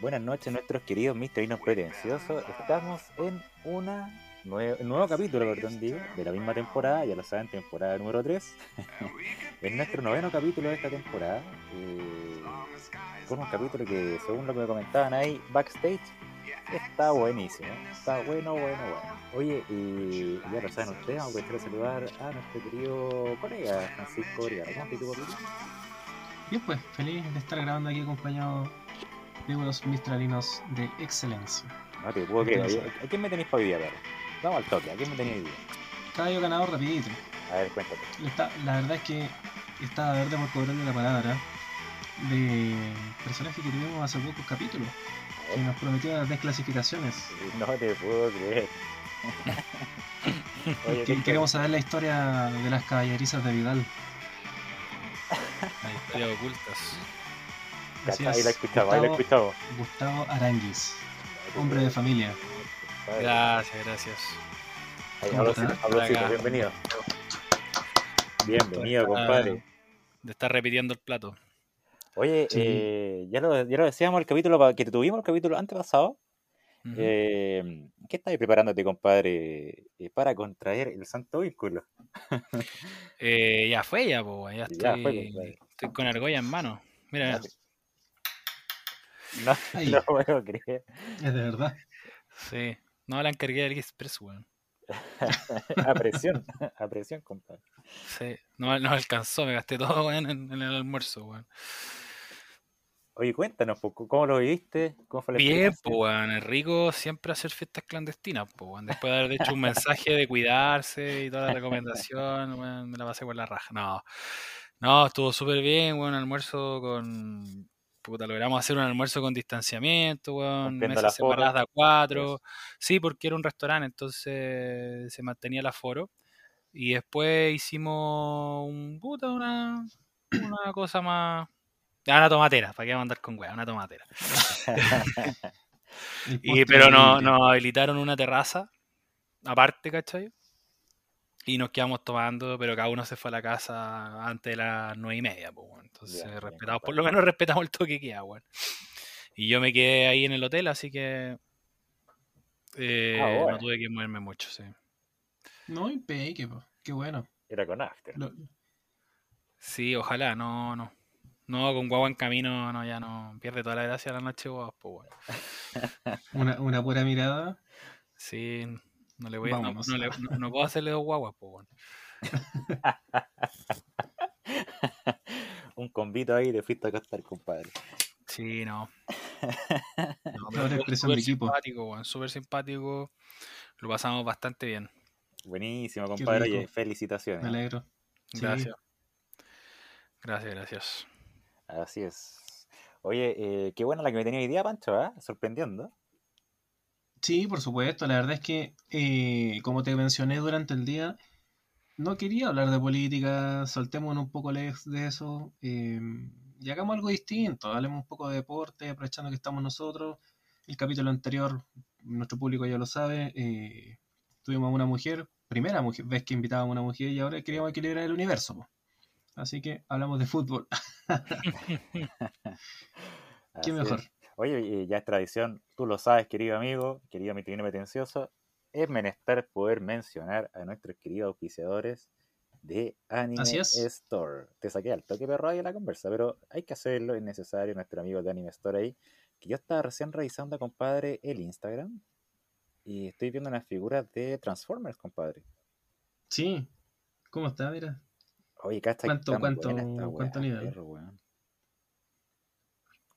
Buenas noches, nuestros queridos misterinos pretenciosos. Estamos en una nue- un nuevo capítulo, perdón, digo, de la misma temporada, ya lo saben, temporada número 3. es nuestro noveno capítulo de esta temporada. eh, con un capítulo que, según lo que me comentaban ahí, backstage, está buenísimo. Está bueno, bueno, bueno. Oye, y ya lo saben ustedes, vamos a aprovechar a saludar a nuestro querido colega Francisco Origano. ¿Cómo estás, papito? Bien, pues, feliz de estar grabando aquí acompañado de unos mistralinos de excelencia. No te puedo creer. ¿A quién me tenéis para hoy día, perro? Vamos al toque, ¿a quién me tenéis hoy día? Caballo ganador rapidito. A ver, cuéntate. Está- la verdad es que estaba verde por cobrarle la palabra de personaje que tuvimos hace pocos capítulos, Ver. nos prometió las desclasificaciones. No te puedo creer. Oye, Que- ¿qué- queremos saber la historia de las caballerizas de Vidal. Las historias ocultas. Así ahí la escuchamos, ahí la Gustavo- escuchamos. Gustavo Aranguis, hombre de familia. Gracias, gracias. Acá. bienvenido. Bienvenido, compadre. De estar repitiendo el plato. Oye, Sí. eh, ya, lo, ya lo decíamos el capítulo que tuvimos el capítulo antepasado. Eh, ¿Qué estás preparándote, compadre, eh, para contraer el santo vínculo? Eh, ya fue, ya, po, ya estoy, Ya fue, estoy con argolla en mano. Mira, Ya No, Ahí. no puedo creer. Es de verdad. sí. No la encargué del Express, weón. A presión, a presión, compadre. Sí. No, no alcanzó, me gasté todo, en, en el almuerzo, weón. Oye, cuéntanos, ¿cómo lo viviste? ¿Cómo fue la Bien, pues, weón. Es rico siempre hacer fiestas clandestinas, pues, weón. Después de haber hecho un mensaje de cuidarse y toda la recomendación, weón, me la pasé por la raja. No, no, estuvo súper bien, weón. Almuerzo con. Puta, logramos hacer un almuerzo con distanciamiento, weón. Mesas separadas de a cuatro. Sí, porque era un restaurante, entonces se mantenía el aforo. Y después hicimos un puta, una, una cosa más. Ya, una tomatera, ¿para qué vamos a andar con weá? Una tomatera. Y, pero no, nos habilitaron una terraza aparte, ¿cachai? Y nos quedamos tomando, pero cada uno se fue a la casa antes de las nueve y media, pues. Entonces, Ya, bien, respetamos, por lo menos respetamos el toque que weón. Y yo me quedé ahí en el hotel, así que eh, Ah, bueno. no tuve que moverme mucho, sí. No, impeque, po. Qué bueno. Era con after. Lo- Sí, ojalá, no, no. No, con guagua en camino, no, ya no. Pierde toda la gracia la noche, guau, pues, una, una pura mirada. Sí, no le voy a, no, no le- no- no puedo hacerle dos guaguas, pues, weón. Un convito ahí de fuiste a acostar, compadre. Sí, no. No, súper simpático, weón, súper simpático. Lo pasamos bastante bien. Buenísimo, compadre. Oye, felicitaciones. Me alegro. Sí. Gracias. Gracias, gracias. Así es. Oye, eh, qué buena la que me tenía hoy día, Pancho, ¿ah? Sorprendiendo. Sí, por supuesto. La verdad es que, eh, como te mencioné durante el día, no quería hablar de política. Soltémonos un poco lejos de eso. eh, y hagamos algo distinto. Hablemos un poco de deporte, aprovechando que estamos nosotros. El capítulo anterior, nuestro público ya lo sabe. eh, tuvimos a una mujer, primera mujer, vez que invitábamos a una mujer y ahora queríamos equilibrar el universo. po. Así que hablamos de fútbol. Así ¿Qué es. Oye, y ya es tradición, tú lo sabes, querido amigo, querido mitrino pretencioso, es menester poder mencionar a nuestros queridos auspiciadores de Anime Así es. Store. Te saqué al toque perro ahí en la conversa, pero hay que hacerlo, es necesario, nuestro amigo de Anime Store ahí, que yo estaba recién revisando, compadre, el Instagram, y estoy viendo unas figuras de Transformers, compadre. Sí. ¿Cómo está? Mira. Oye, ¿Cuánto- está cuánto- buena esta cuánto weá, nivel? perro, weón.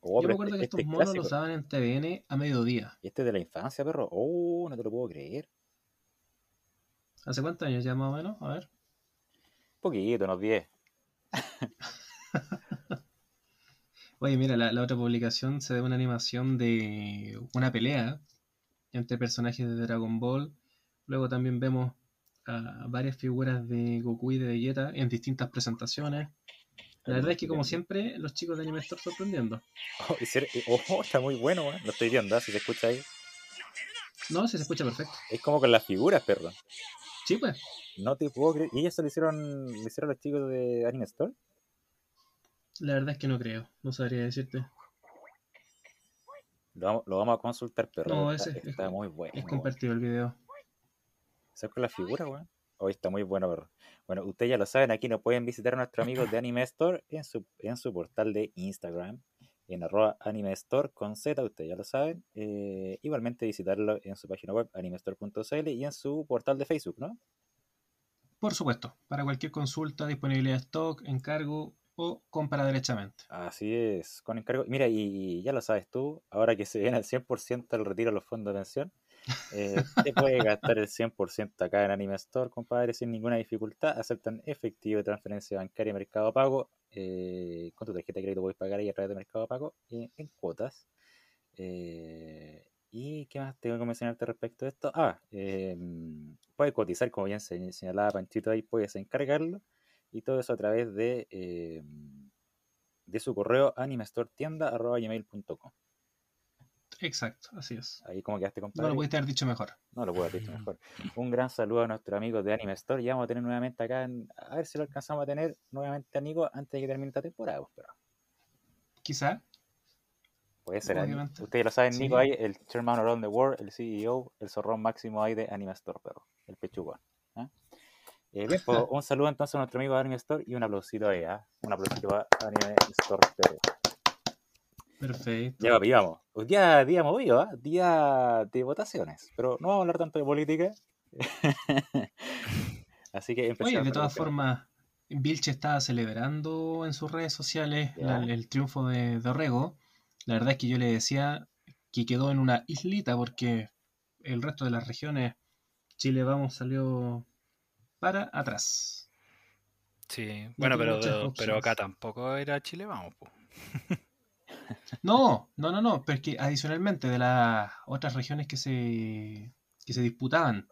Oh, Yo me acuerdo este- que este estos es monos los daban en TVN a mediodía. Y este es de la infancia, perro. Oh, no te lo puedo creer. ¿Hace cuántos años ya más o menos? A ver. Poquito, unos 10. Oye, mira, la, la otra publicación se ve una animación de una pelea entre personajes de Dragon Ball. Luego también vemos a varias figuras de Goku y de Vegeta en distintas presentaciones. La verdad es que, como siempre, los chicos de Anime Store sorprendiendo. Oh, oh, está muy bueno, weón. Lo estoy viendo, ¿eh? si se escucha ahí. No, si se escucha perfecto. Es como con las figuras, perro. Sí, pues. No te puedo creer. ¿Y ellos se lo hicieron, lo hicieron los chicos de Anime Store? La verdad es que no creo, no sabría decirte. Lo vamos, lo vamos a consultar, pero No, está, ese es- está muy bueno. Es compartido el video. ¿Sabes con la figura, weón? Hoy está muy bueno, perro. Bueno, ustedes ya lo saben, aquí nos pueden visitar a nuestros amigos de Anime Store en su, en su portal de Instagram, en arroba Anime Store con Z, ustedes ya lo saben. Eh, igualmente visitarlo en su página web animestore.cl y en su portal de Facebook, ¿no? Por supuesto, para cualquier consulta, disponibilidad de stock, encargo o compra derechamente. Así es, con encargo. Mira, y ya lo sabes tú, ahora que se viene el 100% el retiro de los fondos de pensión, eh, te puedes gastar el 100% acá en Anime Store, compadre, sin ninguna dificultad. Aceptan efectivo, transferencia bancaria, Mercado Pago. eh, con tu tarjeta de crédito puedes pagar ahí a través de Mercado Pago eh, en cuotas. Eh, ¿Y qué más tengo que mencionarte respecto a esto? Ah, eh, puedes cotizar, como bien se- señalaba Panchito ahí, puedes encargarlo. Y todo eso a través de, eh, de su correo animestoretienda.gmail.com. Exacto, así es. Ahí como quedaste, No compadre. lo pudiste haber dicho mejor. No lo puedo haber dicho mejor. Un gran saludo a nuestros amigos de Anime Store. Ya vamos a tener nuevamente acá, en- a ver si lo alcanzamos a tener nuevamente, amigos, antes de que termine esta temporada. pues, Pero Quizá. puede ser. ¿eh? Obviamente. Ustedes lo saben, Sí. Nico ahí, el Chairman Around the World, el CEO, el zorrón máximo ahí de Anime Store, perro. El pechugón. ¿ah? Eh, bien, pues, un saludo entonces a nuestro amigo de Anime Store y un aplausito ahí, ¿ah? Un aplausito para Anime Store, perro. Perfecto. Ya, papi, vamos. Hoy día, día movido, ¿ah? Día de votaciones. Pero no vamos a hablar tanto de política. Así que empecemos. Oye, de todas formas, Vilche estaba celebrando en sus redes sociales Ya. la- el triunfo de, de Orrego. La verdad es que yo le decía que quedó en una islita porque el resto de las regiones, Chile Vamos salió para atrás. Sí, bueno, pero, pero acá tampoco era Chile, vamos. po. No, no, no, no, pero es que adicionalmente de las otras regiones que se, que se disputaban,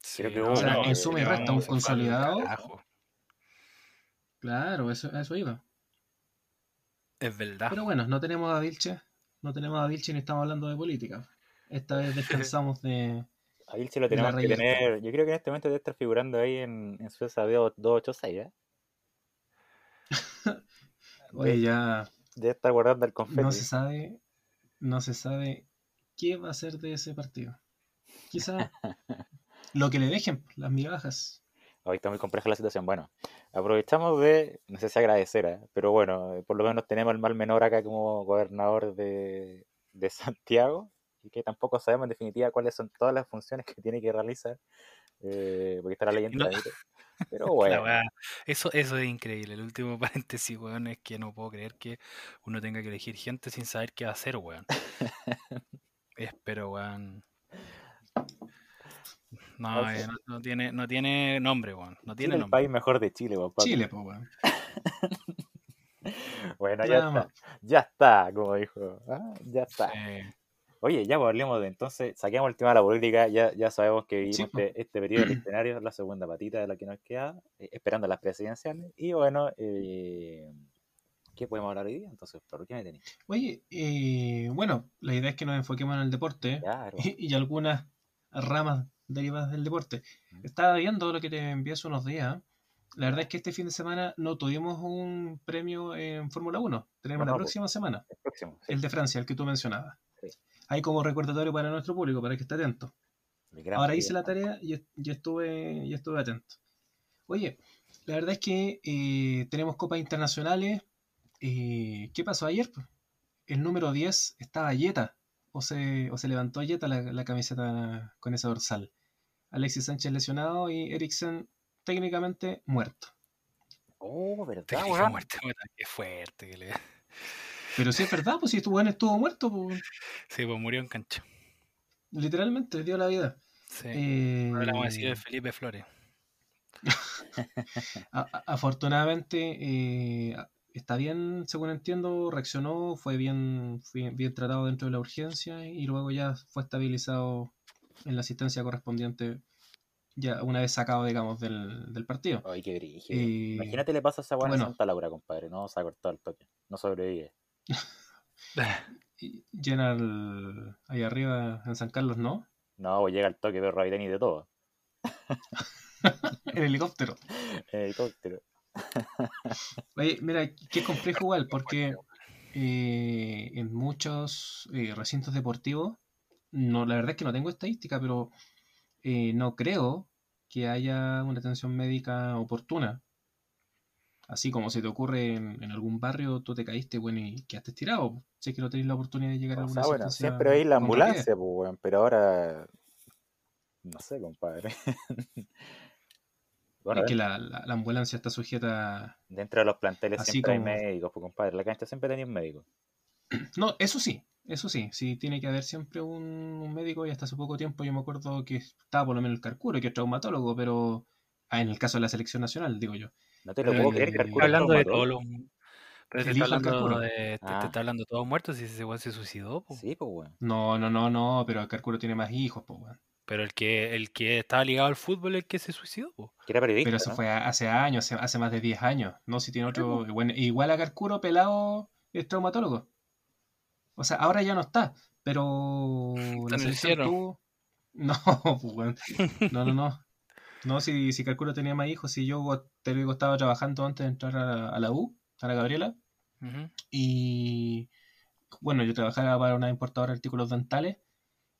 Sí, o sea, no, en suma y resta, un consolidado. claro, eso, a eso iba. Es verdad. Pero bueno, no tenemos a Vilche, no tenemos a Vilche ni estamos hablando de política. Esta vez descansamos de... Ahí sí lo de la tenemos que tener. Yo creo que en este momento debe estar figurando ahí en, en su SAD 286, ¿eh? Oye, ya Debe estar guardando el confeti. no se sabe, no se sabe qué va a ser de ese partido. Quizá lo que le dejen, las migajas. Hoy está muy compleja la situación. Bueno, aprovechamos de, no sé si agradecer, ¿eh? pero bueno, eh, por lo menos tenemos al mal menor acá como gobernador de, de Santiago y que tampoco sabemos en definitiva cuáles son todas las funciones que tiene que realizar, eh, porque está la ley en No. trámite. Pero bueno, eso, eso es increíble. El último paréntesis, weón, es que no puedo creer que uno tenga que elegir gente sin saber qué hacer, weón. Es, pero, weón. No, O sea- eh, no, no tiene, no tiene nombre, weón. No Chile tiene el nombre. país mejor de Chile, weón. Chile, pues, weón. Bueno, ya está, ya está, como dijo. ¿ah? Ya está. Sí. Oye, ya pues, hablemos de entonces, saquemos el tema de la política, ya, ya sabemos que vivimos Sí, pues. este, este periodo eleccionario, la segunda patita de la que nos queda, eh, esperando las presidenciales. Y bueno, eh, ¿qué podemos hablar hoy día? Entonces, ¿por qué me tenéis? Oye, eh, bueno, la idea es que nos enfoquemos en el deporte Claro. y, y algunas ramas derivadas del deporte. Estaba viendo lo que te envié hace unos días. La verdad es que este fin de semana no tuvimos un premio en Fórmula 1. Tenemos No, la no, próxima semana, El próximo. sí, el de Francia, el que tú mencionabas. Sí. Ahí como recordatorio para nuestro público, para que esté atento. Ahora hice la tarea y, y estuve, y estuve atento. Oye, la verdad es que eh, tenemos copas internacionales. Eh, ¿Qué pasó ayer? El número 10 estaba Yeta, o se, o se levantó Yeta la, la camiseta con esa dorsal. Alexis Sánchez lesionado y Eriksen técnicamente muerto. Oh, ¿verdad, Técnica weón, qué fuerte que le. Pero si es verdad, pues si estuvo, estuvo muerto, pues, Sí, pues murió en cancha. literalmente dio la vida. Sí. Eh, Ahora le vamos a decir el Felipe Flores. Afortunadamente eh, está bien, según entiendo, reaccionó, fue bien, fue bien tratado dentro de la urgencia y luego ya fue estabilizado en la asistencia correspondiente ya una vez sacado, digamos, del, del partido. Ay, qué brígido. Eh, Imagínate le pasa a esa buena bueno. Santa Laura, compadre. No se ha cortado el toque. No sobrevive. Llena el- ahí arriba en San Carlos, ¿no? No, pues llega el toque de Rabitani y de todo. en helicóptero. Helicóptero. Oye, mira, qué complejo igual, porque eh, en muchos eh, recintos deportivos, no, la verdad es que no tengo estadística, pero eh, no creo que haya una atención médica oportuna. Así como se te ocurre en, en algún barrio, tú te caíste, bueno, y quedaste estirado. Si es que no tenéis la oportunidad de llegar a alguna sea, bueno, siempre hay la ambulancia, pues, weón, pero ahora. No sé, compadre. Bueno, Es que la, la- la ambulancia está sujeta. dentro de los planteles así siempre como- hay médicos, pues, compadre. La cancha siempre tenía un médico. No, eso sí, eso sí. Sí, tiene que haber siempre un, un médico. Y hasta hace poco tiempo yo me acuerdo que estaba por lo menos el Carcuro, que es traumatólogo, pero. ah, en el caso de la selección nacional, digo yo. No te lo puedo creer, Carcuro es hablando de todos los. Pero te El está hablando de, te, te Ah. está hablando de todos muertos y ese weón se suicidó, po. Sí, pues, weón. No, no, no, no, pero el Carcuro tiene más hijos, pues, weón. Pero el que, el que estaba ligado al fútbol es el que se suicidó, po. Que era periodista. Pero eso ¿no? fue hace años, hace, hace más de 10 años. No, si tiene otro. Bueno, igual a Carcuro, pelado, es traumatólogo. O sea, ahora ya no está, pero el selección cielo. tuvo. No, pues, weón. No, no, no. No, si, si Carcuro tenía más hijos, si yo te digo, estaba trabajando antes de entrar a la, a la U, a la Gabriela, y bueno, yo trabajaba para una importadora de artículos dentales.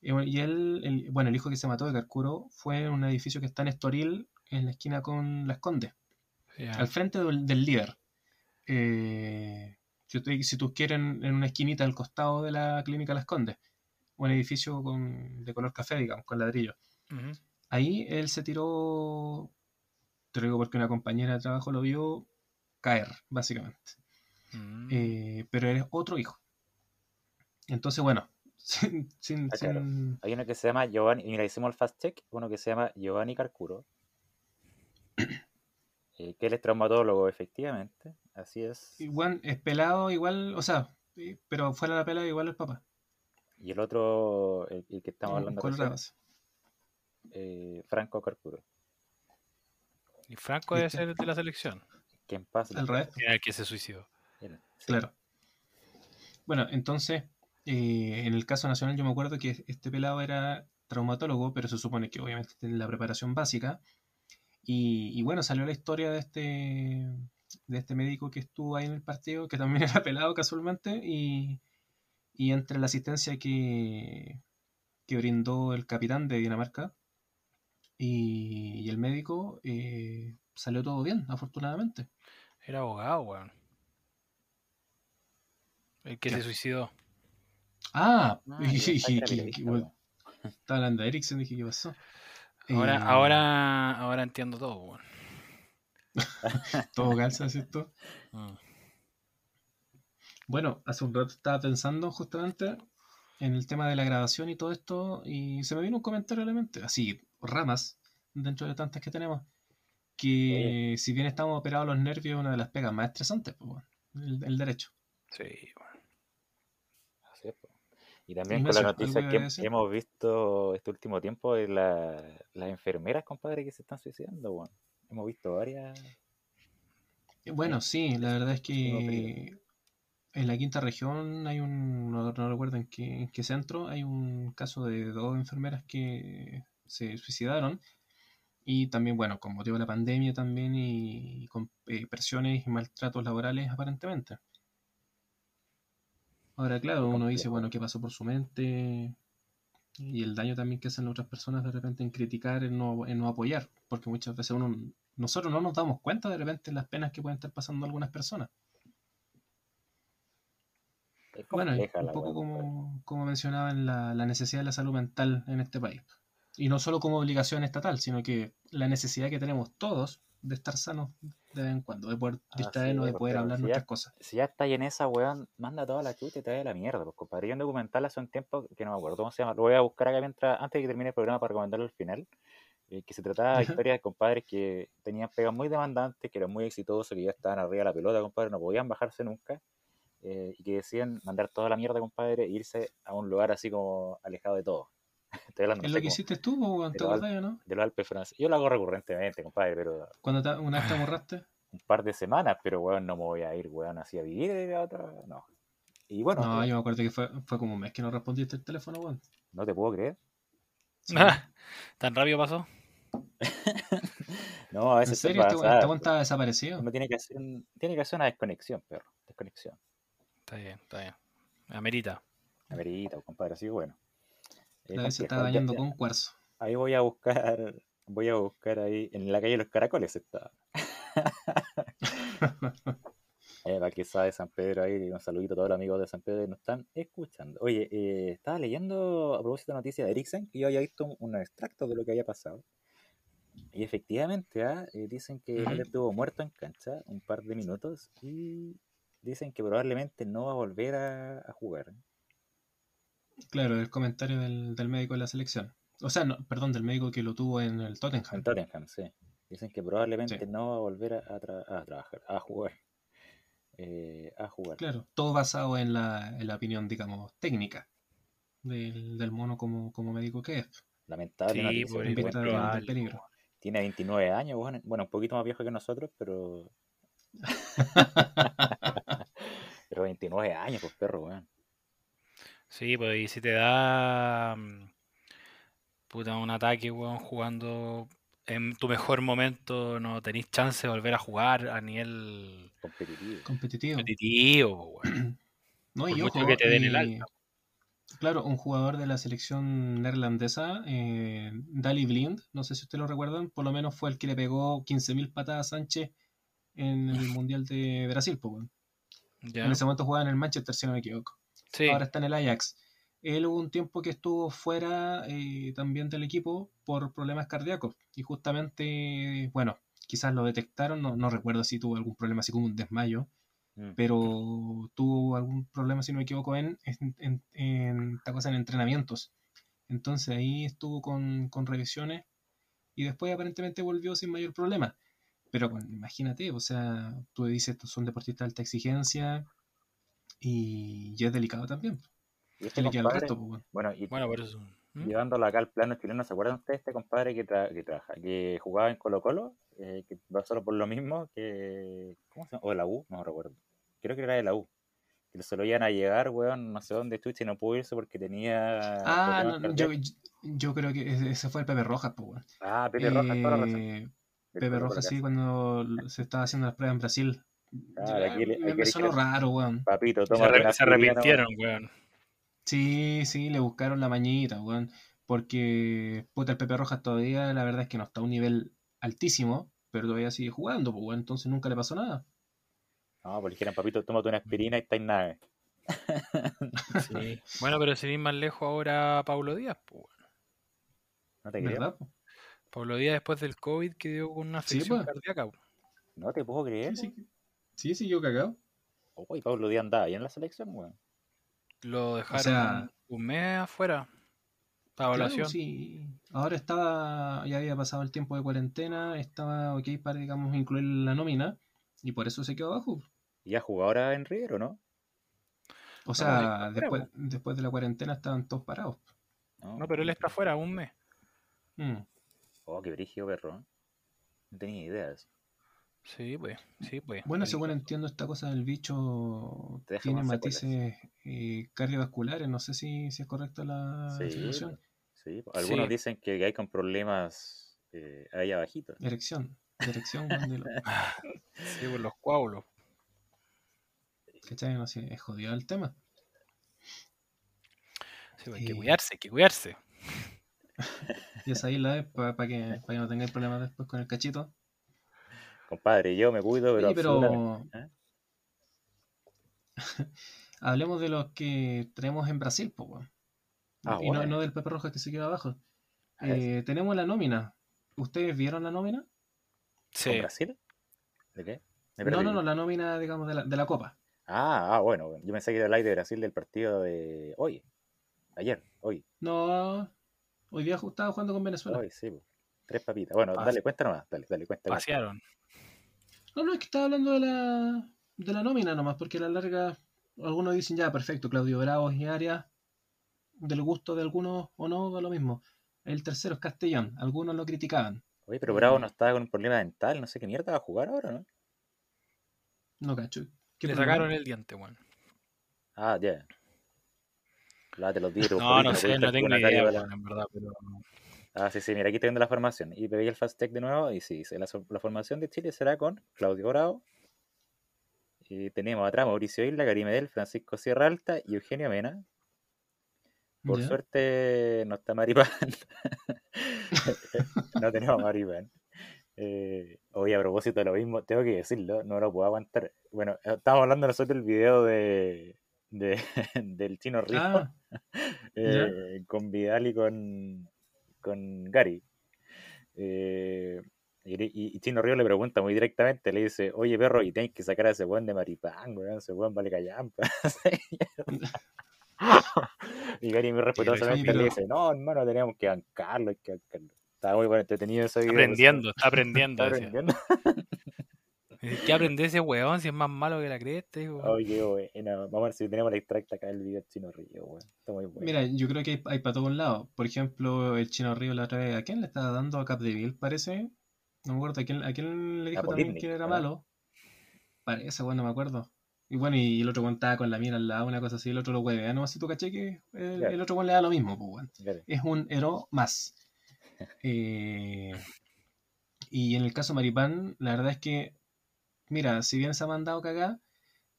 Y él, el- bueno, el hijo que se mató de Carcuro fue en un edificio que está en Estoril, en la esquina con Las Condes, al frente del, del líder. Eh, si, tú- si tú quieres, en una esquinita al costado de la clínica Las Condes, un edificio con, de color café, digamos, con ladrillo. Ahí él se tiró, te lo digo porque una compañera de trabajo lo vio caer, básicamente. Mm. Eh, pero eres otro hijo. Entonces, bueno, sin, sin- Ah, claro. sin- Hay uno que se llama Giovanni, y mira, hicimos el fast check, uno que se llama Giovanni Carcuro, eh, que él es traumatólogo, efectivamente, así es. igual es pelado, igual, o sea, sí, pero fuera de la pelada igual el papá. Y el otro, el, el que estamos hablando recién, eh, Franco Carcuro, Y Franco debe ser de la selección. que en paz Al revés. Que se suicidó. Claro. Bueno, entonces, eh, en el caso nacional yo me acuerdo que este pelado era traumatólogo, pero se supone que obviamente tiene la preparación básica. Y, y bueno, salió la historia de este, de este médico que estuvo ahí en el partido, que también era pelado casualmente, y, y entre la asistencia que, que brindó el capitán de Dinamarca y, y el médico, eh, salió todo bien, afortunadamente. Era abogado, weón. El que Ya. se suicidó. Ah, Ah, weón. Estaba hablando de Ericsson, dije, ¿qué pasó? Ahora, Eh, ahora, ahora entiendo todo, weón. Todo calza, ¿cierto? Mm. Bueno, hace un rato estaba pensando justamente en el tema de la grabación y todo esto, y se me vino un comentario a la mente, así, ramas, dentro de tantas que tenemos, que si bien estamos operados los nervios, es una de las pegas más estresantes, pues, bueno, el, el derecho. Sí, weón. Así es, po. Y también con la ¿algo noticia que hemos visto este último tiempo de la- las enfermeras, compadre, que se están suicidando, weón. Hemos visto varias. Eh, Bueno, sí, la verdad es que en la quinta región hay un, no, no recuerdo en qué, en qué centro, hay un caso de dos enfermeras que se suicidaron y también, bueno, con motivo de la pandemia también y, con eh, presiones y maltratos laborales aparentemente. Ahora, claro, uno dice, bueno, ¿qué pasó por su mente? Y el daño también que hacen otras personas de repente en criticar, en no, en no apoyar, porque muchas veces uno, nosotros no nos damos cuenta de repente las penas que pueden estar pasando algunas personas. Bueno, un poco como, como mencionaban la, la necesidad de la salud mental en este país. Y no solo como obligación estatal, sino que la necesidad que tenemos todos de estar sanos de vez en cuando, de poder Así distraernos, de poder hablar si ya- nuestras cosas. Si ya está ahí en esa, weón, manda toda la chucha y te vaya a la mierda, pues, compadre. Yo un documental hace un tiempo que no me acuerdo cómo se llama, lo voy a buscar acá mientras, antes de que termine el programa para recomendarlo al final. eh, que se trataba de historias de compadres que tenían pegas muy demandantes, que eran muy exitosos, que ya estaban arriba de la pelota, compadre, no podían bajarse nunca. eh, y que decían mandar toda la mierda, compadre, e irse a un lugar así como alejado de todo. Estoy hablando, no Es sé, lo que como hiciste tú, po, weón, ¿te acordás, o no? de los Alpes franceses. Yo lo hago recurrentemente, compadre, pero Cuando te- una vez te amorraste. un par de semanas, pero weón, no me voy a ir, weón, así a vivir de otra, no. Y bueno, No, eh, yo me acuerdo que fue, fue como un mes que no respondiste el teléfono, weón. no te puedo creer. Sí. ¿Tan rápido pasó? No, a ¿En veces se serio? ¿Este pasa, este estaba desaparecido? Uno tiene que hacer, tiene que hacer una desconexión, perro. Desconexión. Está bien, está bien. Amerita. Amerita, compadre, así que bueno. Eh, La vez se bañando ya- con cuarzo. Ahí voy a buscar, voy a buscar ahí, en la calle de los caracoles está. Eh, para que sabe San Pedro ahí, un saludito a todos los amigos de San Pedro que nos están escuchando. Oye, eh, estaba leyendo a propósito de la noticia de Eriksen que yo había visto un, un extracto de lo que había pasado. Y efectivamente, ah, eh, dicen que él estuvo muerto en cancha un par de minutos y dicen que probablemente no va a volver a, a jugar. Claro, el comentario del, del médico de la selección. O sea, no, perdón, del médico que lo tuvo en el En Tottenham. Tottenham, sí. Dicen que probablemente Sí. no va a volver a, a tra- a trabajar, a jugar. Eh, a jugar. Claro, todo basado en la, en la opinión, digamos, técnica del, del mono como, como médico que es. Lamentable Sí, por vista bueno, del- del probable, peligro. Tiene 29 años, bueno, bueno, un poquito más viejo que nosotros, pero. pero 29 años, pues perro, weón. Sí, pues y si te da mm, puta, un ataque, weón, jugando en tu mejor momento, no tenéis chance de volver a jugar a nivel Competitivo. Competitivo. competitivo, weón. No, Por y mucho ojo, que te den el y- alta. Claro, un jugador de la selección neerlandesa, eh, Dali Blind, no sé si ustedes lo recuerdan, por lo menos fue el que le pegó 15.000 patadas a Sánchez en el Mundial de Brasil. pues. En ese momento jugaba en el Manchester, si no me equivoco. Sí, Ahora está en el Ajax. Él hubo un tiempo que estuvo fuera eh, también del equipo por problemas cardíacos. Y justamente, bueno, quizás lo detectaron, no, no recuerdo si tuvo algún problema así como un desmayo, Mm. pero tuvo algún problema, si no me equivoco, en, en, en- cosa, en entrenamientos. Entonces ahí estuvo con, con revisiones y después aparentemente volvió sin mayor problema. Pero bueno, imagínate, o sea, tú dices, estos son deportistas de alta exigencia y, y es delicado también. Y este ¿Qué le queda al compadre, resto? pues, bueno? bueno, y bueno, por eso. ¿Mm? llevándolo acá al plano chileno, ¿se acuerdan ustedes de este compadre que, tra- que trabaja, que jugaba en Colo Colo? Eh, que va solo por lo mismo que. ¿Cómo se llama? O de la U, no recuerdo. Creo que era de la U. Que se lo iban a llegar, weón, no sé dónde chucha y no pudo irse porque tenía. Ah, no, yo, yo creo que ese fue el Pepe Rojas, pues, bueno. Ah, Pepe Rojas, toda la razón. Eh, Pepe Rojas, sí, cuando se estaba haciendo las pruebas en Brasil. Claro, Ya, aquí le- me, aquí me le sonó dijeron- raro, weón. Papito, Se, toma se arrepintieron, weón. Sí, sí, le buscaron la mañita, weón. Porque, puta, el Pepe Rojas todavía, la verdad es que no está a un nivel altísimo, pero todavía sigue jugando, pues, weón. Entonces nunca le pasó nada. No, porque dijeron, papito, tómate una aspirina y está en nave. Sí. Bueno, pero sin ir más lejos ahora Pablo Díaz, pues, weón. No te creo. Po? Pablo Díaz después del COVID que dio con una afección pues. cardíaca. po. No te puedo creer. Sí, sí. Sí, sí, yo cagado. Uy, Pablo Díaz andaba ahí en la selección, weón. Lo dejaron sea- un mes afuera. Para Claro, evaluación. sí. Ahora estaba, ya había pasado el tiempo de cuarentena, estaba ok para, digamos, incluir la nómina, y por eso se quedó abajo. Y ya jugó ahora en River, ¿o no? O sea, después, después de la cuarentena estaban todos parados. No, pero él está afuera un mes. Mm. Oh, qué brígido, perro. No tenía idea de eso. Sí, pues. Sí, pues. Bueno, El- según entiendo, esta cosa del bicho tiene matices eh, cardiovasculares. No sé si, si es correcta la Sí. Sí, pues, algunos Sí. dicen que hay con problemas eh, ahí abajito. Erección. Erección, Sí, pues los coágulos. ¿cachai? No sé, es jodido el tema. Sí, pues, hay que Eh, cuidarse, hay que cuidarse. Y esa isla es para que, pa' que no tengáis problemas después con el cachito. Compadre, yo me cuido, pero, Oye, pero. ¿eh? hablemos de los que tenemos en Brasil, po, weón. Ah, y no, bueno. no del Pepe Rojas que se queda abajo. Ah, Eh, tenemos la nómina. ¿Ustedes vieron la nómina? ¿Con Sí. Brasil? ¿De qué? No, no, no, la nómina, digamos, de la, de la Copa. Ah, ah, bueno, yo pensé que era el aire de Brasil del partido de hoy. Ayer, hoy, No, hoy día estaba jugando con Venezuela. hoy, sí. po. Tres papitas. Bueno, Pas- dale, cuenta nomás, dale, dale, cuenta. cuenta. Pasearon. No, no, es que estaba hablando de la, de la nómina nomás, porque a la larga algunos dicen ya, perfecto, Claudio Bravo y Arias, del gusto de algunos o no, da lo mismo. El tercero es Castellón, algunos lo criticaban. Oye, pero Bravo no estaba con un problema dental, no sé qué mierda va a jugar ahora, ¿no? No cacho. ¿Qué Le problema? sacaron el diente, weón. Ah, ya. Lávate los dientes. No, no sé, no tengo idea, weón, en verdad, pero. Ah, sí, sí, mira, aquí estoy viendo la formación. Y pegué el fast tech de nuevo y sí, la, formación de Chile será con Claudio Bravo. Y tenemos atrás Mauricio Isla, Gary Medel, Francisco Sierra Alta y Eugenio Mena. Por suerte no está Maripán. no tenemos Maripán. Eh, oye, a propósito de lo mismo, tengo que decirlo, no lo puedo aguantar. Bueno, estábamos hablando nosotros del video de, de- del Chino Río Ah, eh, con Vidal y con, con Gary. Eh, y, y- y Chino Río le pregunta muy directamente, le dice, oye perro, y tenéis que sacar a ese buen de Maripán, weón, ese buen vale callampa. y Gary muy respetuosamente le dice, no hermano, tenemos que bancarlo, hay que bancarlo. Estaba muy bueno, entretenido ese Está video. aprendiendo, está. Está aprendiendo. ¿Qué aprende ese weón si es más malo que la cresta? Oye, bueno, vamos a ver si tenemos el extracto acá del video del Chino Río, weón. Está muy bueno. Mira, yo creo que hay, hay para todos lados. Por ejemplo, el Chino Río la otra vez, ¿a quién le estaba dando a Capdeville, parece? No me acuerdo, ¿a quién, a quién le dijo también que era ¿no? malo? Parece, bueno, no me acuerdo. Y bueno, y el otro weón estaba con la mira al lado, una cosa así, el otro lo hueve. No si tú caché que el, Claro. el otro weón le da lo mismo, pues, weón. Claro. Es un héroe más. Eh, y en el caso Maripán, la verdad es que, mira, si bien se ha mandado cagar,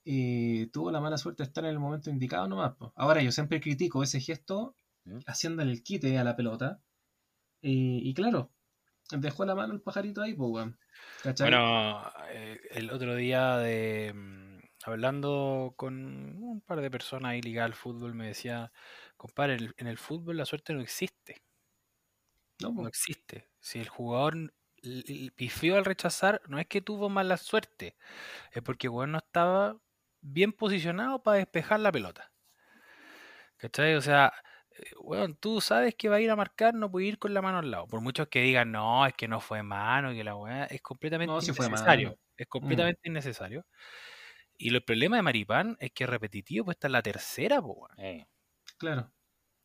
eh, tuvo la mala suerte de estar en el momento indicado nomás. po. Ahora, yo siempre critico ese gesto ¿Mm? haciéndole el quite a la pelota. eh, y claro, dejó la mano el pajarito ahí, pues. Bueno, eh, el otro día de mm, hablando con un par de personas ahí ligadas al fútbol, me decía, compadre, en el fútbol la suerte no existe, no, existe. Si el jugador pifió al rechazar, no es que tuvo mala suerte, es porque jugador no estaba bien posicionado para despejar la pelota. ¿Cachai? O sea, eh, weón, tú sabes que va a ir a marcar, no puede ir con la mano al lado. Por muchos que digan, no, es que no fue mano, que la weá es completamente No, innecesario. Es completamente innecesario. Y el problema de Maripán es que es repetitivo, pues esta es la tercera, po, weón. Eh, Claro.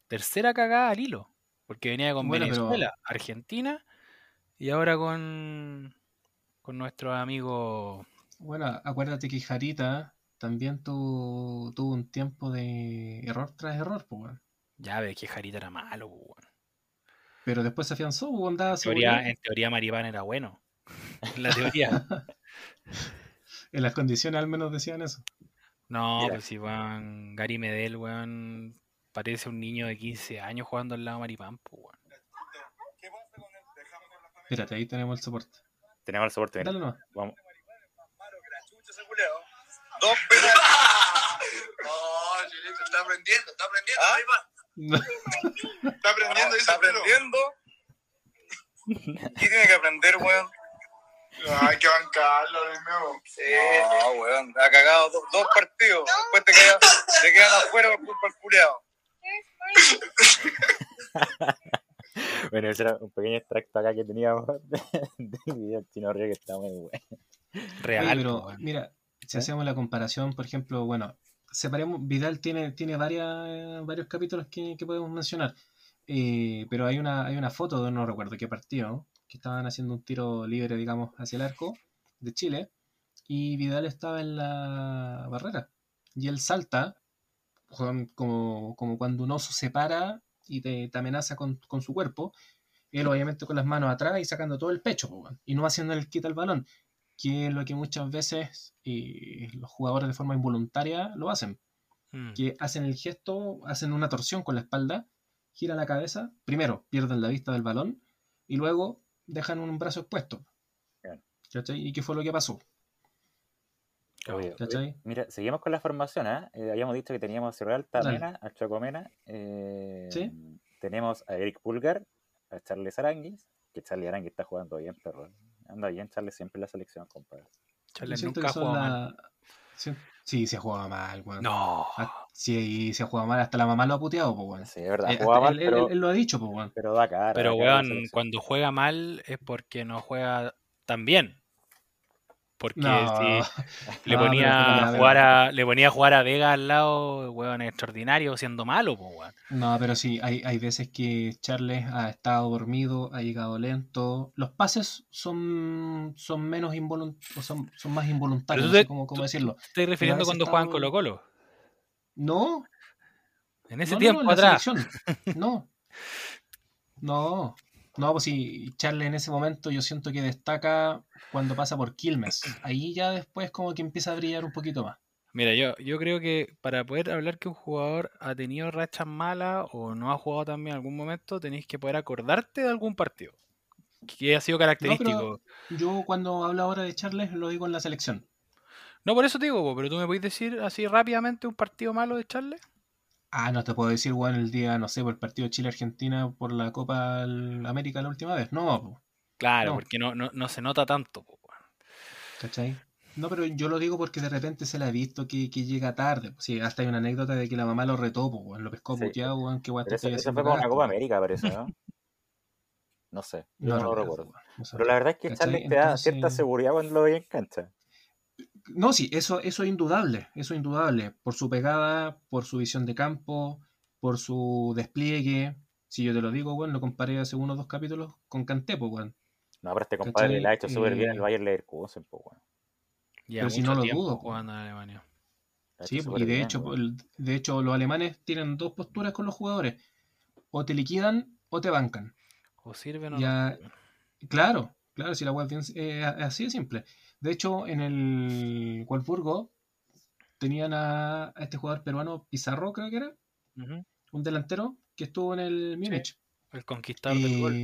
Tercera cagada al hilo. Porque venía con Bueno, pero- Venezuela, Argentina y ahora con, con nuestro amigo. Bueno, acuérdate que Jarita también tuvo, tuvo un tiempo de error tras error, pues, weón. Ya ves que Jarita era malo, po, weón. Pero después se afianzó, pues, andaba En teoría, en teoría Maripán era bueno. En la teoría. En las condiciones al menos decían eso. No, Mira. pues si weón, Gary Medel, weón, parece un niño de 15 años jugando al lado de Maripán, pues, weón. Espérate, ahí tenemos el soporte. tenemos el soporte, mira. Dale nomás. Vamos. Dos penales. Oh, Chilito, está aprendiendo, está aprendiendo. Está aprendiendo, está aprendiendo. ¿Qué tiene que aprender, weón? Hay que bancarlo, Dios mío. Sí. No, weón, ha cagado do- dos partidos. Después te quedan, te quedan afuera por culpa del culiao. Bueno, ese era un pequeño extracto acá que teníamos del video del Chino Río que está muy bueno. Real, Oye, pero mira, si ¿Eh? hacemos la comparación, por ejemplo, bueno, separemos, Vidal tiene, tiene varias, varios capítulos que, que podemos mencionar, Eh, pero hay una, hay una foto de no recuerdo qué partido, que estaban haciendo un tiro libre, digamos, hacia el arco de Chile, y Vidal estaba en la barrera, y él salta, como, como cuando un oso se para y te, te amenaza con, con su cuerpo, él obviamente con las manos atrás y sacando todo el pecho, y no haciendo el quita al balón que es lo que muchas veces eh, los jugadores de forma involuntaria lo hacen, Mm. que hacen el gesto, hacen una torsión con la espalda, giran la cabeza, primero pierden la vista del balón y luego dejan un brazo expuesto. ¿Y qué fue lo que pasó? Oye, oye, ¿Cachai? mira, seguimos con la formación, ¿ah? Eh, habíamos dicho que teníamos a Cerro Alta, Dale. Mena, a Chocomena. eh, Sí. Tenemos a Eric Pulgar, a Charles Aranguis, que Charlie Aranguis está jugando bien, perro. Anda bien, Charles siempre en la selección, compadre. Charles Yo nunca que ha jugado la- mal. Sí, sí, se ha jugado mal, weón. No. Ah, Sí, se ha jugado mal, hasta la mamá lo ha puteado, pues, weón. Sí, es verdad, Eh, jugaba hasta mal, él, él- pero, él lo ha dicho, pues, weón. pero da cara. Pero, weón, cuando juega mal es porque no juega tan bien. Porque No, si le ponía jugar a, le ponía a jugar a Vega al lado, weón, extraordinario, siendo malo, weón. No, pero sí, hay, hay veces que Charles ha estado dormido, ha llegado lento. Los pases son, son menos involuntarios, son, son más involuntarios, no sé te- cómo, cómo decirlo. Estoy refiriendo veces cuando juegan estaba- Colo Colo. No, En ese tiempo atrás. No. No. No, pues sí, Charles en ese momento yo siento que destaca cuando pasa por Quilmes. Ahí ya después como que empieza a brillar un poquito más. Mira, yo, yo creo que para poder hablar que un jugador ha tenido rachas malas o no ha jugado también en algún momento, tenéis que poder acordarte de algún partido que ha sido característico. yo cuando hablo ahora de Charles lo digo en la selección. No, por eso te digo, pero tú me puedes decir así rápidamente un partido malo de Charles. Ah, no te puedo decir, weón, el día, no sé, por el partido Chile-Argentina por la Copa América la última vez. No, Claro, porque no, no, se nota tanto, ¿Cachai? No, pero yo lo digo porque de repente se le ha visto que, llega tarde. Sí, hasta hay una anécdota de que la mamá lo retó, pues, lo pescó sí. puteado, weón, que weón, Eso, eso fue con la Copa América, parece, ¿no? No sé, no, lo recuerdo. Pero la verdad es que Charles te da cierta seguridad cuando lo veía en cancha. No, sí, eso, eso es indudable, eso es indudable. Por su pegada, por su visión de campo, por su despliegue. Si yo te lo digo, bueno, lo comparé hace unos dos capítulos con Cantepo, pues, No, pero este compadre le ha hecho súper bien el eh, Bayern Leverkusen, pues, bueno. Pero si no lo dudo. Jugando en Alemania. Sí, y de hecho, de hecho los alemanes tienen dos posturas con los jugadores. O te liquidan o te bancan. O sirven o ya, Claro, claro, si la web es eh, así de simple. De hecho, en el Wolfsburgo tenían a, este jugador peruano Pizarro, creo que era, un delantero que estuvo en el Múnich. el conquistador del gol.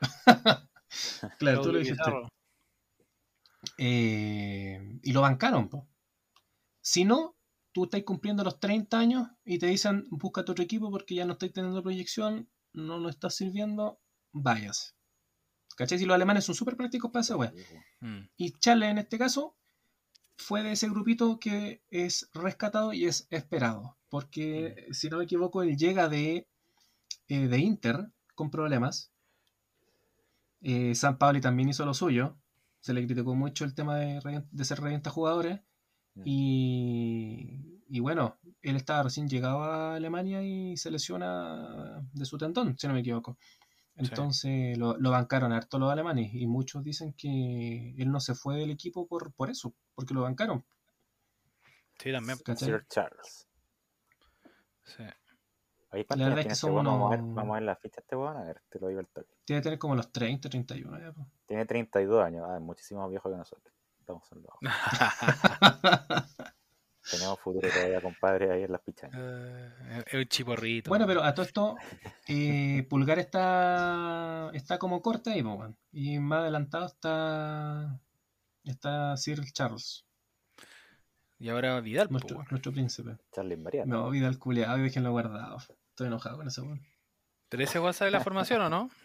claro, tú lo dijiste. Eh, y lo bancaron. Si no, tú estás cumpliendo los 30 años y te dicen busca otro equipo porque ya no estás teniendo proyección, no nos estás sirviendo, vayas. ¿Cachai? Si los alemanes son súper prácticos para esa wea. Mm. Y Charles en este caso fue de ese grupito que es rescatado y es esperado. Porque, mm. si no me equivoco, él llega de, eh, de Inter con problemas. Eh, San Pablo también hizo lo suyo. Se le criticó mucho el tema de, de ser reventa jugadores. Mm. Y, y, bueno, él estaba recién llegado a Alemania y se lesiona de su tendón, si no me equivoco. Entonces lo, lo, bancaron harto los alemanes y muchos dicen que él no se fue del equipo por, por eso, porque lo bancaron. Sí, también. Sir Charles. Sí. Ahí la verdad es que este vamos, a ver, vamos, a ver, la ficha este weón, a ver, te lo digo el toque. Tiene que tener como los 30, 31 ya. Tiene 32 años, ah, es muchísimo más viejo que nosotros. Estamos en los Tenemos futuro todavía, compadre, ahí en las pichanas. Eh, es un chiporrito. Bueno, pero a todo esto, eh, Pulgar está está como corta ahí, y más adelantado está está Sir Charles. Y ahora Vidal, nuestro, nuestro príncipe. Charles María. No, Vidal culiado, déjenlo guardado. Estoy enojado con ese weón. ¿Pero ese WhatsApp de la formación o no?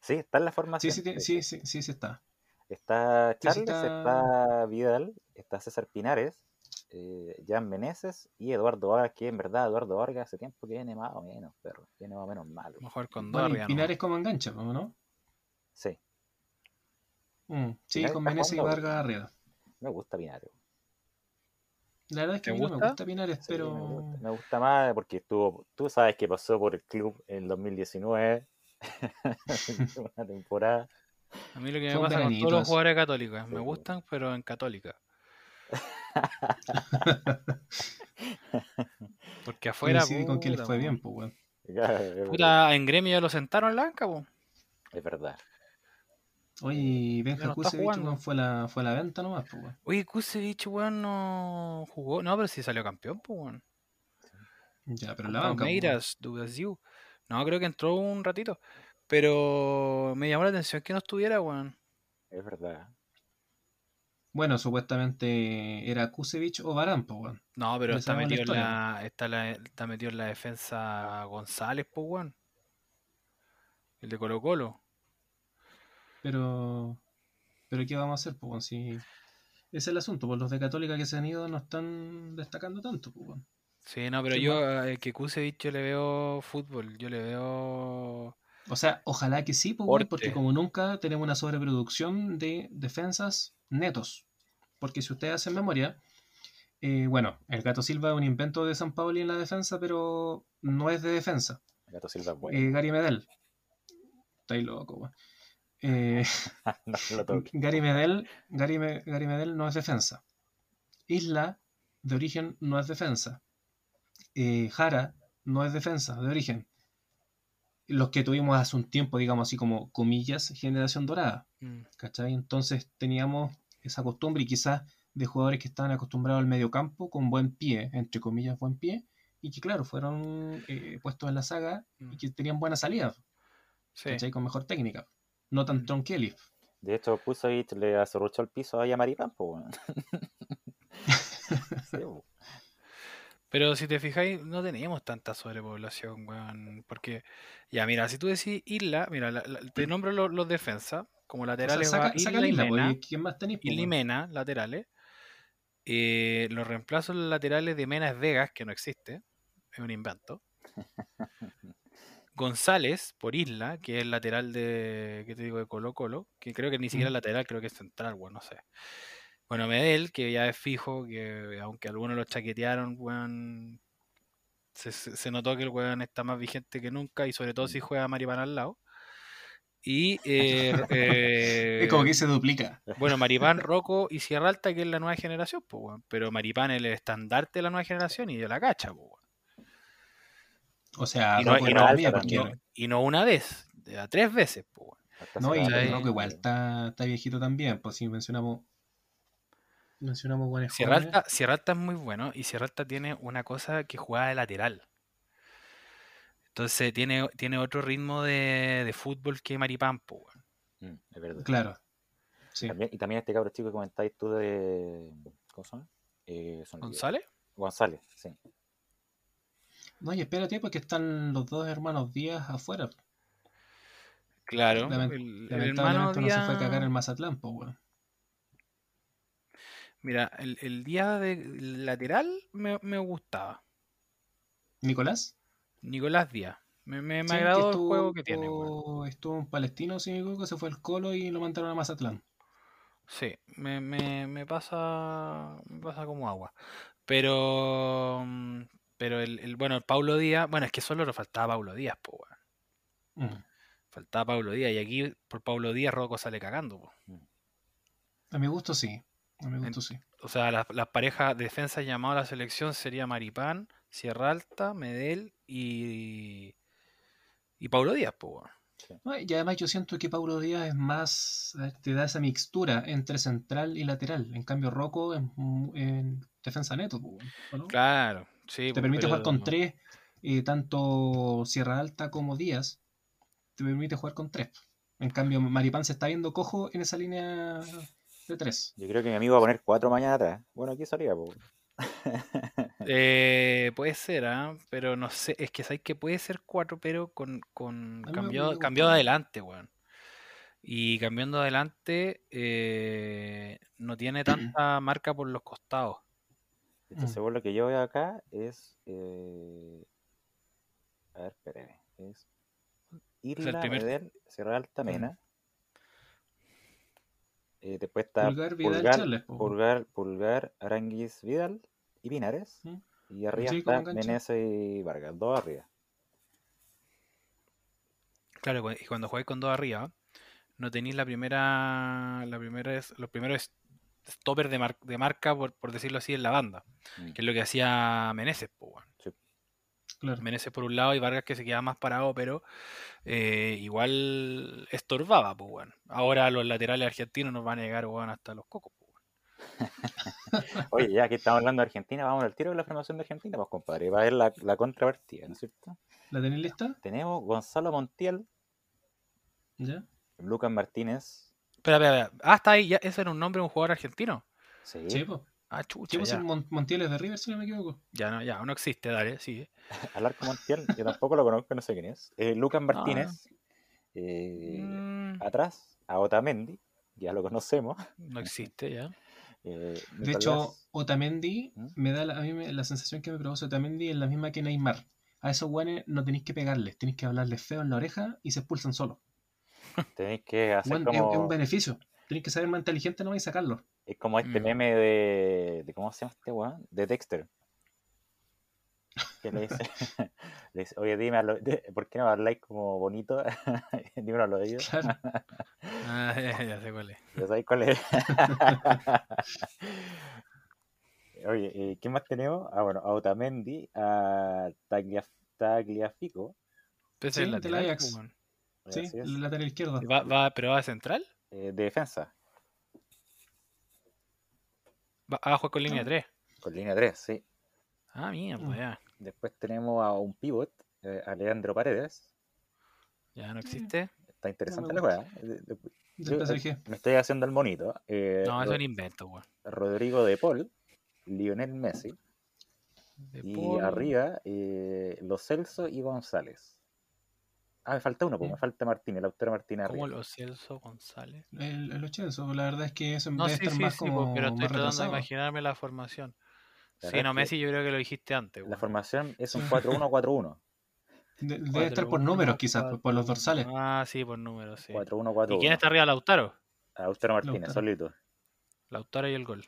Sí, está en la formación. Sí, sí, sí, sí, sí, sí está. Está Charles, está Vidal, está César Pinares, eh, Jan Meneses y Eduardo Vargas, que en verdad Eduardo Vargas hace tiempo que viene más o menos, perro, viene más o menos malo. Mejor con bueno, Pinares como engancha, ¿no? Sí. Mm, sí, con Meneses y Vargas arriba. Me gusta Pinares. La verdad es que a mí no me gusta Pinares, pero. Me gusta, más porque estuvo. Tú sabes que pasó por el club en 2019. una temporada. A mí lo que me pasa con todos los jugadores católicos, me gustan, pero en católica. Porque afuera. Sí, con quién les fue bien, pues, Puta, en gremio ya lo sentaron en la banca, pues. Es verdad. Oye, Benja no Kusevich fue la, fue la venta nomás, pues, Oye, Kusevich, weón, no jugó. No, pero sí salió campeón, pues, weón. Ya, pero la banca. No, creo que entró un ratito. Pero me llamó la atención que no estuviera, weón. Es verdad. Bueno, supuestamente era Kusevich o Barán, pues, weón. No, pero está metido, en la, está, la, está metido en la defensa González, pues, weón. El de Colo Colo. Pero, pero ¿qué vamos a hacer, pues, Si ese es el asunto, pues los de Católica que se han ido no están destacando tanto, pues, weón. Sí, no, pero yo, eh, que Kusevich yo le veo fútbol, yo le veo... O sea, ojalá que sí, pues, porque como nunca tenemos una sobreproducción de defensas netos. Porque si ustedes hacen memoria, eh, bueno, el Gato Silva es un invento de San Pauli en la defensa, pero no es de defensa. El Gato Silva es bueno. Eh, Gary Medel. Estáis loco, eh, Gary, Medel, Gary, Gary Medel no es defensa. Isla, de origen, no es defensa. Jara no es defensa, de origen. los que tuvimos hace un tiempo, digamos así como comillas, generación dorada. Mm. ¿Cachai? Entonces teníamos esa costumbre y quizás de jugadores que estaban acostumbrados al mediocampo con buen pie, entre comillas, buen pie, y que claro, fueron eh, puestos en la saga y Mm. que tenían buena salida, Sí. ¿cachai? Con mejor técnica. No tan Mm. tronquelis. De hecho, Pusovich le acerruchó el piso ahí a Maripán, pues, weón. Sí, po. Pero si te fijáis, no teníamos tanta sobrepoblación, weón. Porque, ya, mira, si tú decís Isla, mira, la- la- te nombro los, los defensas, como O sea, laterales va saca, saca Isla y Isla, pues, Mena. ¿y ¿quién más tenéis? pues, Isla y weón? Mena, laterales. Eh, los reemplazos laterales de Mena es Vegas, que no existe, es un invento. González por Isla, que es el lateral de, ¿qué te digo? de Colo Colo, que creo que ni siquiera es Mm. lateral, creo que es central, bueno, no sé. Bueno, Medel, que ya es fijo, que aunque algunos lo chaquetearon, weón, se, se- se notó que el weón está más vigente que nunca y sobre todo si juega Maripán al lado. Y eh, Es como eh, que se duplica. bueno, Maripán, Rocco y Sierra Alta, que es la nueva generación, pues, weón. Pero Maripán es el estandarte de la nueva generación y de la cacha, pues, weón. O sea, Y no- y no- alta y no una vez, a tres veces, pues, weón. Hasta No, y. Rocco igual está, está viejito también, pues si mencionamos mencionamos buenos Sierra. Alta, Sierra Alta es muy bueno y Sierra Alta tiene una cosa que juega de lateral. Entonces tiene, tiene otro ritmo de, de fútbol que Maripán, pues, weón. Mm, es verdad. Claro. Sí. También- y también este cabro chico que comentáis tú de. ¿Cómo llama? Eh. ¿González? González, sí. No, y espérate, porque están los dos hermanos Díaz afuera. Claro. Lament- el, el hermano Lamentablemente no se fue a cagar en Mazatlán, pues, weón. Mira, el, el día de lateral me, me gustaba. Nicolás. Nicolás Díaz. Me, me, me Sí, agradó el juego que tiene, weón. Estuvo en Palestino, si me equivoco, se fue al Colo y lo mandaron a Mazatlán. Sí, me, me, me pasa me pasa como agua. Pero pero el, el- bueno, el Paulo Díaz, bueno, es que solo nos faltaba Paulo Díaz, po, weón. Mm. Faltaba Paulo Díaz y aquí por Paulo Díaz Rocco sale cagando, po. A mi gusto sí. A mi gusto sí. O sea, las, las parejas defensas llamadas a la selección sería Maripán, Sierra Alta, Medel y y Paulo Díaz, po, weón. No, y además yo siento que Paulo Díaz es más, eh, te da esa mixtura entre central y lateral. En cambio, Rocco es mu- en defensa neto, pues. Claro, sí, te permite jugar con tres, eh, tanto Sierra Alta como Díaz, te permite jugar con tres. En cambio, Maripán se está viendo cojo en esa línea de tres. Yo creo que mi amigo va a poner cuatro mañana atrás. Bueno, aquí salía, pues. Eh, puede ser, ¿ah? pero no sé, es que sabes que puede ser cuatro, pero con, con cambiado, cambiado adelante, weón. Y cambiando adelante, eh, no tiene tanta marca por los costados. De hecho, Mm. según lo que yo veo acá, es. eh, A ver, espérame. Es. Isla, primer- Medel, Sierra Alta, Mena. Eh, después está Pulgar, Vidal, Pulgar. Pulgar, Pulgar, Aranguis, Vidal y Pinares. Y arriba Sí, está. Meneses y Vargas, dos arriba. Claro, y cuando jugáis con dos arriba, no tenéis la primera, la primera es, los primeros stopper de, mar- de marca, por, por decirlo así, en la banda, Mm. que es lo que hacía Meneses, weón. Claro. Meneses por un lado y Vargas que se quedaba más parado, pero eh, igual estorbaba, pues. Ahora los laterales argentinos nos van a llegar, hasta los cocos, pues. Oye, ya que estamos hablando de Argentina, vamos al tiro de la formación de Argentina, pues compadre. Va a ver la, la contrapartida, ¿no es cierto? ¿La tenéis lista? Tenemos Gonzalo Montiel, ¿Ya? Lucas Martínez. Espera, espera, espera. Ah, está ahí, ya, ese era un nombre de un jugador argentino. Sí, Sí, pues. Ah, Sí, chucha, pues ya. el Mon- Montiel es de River, si no me equivoco. Ya no, ya, no existe, dale, sigue. Alarco Montiel, yo tampoco lo conozco, no sé quién es. Eh, Lucas Martínez. eh, Mm, Atrás, a Otamendi, ya lo conocemos. no existe, ya. Eh, De hecho, Otamendi, ¿Mm? me da la, a mí me- la sensación que me produce Otamendi es la misma que Neymar. A esos guanes no tenéis que pegarles, tenéis que hablarles feo en la oreja y se expulsan solos. tenéis que hacer Weón, es, es un como, beneficio. Tenéis que saber más inteligente no y sacarlo. es como este Mm. meme de, de. ¿Cómo se llama este weón? De Dexter. Que le dice, le dice, oye, dime, hablo- de- ¿por qué no habláis como bonito? Dímelo a los de ellos. Claro. Ah, ya, ya sé cuál es. ¿Ya sabéis cuál es? Oye, eh, ¿quién más tenemos? Ah, bueno, a Otamendi, a Taglia- Tagliafico. Sí, el del lateral, Ajax. po, weón. Sí, Así es. el lateral izquierdo. ¿Va, va- ¿Pero va de central? Eh, de defensa, Va a jugar con línea Ah. 3. con línea 3, sí. Ah, mierda, Mm. ya. Después tenemos a un pivot, eh, a Leandro Paredes. Ya no existe. Está interesante me la yo, PSG. eh, me estoy haciendo el monito. eh, No, es un invento, weón. Rodrigo de Paul, Lionel Messi. De Y Paul. arriba, eh, Los Celso y González. Ah, me falta uno, pues me falta Martínez, Lautaro Martínez ¿Cómo arriba. lo Celso González? El, el Ochenzo, la verdad es que eso No, debe sí, estar sí, más sí, como po, pero estoy tratando de imaginarme la formación. La Sí, no, Messi yo creo que lo dijiste antes, La weón. formación es un Sí. 4-1-4-1. De- debe estar por números, quizás, por, por los dorsales. Ah, sí, por números, sí. 4-1-4-1. ¿Y quién está arriba? Lautaro. Lautaro Martínez, Lautaro. solito. Lautaro y el gol.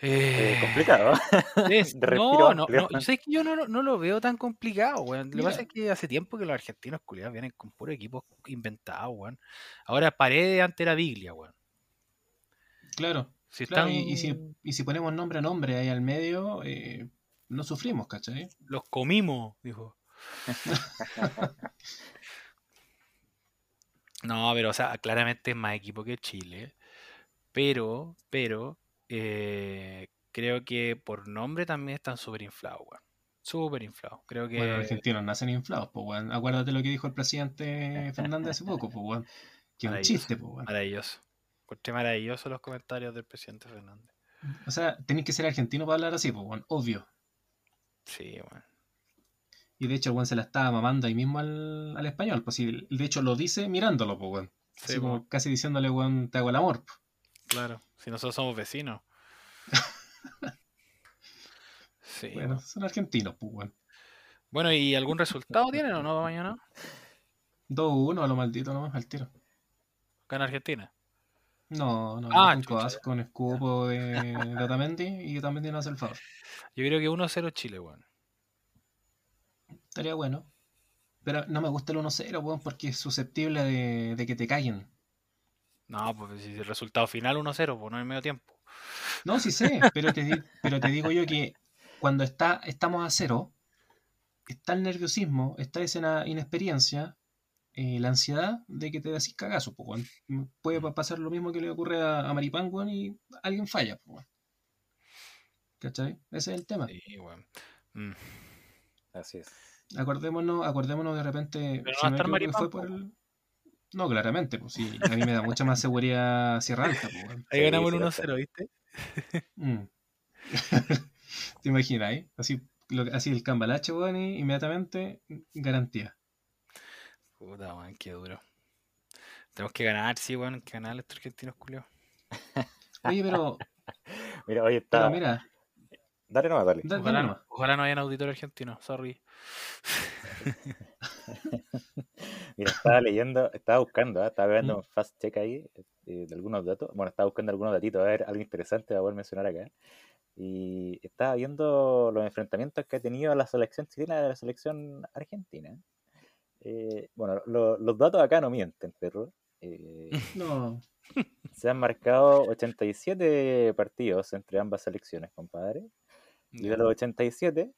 Eh, Eh, complicado. es- no, no, no, yo sé que yo no, lo- no lo veo tan complicado, weón. Lo que pasa es que hace tiempo que los argentinos culiados vienen con puro equipos inventados, weón. Ahora Paredes antes era Biglia, weón. Claro, Si claro. están Y, y si, y si ponemos nombre a nombre ahí al medio, eh, no sufrimos, ¿cachai? los comimos, dijo. No, pero o sea, claramente es más equipo que Chile. Pero, pero, eh, creo que por nombre también están súper inflados, weón. Súper inflados. Creo que Bueno, los argentinos nacen inflados, pues, weón. Acuérdate lo que dijo el presidente Fernández hace poco, pues, weón. Que un chiste, pues, weón. maravilloso. Encontré maravilloso los comentarios del presidente Fernández. O sea, tenéis que ser argentino para hablar así, pues. Obvio. Sí, weón. Y de hecho, el se la estaba mamando ahí mismo al, al español. Pues sí, de hecho lo dice mirándolo, pues. Así Sí, como casi diciéndole, weón, te hago el amor. po. Claro. Si nosotros somos vecinos. Sí. Bueno, Bueno. son argentinos, pues, weón. bueno, ¿y algún resultado tienen o no mañana? 2-1 a lo maldito nomás, al tiro. Gana Argentina. No, no, Ah, codazo, con escupo de, de Otamendi y que también tiene hace el favor. Yo creo que 1-0 Chile, weón. Estaría bueno. Pero no me gusta el 1-0, weón, porque es susceptible de, de que te caguen. No, pues si el resultado final 1-0, pues no hay medio tiempo. No, sí sé, pero te, di- pero te digo yo que cuando está, estamos a cero, está el nerviosismo, está esa inexperiencia, eh, la ansiedad de que te decís cagazo, pues. Puede pa- pasar lo mismo que le ocurre a, a Maripán, weón, y alguien falla, pues, weón. ¿Cachai? Ese es el tema. Sí. Mm. Así es. Acordémonos, acordémonos de repente. Pero no va a estar Maripán, fue por el. No, claramente, pues sí. A mí me da mucha más seguridad Sierra Alta, pues. Ahí ganamos el sí, 1-0, ¿viste? Mm. ¿Te imaginas, eh? Así, lo, así el cambalache, weón, y inmediatamente garantía. Puta, weón, qué duro. Tenemos que ganar, sí, weón, hay que ganar estos argentinos culiados. Oye, pero, Mira, oye, pero está. mira, Dale nomás, dale. da- dale Ojalá, nomás. ojalá no hayan auditor argentino, sorry. Mira, estaba leyendo, estaba buscando, ¿ah? estaba viendo Mm. un fast check ahí eh, de algunos datos. Bueno, estaba buscando algunos datitos, a ver, algo interesante para poder mencionar acá. Y estaba viendo los enfrentamientos que ha tenido la selección chilena de la selección argentina. Eh, bueno, lo- los datos acá no mienten, perro. Eh, No, se han marcado 87 partidos entre ambas selecciones, compadre. Y de los 87,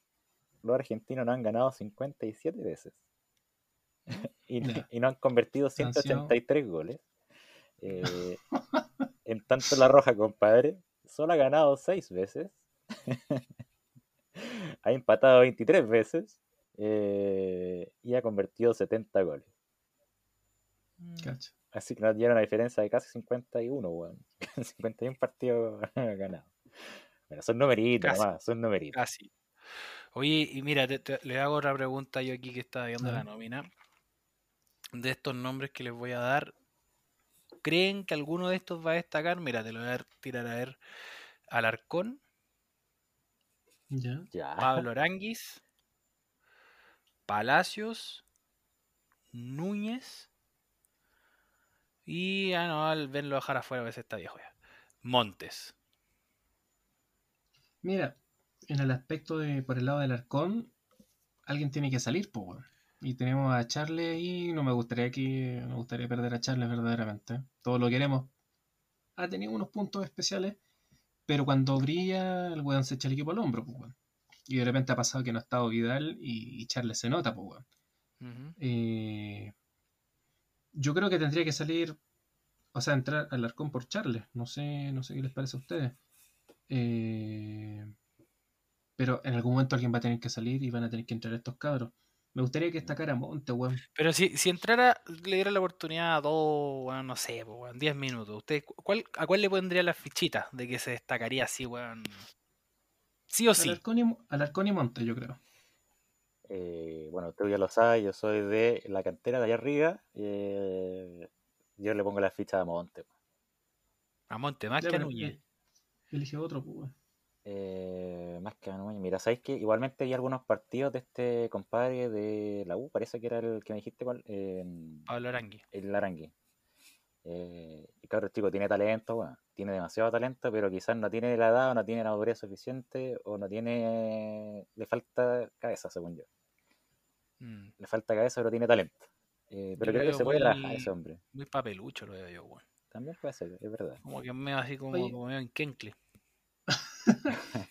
los argentinos no han ganado 57 veces. y, Ya. y no han convertido Han sido- 183 goles. Eh, en tanto la roja, compadre, solo ha ganado 6 veces. ha empatado 23 veces. Eh, y ha convertido 70 goles. Mm. cacho. Así que nos dieron una diferencia de casi 51, weón. 51 partidos ganados. Bueno, son numeritos Casi. nomás, son numeritos. Casi. Oye, y mira, te- te- le hago otra pregunta yo aquí que estaba viendo la nómina. De estos nombres que les voy a dar, ¿creen que alguno de estos va a destacar? Mira, te lo voy a dar- tirar a ver. Alarcón, Ya. Ya. Pablo Aranguis, Palacios, Núñez y, ah, no, al verlo bajar afuera a veces está viejo ya. Montes. Mira, en el aspecto de por el lado del arcón, alguien tiene que salir, pues. Y tenemos a Charles y no me gustaría que no me gustaría perder a Charles verdaderamente. Todos lo queremos. Ha tenido unos puntos especiales, pero cuando brilla, el weón se echa el equipo al hombro, pues. Y de repente ha pasado que no ha estado Vidal y, y Charles se nota, pues, weón. Eh, yo creo que tendría que salir, o sea, entrar al arcón por Charles. No sé, no sé qué les parece a ustedes. Eh, pero en algún momento alguien va a tener que salir y van a tener que entrar estos cabros. Me gustaría que destacara Monte, weón. Pero si, si entrara, le diera la oportunidad a dos, weón, no sé, po, weón, 10 minutos. ¿Usted, cu- cuál, ¿A cuál le pondría la fichita de que se destacaría así, weón? Sí o sí. Arcón y, al Arcón y Monte, yo creo. Eh, bueno, tú ya lo sabes, yo soy de la cantera de allá arriba. eh, yo le pongo la ficha a Monte. A Monte, más Ya, que a Núñez. eh, Elige otro, pues. Eh, más que a Núñez. Mira, ¿sabes que Igualmente hay algunos partidos de este compadre de la U, parece que era el que me dijiste, ¿cuál? Eh, Pablo Arangui. el Larangui. Eh, el cabro chico tiene talento, bueno, tiene demasiado talento, pero quizás no tiene la edad o no tiene la madurez suficiente o no tiene. Le falta cabeza, según yo. Mm, Le falta cabeza, pero tiene talento. Eh, pero Yo creo que se puede trabajar ese hombre. muy papelucho lo veo yo, weón. También puede ser, es verdad. Como que medio así como, como medio enquencle.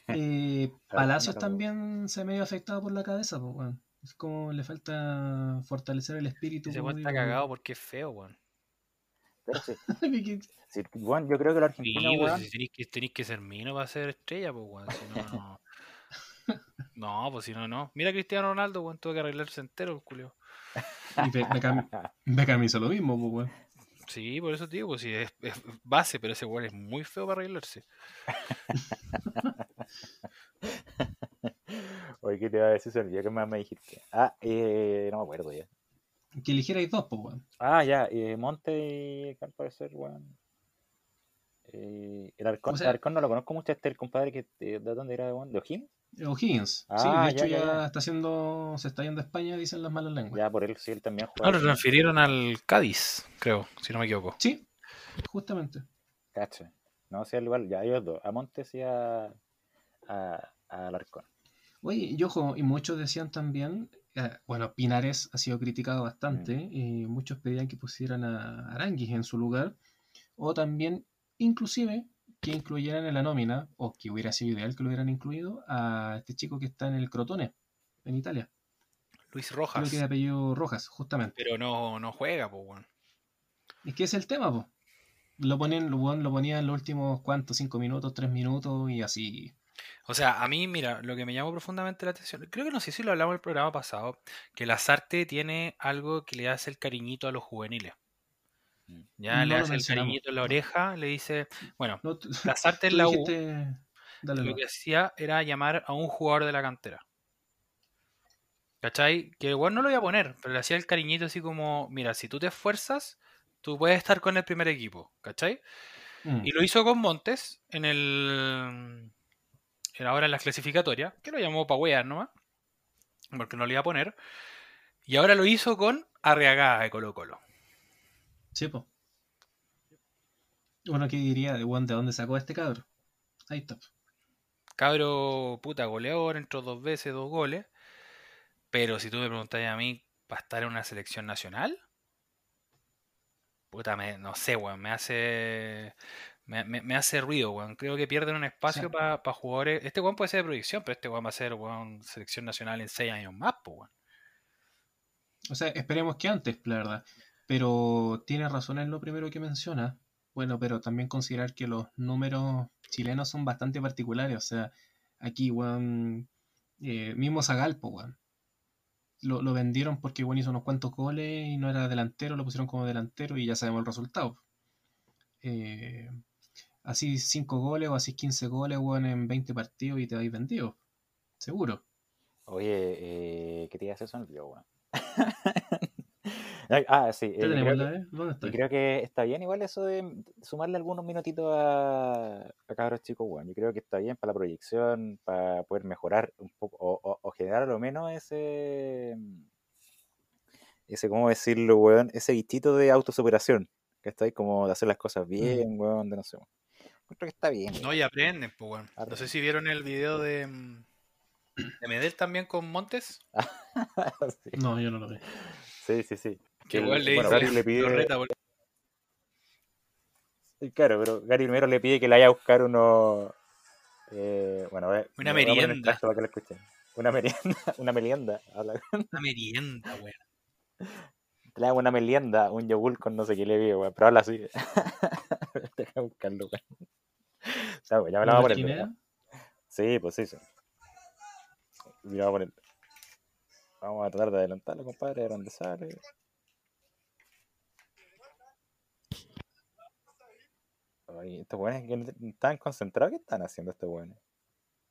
Eh, Claro, Palacios también se medio afectado por la cabeza, pues. Es como le falta fortalecer el espíritu. Weón está cagado porque es feo, weón. Pero sí, sí, bueno, yo creo que los Sí, argentinos, pues, si tenéis que, tenéis que ser mino para ser estrella, pues, weón. Si no, no. No, pues si no, no. Mira a Cristiano Ronaldo, weón, tuvo que arreglarse entero, el culio. y Be- Beckham, Beckham hizo lo mismo, pues, weón. Sí, por eso te digo, pues sí, es, es base, pero ese weón es muy feo para arreglarse. Oye, ¿qué te iba a decir? Se olvidó, ¿qué más me dijiste? Ah, eh, no me acuerdo ya. Que eligierais dos, pues, weón. Ah, ya, eh, Monte y al parecer, weón. Eh, el Arcón, O sea- el Arcón no lo conozco mucho, este el compadre que eh, de dónde era, weón, de O'Higgins. O'Higgins. sí, Ah, de hecho ya, ya, ya, ya. está haciendo, se está yendo a España, dicen las malas lenguas. Ya por él, sí, él también juega. Ah, lo transfirieron al Cádiz, creo, si no me equivoco. Sí, justamente. Cacha. No, sí, al igual, ya ellos dos, a Montes y a, a, a Alarcón. Oye, y ojo, y muchos decían también, eh, bueno, Pinares ha sido criticado bastante, y muchos pedían que pusieran a Aranguis en su lugar, o también, inclusive, que incluyeran en la nómina, o que hubiera sido ideal que lo hubieran incluido, a este chico que está en el Crotone, en Italia. Luis Creo Rojas. que de apellido Rojas, justamente. Pero no, no juega, pues, weón. Es que es el tema, po. Lo ponen, lo, lo ponían en los últimos, ¿cuántos? Cinco minutos, tres minutos, y así. O sea, a mí, mira, lo que me llamó profundamente la atención, creo que no sé si lo hablamos en el programa pasado, que Lazarte tiene algo que le hace el cariñito a los juveniles. Mm. Ya No le hace el cariñito en la oreja, le dice, bueno, No, Lazarte en la U, dijiste- Dale, lo no. que hacía era llamar a un jugador de la cantera. ¿Cachai? Que igual no lo iba a poner, pero le hacía el cariñito así como, mira, si tú te esfuerzas, tú puedes estar con el primer equipo, ¿cachai? Mm. Y lo hizo con Montes en el. Ahora en las clasificatorias, que lo llamó para wear nomás, porque no le iba a poner. Y ahora lo hizo con Arriagada de Colo Colo. Sí, po. Bueno, ¿qué diría de Juan de dónde sacó a este cabro? Ahí está. Cabro puta goleador, entró dos veces, dos goles. Pero si tú me preguntas a mí, ¿para estar en una selección nacional? Puta, me, no sé, weón, me hace. Me, me- me hace ruido, weón. Creo que pierden un espacio Sí. para jugadores. Este weón puede ser de proyección, pero este weón va a ser, weón, selección nacional en seis años más, pues, weón. O sea, esperemos que antes, la verdad. Pero tiene razón en lo primero que menciona. Bueno, pero también considerar que los números chilenos son bastante particulares. O sea, aquí, weón, eh, mismo Zagalpo, weón. Lo, lo vendieron porque, weón, hizo unos cuantos goles y no era delantero, lo pusieron como delantero y ya sabemos el resultado. Eh, así 5 goles o así 15 goles, weón, en 20 partidos y te habéis vendido. Seguro. Oye, eh, ¿qué te iba a hacer? Olvidó, weón. ah, sí. eh, ¿Ya tenemos creo la? ¿Dónde creo que está bien igual eso de sumarle algunos minutitos a, a cabros chicos, weón. Yo creo que está bien para la proyección, para poder mejorar un poco, o, o- o generar a lo menos ese, ese, ¿cómo decirlo, weón? Ese bichito de autosuperación, que está ahí como de hacer las cosas bien, weón, de no sé. weón. Encuentro que está bien. No, y aprenden, pues, weón. No sé si vieron el video de. mm, de Medel también con Montes. sí, No, yo no lo vi. sí, sí. sí. Que El- igual le bueno. Gary le pide- lo reta por- Sí, Claro, pero Gary primero le pide que le vaya a buscar unos Eh, bueno, a ver. Una merienda. extracto para que lo escuchen. Una merienda, una merienda. habla- Una merienda, weón. Le hago una merienda, un yogur con no sé qué le digo, weón. Pero habla así. Deja buscarlo, weón. Sí, pues sí, sí. Y la voy a poner. Vamos a tratar de adelantarlo, compadre, ver dónde sale. Ay, estos weones que están concentrados, ¿qué están haciendo estos weones?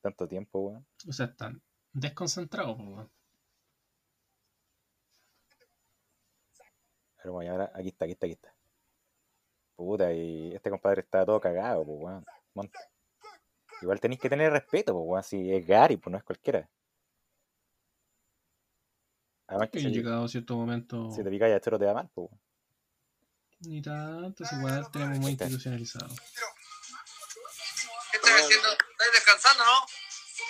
Tanto tiempo, weón. O sea, están desconcentrados, weón. Pero bueno, ahora aquí está, aquí está, aquí está. Puta, y este compadre está todo cagado, pues weón. Igual tenéis que tener respeto, pues weón. Si es Gary, pues no es cualquiera. Además que Que si, llegado a cierto momento. si te picas a choro te da mal, pues weón. Ni tanto, es igual tenemos muy institucionalizado. ¿Qué estás haciendo? ¿Estás descansando, no?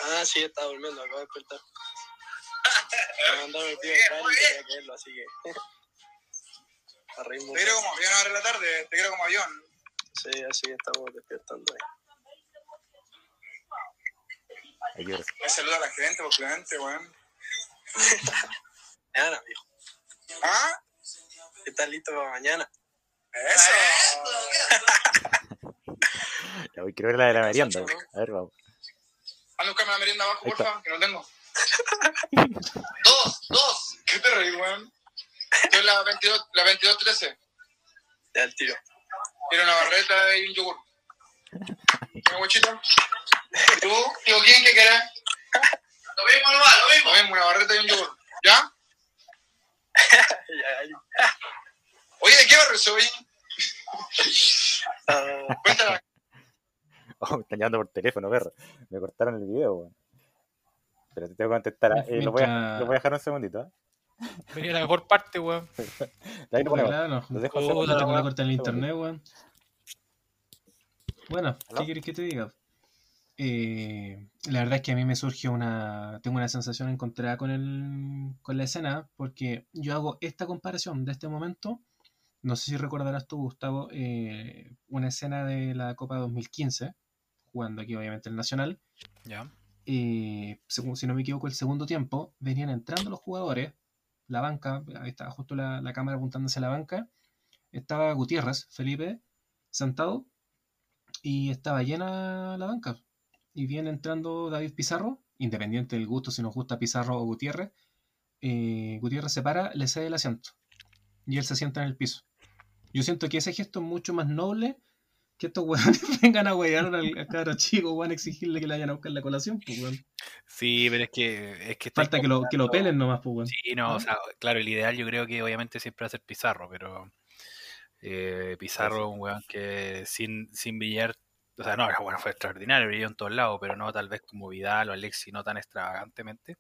Ah, sí, estaba durmiendo, acabo de despertar. Me mandaron el tío Cali y quería caerlo, así que. Te quiero como avión ahora en la tarde, te quiero como avión. Sí, así que estamos despertando ahí. Ver. Me saluda a la gente, por Clemente, weón. Mañana, viejo. ¿Ah? ¿Estás listo para mañana? Eso. Ya voy, quiero ver la de la merienda, weón. A ver, vamos. Anda, buscame la merienda abajo, porfa, que no tengo. dos, dos. ¿Qué te reí, weón? En la 22, la 22-13. Ya el tiro. Quiero una barreta y un yogur. ¿Y tú? Tío, ¿quién qué querés? Lo mismo nomás, lo mismo. Lo mismo, una barreta y un yogur. ¿Ya? Oye, ¿de qué barrio soy? Ah, Cuéntala. Oh, me están llamando por teléfono, perro. Me cortaron el video, weón. Pero te tengo que contestar. eh, lo, voy a, lo voy a dejar un segundito. ¿eh? Venía la mejor parte, weón. Ahí lo ponemos. Claro, no. Lo dejo Puta, hacer, No tengo weón. la corta en el Un internet, weón. Bueno, ¿Aló? ¿qué quieres que te diga? Eh, la verdad es que a mí me surge una. Tengo una sensación encontrada con, el, con la escena, porque yo hago esta comparación de este momento. No sé si recordarás tú, Gustavo, eh, una escena de la Copa 2015, jugando aquí, obviamente, el Nacional. Ya. eh, según, si no me equivoco, el segundo tiempo, venían entrando los jugadores, la banca, ahí estaba justo la, la cámara apuntándose a la banca, estaba Gutiérrez, Felipe, sentado, y estaba llena la banca. Y viene entrando David Pizarro, independiente del gusto si nos gusta Pizarro o Gutiérrez, eh, Gutiérrez se para, le cede el asiento, y él se sienta en el piso. Yo siento que ese gesto es mucho más noble que estos weones vengan a huear al, cabro chico, weón, a exigirle que le vayan a buscar la colación, pues, weón. Sí, pero es que. Es que Falta que lo, que lo pelen nomás, pues, weón. Sí, no, ¿Ah? o sea, claro, el ideal yo creo que obviamente siempre va a ser Pizarro, pero eh, Pizarro un weón que sin, sin brillar, o sea, no, era bueno, fue extraordinario, brilló en todos lados, pero no tal vez como Vidal o Alexi, no tan extravagantemente.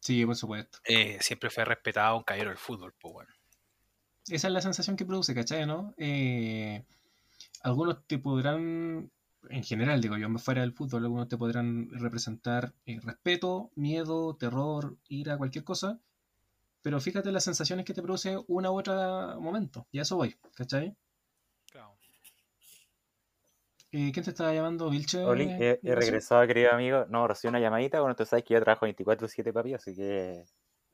Sí, por supuesto. Eh, siempre fue respetado un caballero del fútbol, pues bueno. Esa es la sensación que produce, ¿cachai? ¿no? Eh, algunos te podrán, en general, digo yo, fuera del fútbol, algunos te podrán representar eh, respeto, miedo, terror, ira, cualquier cosa. Pero fíjate las sensaciones que te produce una u otra momento. Y a eso voy, ¿cachai? Eh, ¿Quién te estaba llamando? ¿Vilche? Oli, he, he Ignacio? regresado, querido amigo. No, recibí una llamadita. Bueno, tú sabes que yo trabajo 24-7, papi, así que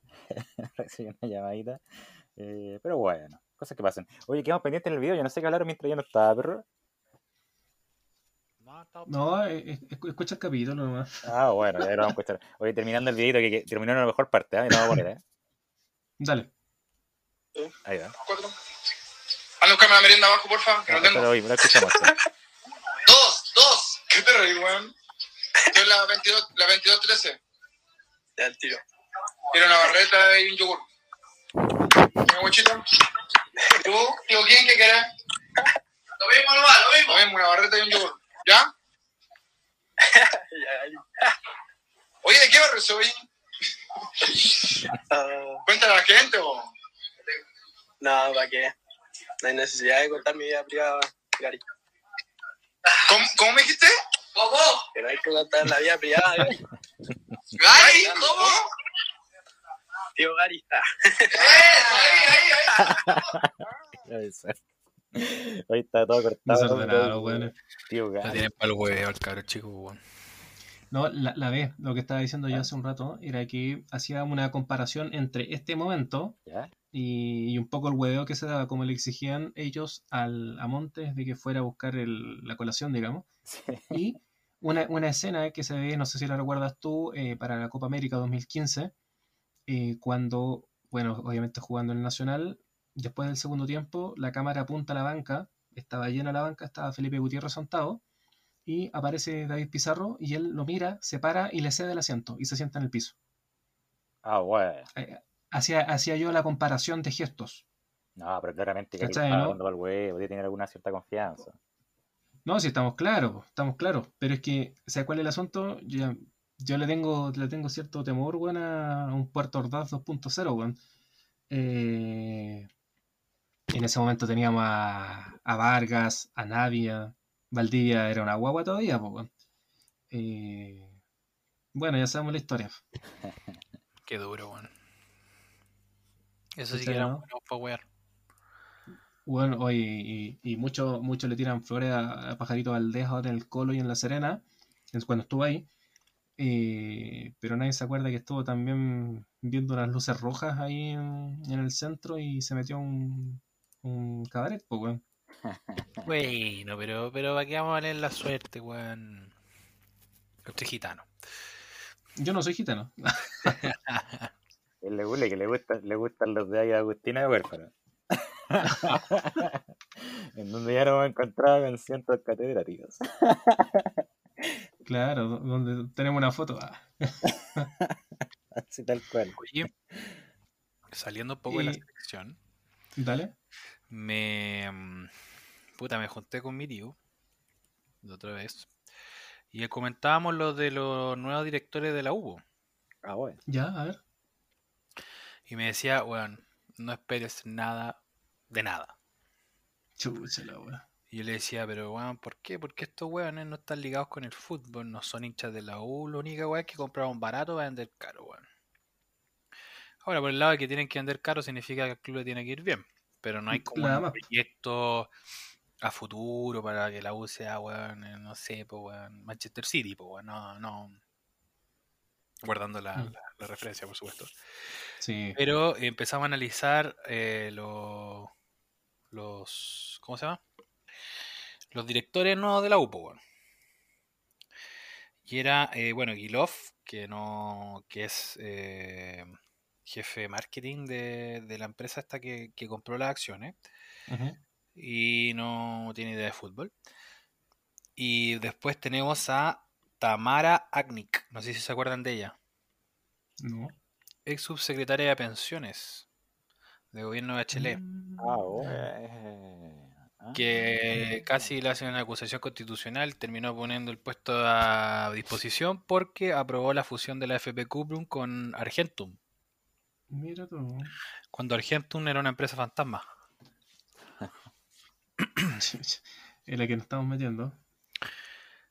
recibí una llamadita. Eh, pero bueno, cosas que pasan. Oye, quedamos pendientes en el video. Yo no sé qué hablar mientras yo no estaba, perro. No, eh, eh, escu- escucha el capítulo nomás. Ah, bueno, ya lo vamos a escuchar. Oye, terminando el videito, que, que terminó en la mejor parte, ¿eh? Y lo vamos a poner, ¿eh? Dale. Ahí va. Cuatro. Anda, buscame la merienda abajo, porfa, que no Ah, tengo. pero oye, lo escuchamos. ¿eh? Dos, dos. ¿Qué te reí, weón? En la 22, la 22-13. ya el tiro. Quiero una barreta y un yogur. ¿Una guachita? ¿Y tú? Tío, ¿quién qué querés? Lo mismo nomás, lo mismo. Lo mismo, una barreta y un yogur. Ya. Oye, ¿de qué barrio soy? Ah, Cuéntale a la gente, o. no, ¿para qué? No hay necesidad de contar mi vida privada, Gary. ¿Cómo, cómo me dijiste? ¿Cómo? Que no hay que contar la vida privada, Gary. ¿Gary? ¿Cómo? Tío Gary. Ah, ¡Eh! Ahí, ahí, está todo cortado. Desordenado, todo, weón. Tío, No gato. tienen para el huevo el cabro chico, weón. No, la, la B, lo que estaba diciendo yo hace un rato, era que hacía una comparación entre este momento ¿Ya? y, y un poco el hueveo que se daba, como le exigían ellos al, a Montes de que fuera a buscar el- la colación, digamos. Sí. Y una, una escena que se ve, no sé si la recuerdas tú, eh, para la Copa América 2015, eh, cuando, bueno, obviamente jugando en el Nacional, después del segundo tiempo, la cámara apunta a la banca, estaba llena la banca, estaba Felipe Gutiérrez sentado, y aparece David Pizarro, y él lo mira, se para y le cede el asiento, y se sienta en el piso. Ah, bueno. Eh, Hacía, hacía yo la comparación de gestos. No, pero claramente que él ¿Cachai, estaba no? dando al huevo, tener alguna cierta confianza. No, sí, estamos claros, estamos claros. Pero es que, ¿sabes cuál es el asunto? Yo, yo le tengo, le tengo cierto temor, weón, a un Puerto Ordaz 2.0, weón. Eh, en ese momento teníamos a, a Vargas, a Navia, Valdivia era una guagua todavía, weón. Eh, bueno, ya sabemos la historia. Qué duro, weón. Eso sí ¿Cachai, que era no? bueno para wear. Bueno, oye, y, y muchos muchos le tiran flores a, a Pajarito Valdés ahora en el Colo y en La Serena, cuando estuvo ahí. Eh, pero nadie se acuerda que estuvo también viendo unas luces rojas ahí en, en el centro y se metió un, un cabaret, pues, weón. Bueno, pero, pero ¿para qué vamos a leer la suerte, weón? Usted es gitano. Yo no soy gitano. Él le huele que le, gusta, le gustan los de ahí de Agustina de Huérfano. en donde ya nos hemos encontrado con cientos catedráticos. Claro, do- donde tenemos una foto. ah. Así tal cual. Oye, saliendo un poco de la selección, Dale. Me. mm, Puta, me junté con mi tío. De otra vez. Y le comentábamos lo de los nuevos directores de la UBO. Ah, bueno. Ya, a ver. Y me decía, weón, no esperes nada de nada. Chucha la weá. Y yo le decía, pero weón, ¿por qué? Porque estos weones no están ligados con el fútbol, no son hinchas de la U, la única weá es que compraron barato va a vender caro, weón. Ahora, por el lado de que tienen que vender caro significa que el club le tiene que ir bien, pero no hay como Nada un más. proyecto a futuro para que la U sea, weón, eh, no sé, pues weón, Manchester City, pues weón, no, no. Guardando la, Mm. la- la referencia, por supuesto. Sí. Pero empezamos a analizar eh, lo- los. ¿Cómo se llama? Los directores nuevos de la UPO, weón. Y era, eh, bueno, Gilov, que no. que es eh, jefe de marketing de, de la empresa esta que, que compró las acciones. Y no tiene idea de fútbol. Y después tenemos a Tamara Agnik. No sé si se acuerdan de ella. No. Ex subsecretaria de pensiones de gobierno de Chile. Mm. Ah, bueno. Ah. que casi le hacen una acusación constitucional, terminó poniendo el puesto a disposición porque aprobó la fusión de la FP Cuprum con Argentum, Mira tú. cuando Argentum era una empresa fantasma. En la que nos estamos metiendo.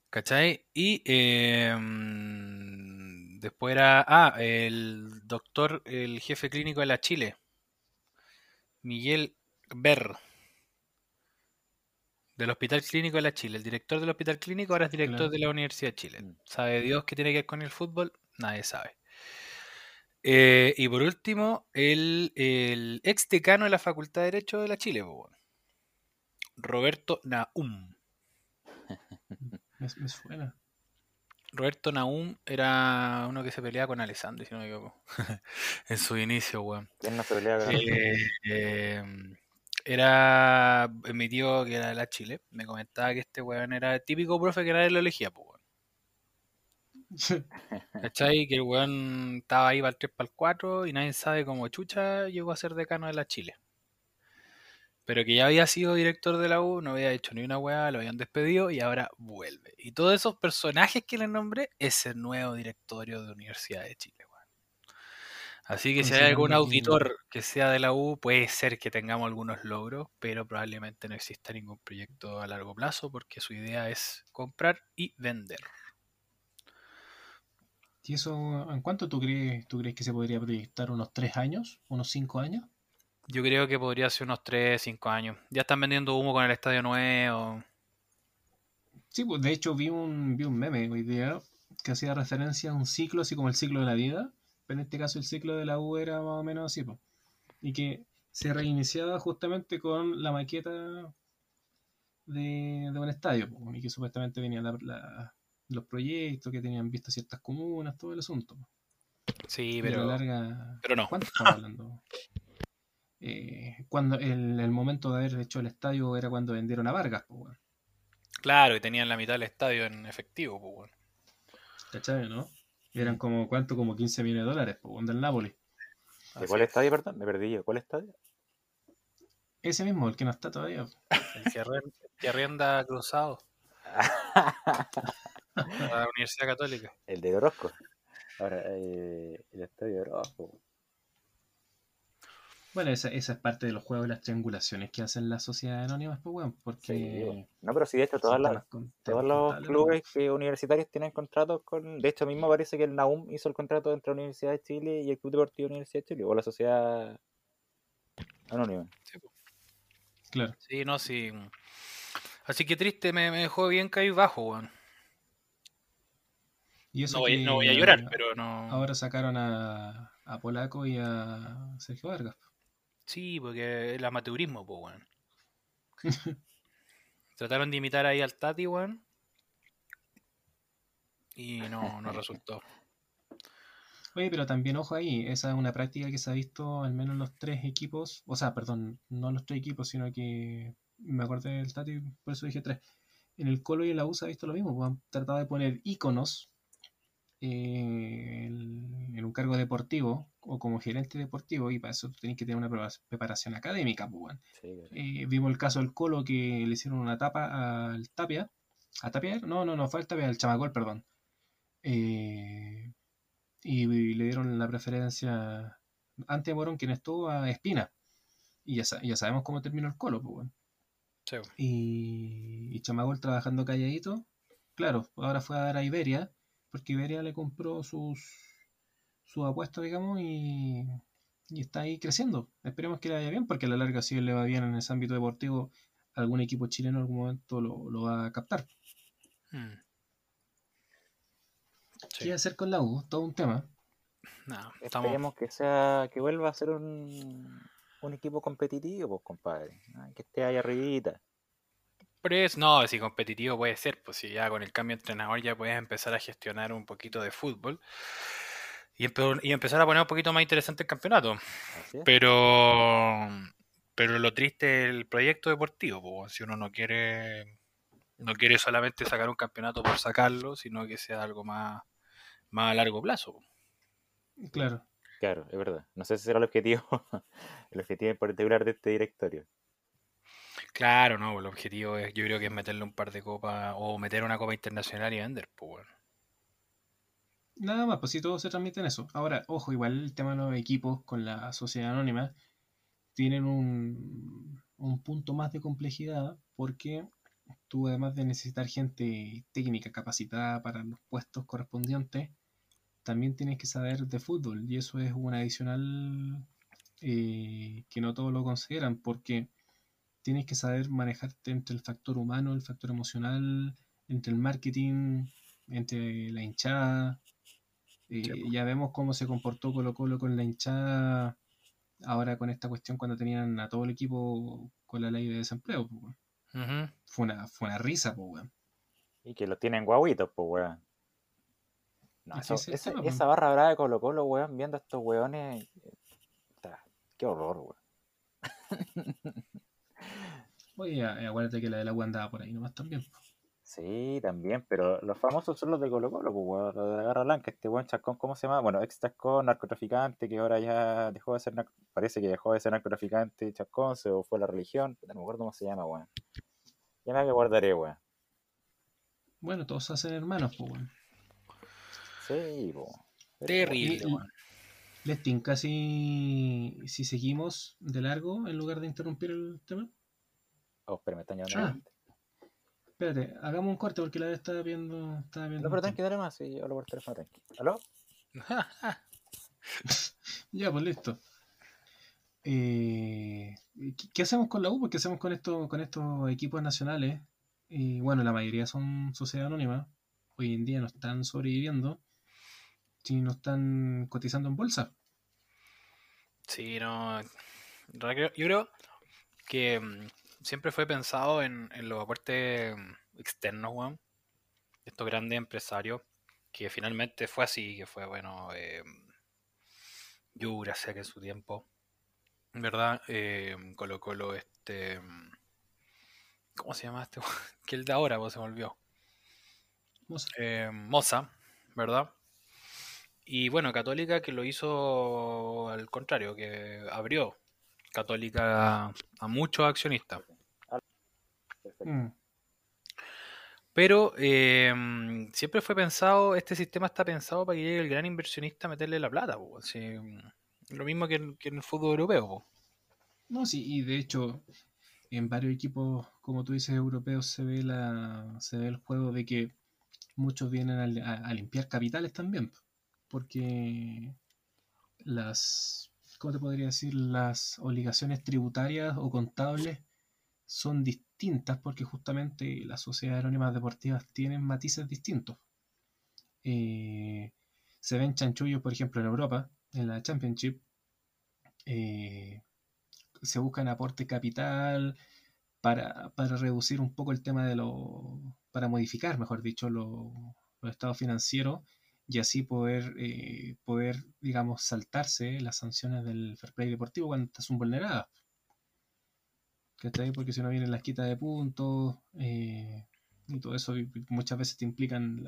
¿Cachai? Y eh, mm, después era, ah, el doctor, el jefe clínico de la Chile, Miguel Ber, del Hospital Clínico de la Chile. El director del Hospital Clínico ahora es director Claro. de la Universidad de Chile. Mm. ¿Sabe Dios qué tiene que ver con el fútbol? Nadie sabe. Eh, y por último, el, el ex decano de la Facultad de Derecho de la Chile, po. Roberto Naum. Me, me suena. Roberto Naum era uno que se peleaba con Alessandro, si no me equivoco. en su inicio, weón. ¿Quién no se pelea con Eh, eh, era mi tío que era de la Chile. Me comentaba que este weón era el típico profe que nadie lo elegía, pues, weón. ¿Cachai? Que el weón estaba ahí para el 3 para el 4 y nadie sabe cómo chucha llegó a ser decano de la Chile. Pero que ya había sido director de la U, no había hecho ni una weá, lo habían despedido y ahora vuelve. Y todos esos personajes que les nombré es el nuevo directorio de Universidad de Chile, weón. Así que si hay algún auditor que sea de la U, puede ser que tengamos algunos logros, pero probablemente no exista ningún proyecto a largo plazo porque su idea es comprar y vender. ¿Y eso en cuánto tú crees, tú crees que se podría proyectar? ¿Unos tres años? ¿Unos cinco años? Yo creo que podría ser unos 3, 5 años. Ya están vendiendo humo con el estadio nuevo. Sí, pues de hecho vi un, vi un meme hoy día que hacía referencia a un ciclo, así como el ciclo de la vida, pero en este caso el ciclo de la U era más o menos así, po. y que se reiniciaba justamente con la maqueta de, de un estadio, po, y que supuestamente venían la- la- los proyectos que tenían visto ciertas comunas, todo el asunto. Sí, pero, la larga, pero no. ¿cuánto estamos hablando? Eh, cuando el, el momento de haber hecho el estadio era cuando vendieron a Vargas, po, weón. Claro, y tenían la mitad del estadio en efectivo, pues, weón. ¿cachai, no? Y eran como, ¿cuánto? Como 15 millones de dólares, po, weón, del Napoli. ¿De cuál es. estadio, perdón? Me perdí yo. ¿Cuál estadio? Ese mismo, el que no está todavía. El que arren- que arrienda cruzado la Universidad Católica. El de Orozco. Ahora, eh, el estadio de Orozco. Bueno, esa, esa es parte de los juegos de las triangulaciones que hacen las sociedades anónimas, pues, Sí, porque... bueno. No, pero sí, de hecho, todas las, todos los clubes que universitarios tienen contratos con. De hecho, mismo parece que el NAUM hizo el contrato entre la Universidad de Chile y el Club Deportivo Universidad de Chile, o la sociedad anónima. weón. Claro. Sí, no, sí. Así que triste, me, me dejó bien caído bajo, weón. Y eso No voy, que no voy a llorar, pero no. Ahora sacaron a, a Polaco y a Sergio Vargas. Sí, porque el amateurismo, pues, weón. Trataron de imitar ahí al Tati, weón. Y no, no resultó. Oye, pero también ojo ahí, esa es una práctica que se ha visto al menos en los tres equipos, o sea, perdón, no en los tres equipos, sino que me acordé del Tati, por eso dije tres. En el Colo y en la U se ha visto lo mismo, han tratado de poner íconos eh, en, en un cargo deportivo o como gerente deportivo y para eso tenés que tener una prepara- preparación académica, pues. Sí, claro. Eh, vimos el caso del Colo que le hicieron una tapa al Tapia. ¿A Tapia? No, no, no, fue al Tapia, al Chamacol, perdón. Eh, y, y le dieron la preferencia ante Morón, quien estuvo a Espina. Y ya, ya sabemos cómo terminó el Colo, pues, weón. Sí, Y, y Chamagol trabajando calladito. Claro, ahora fue a dar a Iberia, porque Iberia le compró sus, sus apuestas, digamos, y, y está ahí creciendo. Esperemos que le vaya bien, porque a la larga, si él le va bien en ese ámbito deportivo, algún equipo chileno en algún momento lo, lo va a captar. Mm. Sí. ¿Qué hacer con la U? Todo un tema. No, estamos, Esperemos que sea, que vuelva a ser un, un equipo competitivo, pues compadre. Que esté ahí arribita. Pero es- no, si competitivo puede ser, pues si ya con el cambio de entrenador ya puedes empezar a gestionar un poquito de fútbol y, empe- y empezar a poner un poquito más interesante el campeonato. Pero, pero lo triste es el proyecto deportivo, pues, si uno no quiere, no quiere solamente sacar un campeonato por sacarlo, sino que sea algo más, más a largo plazo. pues. Claro. Claro, es verdad. No sé si será el objetivo, el objetivo en particular de este directorio. Claro, no, el objetivo es, yo creo que es meterle un par de copas o meter una copa internacional y vender, pues bueno. Nada más, pues si todo se transmite en eso. Ahora, ojo, igual el tema de los equipos con la sociedad anónima tienen un, un punto más de complejidad porque tú además de necesitar gente técnica capacitada para los puestos correspondientes, también tienes que saber de fútbol y eso es un adicional eh, que no todos lo consideran porque tienes que saber manejarte entre el factor humano, el factor emocional, entre el marketing, entre la hinchada. Eh, Sí, ya vemos cómo se comportó Colo Colo con la hinchada ahora con esta cuestión cuando tenían a todo el equipo con la ley de desempleo. weón. Ujú. Fue una, fue una risa, pues, weón. Y que los tienen guaguitos, pues, weón. No, eso- es esa, tema, pues. esa barra brava de Colo Colo, weón, viendo a estos weones. eh, Qué horror, weón. Oye, a- acuérdate que la de la U andaba por ahí nomás también. Sí, también, pero los famosos son los de Colo Colo, pues, weón, los de la Garra Blanca. Este weón Chacón, ¿cómo se llama? Bueno, ex Chacón, narcotraficante, que ahora ya dejó de ser, parece que dejó de ser narcotraficante, Chacón, se fue a la religión, no me acuerdo cómo se llama, weón. Ya me guardaré, weón. Bueno, todos se hacen hermanos, pues, weón. Sí, po. Pero, Terrible, weón. Les tinca si, si seguimos de largo en lugar de interrumpir el tema. Oh, espera, me están llamando. Ah. Espérate, hagamos un corte porque la vez estaba viendo. Estaba viendo No, pero tranqui, dale más, sí, yo hablo por teléfono, tranqui. ¿Aló? Ya, pues listo. Eh, ¿qué, hacemos con la U? ¿Qué hacemos con, esto, con estos equipos nacionales? Y bueno, la mayoría son sociedad anónima. hoy en día no están sobreviviendo si no están cotizando en bolsa. Sí, no. Yo creo que mm, siempre fue pensado en, los aportes mm, externos, weón. Estos grandes empresarios, que finalmente fue así, que fue, bueno, eh, sea que en su tiempo, ¿verdad? Eh, Colo Colo, este. Mm, ¿Cómo se llama este? que el de ahora, pues se volvió. Moza. Eh, Moza, ¿verdad? Y bueno, Católica que lo hizo al contrario, que abrió Católica a, muchos accionistas. Mm. Pero em, siempre fue pensado, este sistema está pensado para que llegue el gran inversionista a meterle la plata. lo mismo que en, el fútbol europeo. No, sí, y de hecho, en varios equipos, como tú dices, europeos, se ve, la, se ve el juego de que muchos vienen a limpiar capitales también porque las, ¿cómo te podría decir? Las obligaciones tributarias o contables son distintas porque justamente las sociedades anónimas deportivas tienen matices distintos. Eh, se ven chanchullos, por ejemplo, en Europa, en la Championship. Eh, se buscan aporte capital para, reducir un poco el tema de lo. para modificar, mejor dicho, los estados financieros y así poder, eh, poder, digamos, saltarse las sanciones del fair play deportivo cuando son vulneradas. ¿Cachai? Porque si no vienen las quitas de puntos eh, y todo eso muchas veces te implican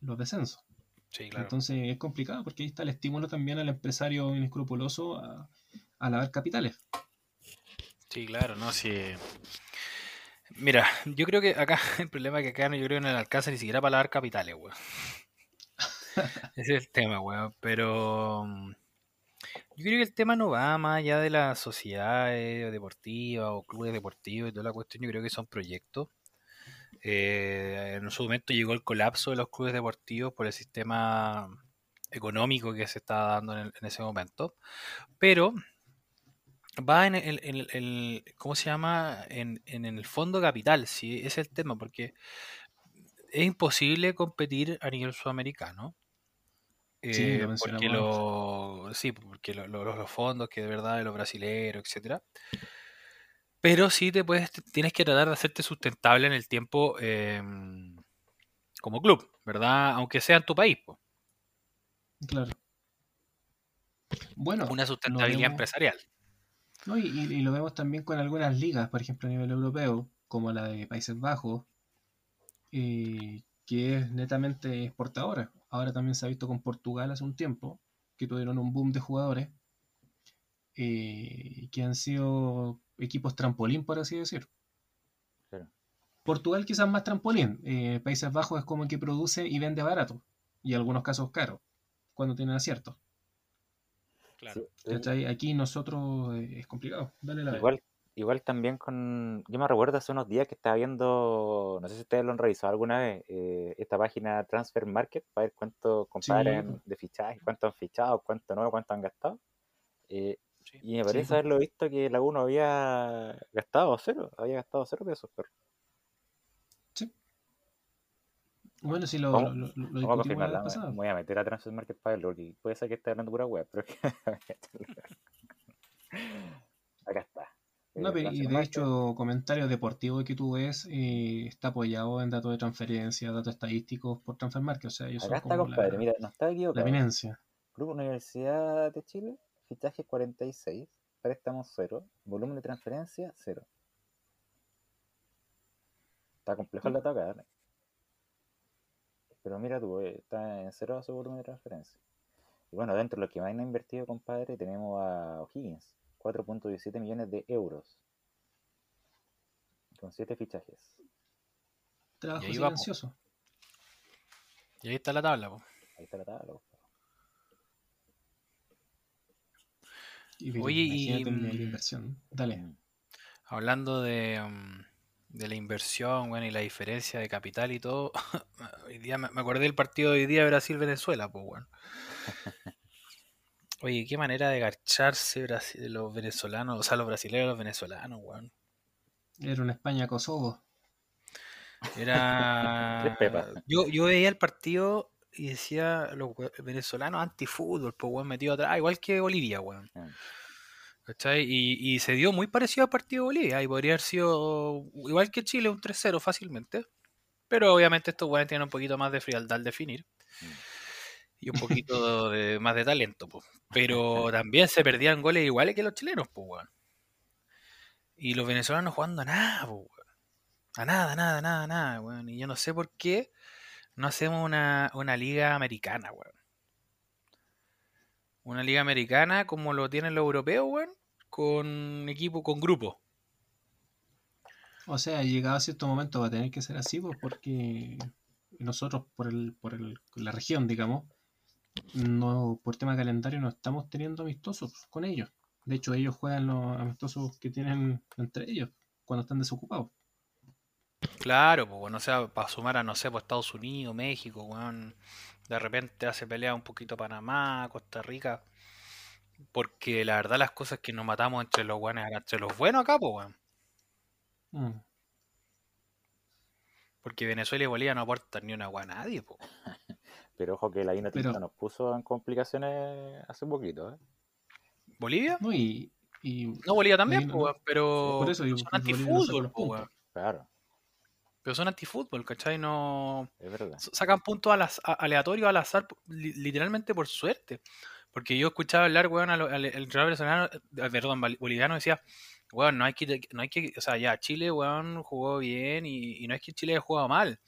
los descensos. Sí, claro. Entonces es complicado porque ahí está el estímulo también al empresario inescrupuloso a, a lavar capitales. Sí, claro, no, sí. Mira, yo creo que acá el problema es que acá no, yo creo que no le alcanza ni siquiera para lavar capitales, weón. Ese es el tema, weón. Pero mm, yo creo que el tema no va más allá de las sociedades deportivas o clubes deportivos y toda la cuestión. Yo creo que son proyectos. Eh, en su momento llegó el colapso de los clubes deportivos por el sistema económico que se estaba dando en, ese momento. Pero va en el, ¿cómo se llama? En, en, el fondo capital, sí, es el tema, porque es imposible competir a nivel sudamericano sí, eh, porque lo, sí, porque los fondos que de verdad de los brasileros, etcétera. Pero sí te puedes, tienes que tratar de hacerte sustentable en el tiempo em, como club, ¿verdad? Aunque sea en tu país. Claro. Bueno, una sustentabilidad empresarial. No, y, y, lo vemos también con algunas ligas, por ejemplo a nivel europeo, como la de Países Bajos, eh, que es netamente exportadora. Ahora también se ha visto con Portugal hace un tiempo, que tuvieron un boom de jugadores, eh, que han sido equipos trampolín, por así decir. Portugal quizás más trampolín. Eh, Países Bajos es como que produce y vende barato, y en algunos casos caro, cuando tienen acierto. Claro. Aquí nosotros eh, es complicado. Dale la Igual, igual también con. Yo me recuerdo hace unos días que estaba viendo, no sé si ustedes lo han revisado alguna vez, eh, esta página Transfer Market para ver cuánto comparen de fichaje, cuánto han fichado, cuánto no, cuánto han gastado. Eh, y me parece haberlo visto que la 1 había gastado cero, había gastado cero pesos, pero. Sí. Bueno, si lo, vamos, lo, lo, a confirmarla. Voy a meter a Transfer Market para verlo, porque puede ser que esté hablando pura web, pero Acá está. No, y de hecho, comentarios deportivos que tú ves eh, está apoyado en datos de transferencia, datos estadísticos por Transfermarket. O sea, ellos Acá está, compadre, mira, no está equivocado. La eminencia. Grupo Universidad de Chile, fichaje 46, préstamos 0, volumen de transferencia 0. Está complejo el dato acá, ¿eh? Pero mira tú, eh, está en 0 su volumen de transferencia. Y bueno, dentro de lo que más han invertido, compadre, tenemos a O'Higgins 4.17 millones de euros. Con 7 fichajes. Trabajo silencioso. Y ahí está la tabla. Ahí está la tabla. Oye, y la mm, inversión. Dale. Mm. Hablando de, mm, de la inversión, bueno, y la diferencia de capital y todo. hoy día me, acordé del partido de hoy día Brasil-Venezuela, pues bueno. Oye, qué manera de garcharse los venezolanos, o sea, los brasileños los venezolanos, weón. Era una España-Kosovo. Era. Tres pepas. Yo, yo veía el partido y decía los venezolanos antifútbol, pues weón metido atrás, igual que Bolivia, weón. Mm. ¿Cachai? Y, y se dio muy parecido al partido de Bolivia. Y podría haber sido igual que Chile, un 3-0 fácilmente. Pero obviamente estos weones tienen un poquito más de frialdad al definir. Mm. Y un poquito de- más de talento, pues. Pero también se perdían goles iguales que los chilenos, pues, weón. Y los venezolanos jugando a nada, pues, weón. A nada, nada, nada, nada, weón. Y yo no sé por qué no hacemos una, una liga americana, weón. Una liga americana como lo tienen los europeos, weón. Con equipo, con grupo. O sea, llegado a cierto momento va a tener que ser así, pues, porque nosotros, por el, por el, la región, digamos, no, por tema de calendario, no estamos teniendo amistosos con ellos. De hecho, ellos juegan los amistosos que tienen entre ellos cuando están desocupados. Claro, pues, bueno, o sea, para sumar a, no sé, pues Estados Unidos, México, weón. De repente hace pelea un poquito Panamá, Costa Rica. Porque la verdad las cosas que nos matamos entre los buenos, entre los buenos acá, pues, weón. Mm. Porque Venezuela y Bolivia no aportan ni una agua a nadie, pues. Pero ojo que la Ina Tinta Pero- nos puso en complicaciones hace poquito, ¿eh? ¿Bolivia? No, y, y No, Bolivia también, no- pero, por eso digo, son antifútbol. Claro, Pero son antifútbol, ¿cachai? No... es verdad. sacan puntos al aleatorios al azar, li- literalmente por suerte. Porque yo escuchaba hablar, weón, al, al- venezolano, eh, perdón, boliviano decía, weón, no hay que, no hay que, o sea, ya Chile, weón, jugó bien y, y no es que Chile haya jugado mal,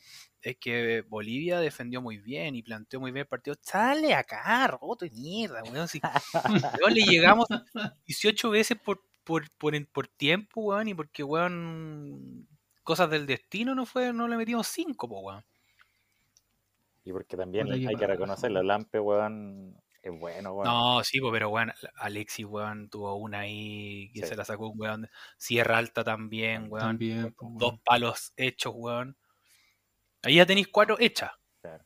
es que Bolivia defendió muy bien y planteó muy bien el partido. Sale acá, roto de mierda, weón. Si, weón, le llegamos 18 veces por, por, por, tiempo, weón, y porque, weón, cosas del destino no fue, no le metimos 5, po, weón. Y porque también hay que reconocerlo, Lampe, weón, es bueno, weón. No, sí, pero weón, Alexis, weón, tuvo una ahí que Sí. se la sacó un weón. Sierra Alta también, weón. también, pues, Dos weón. palos hechos, weón. Ahí ya tenéis cuatro hechas. Claro.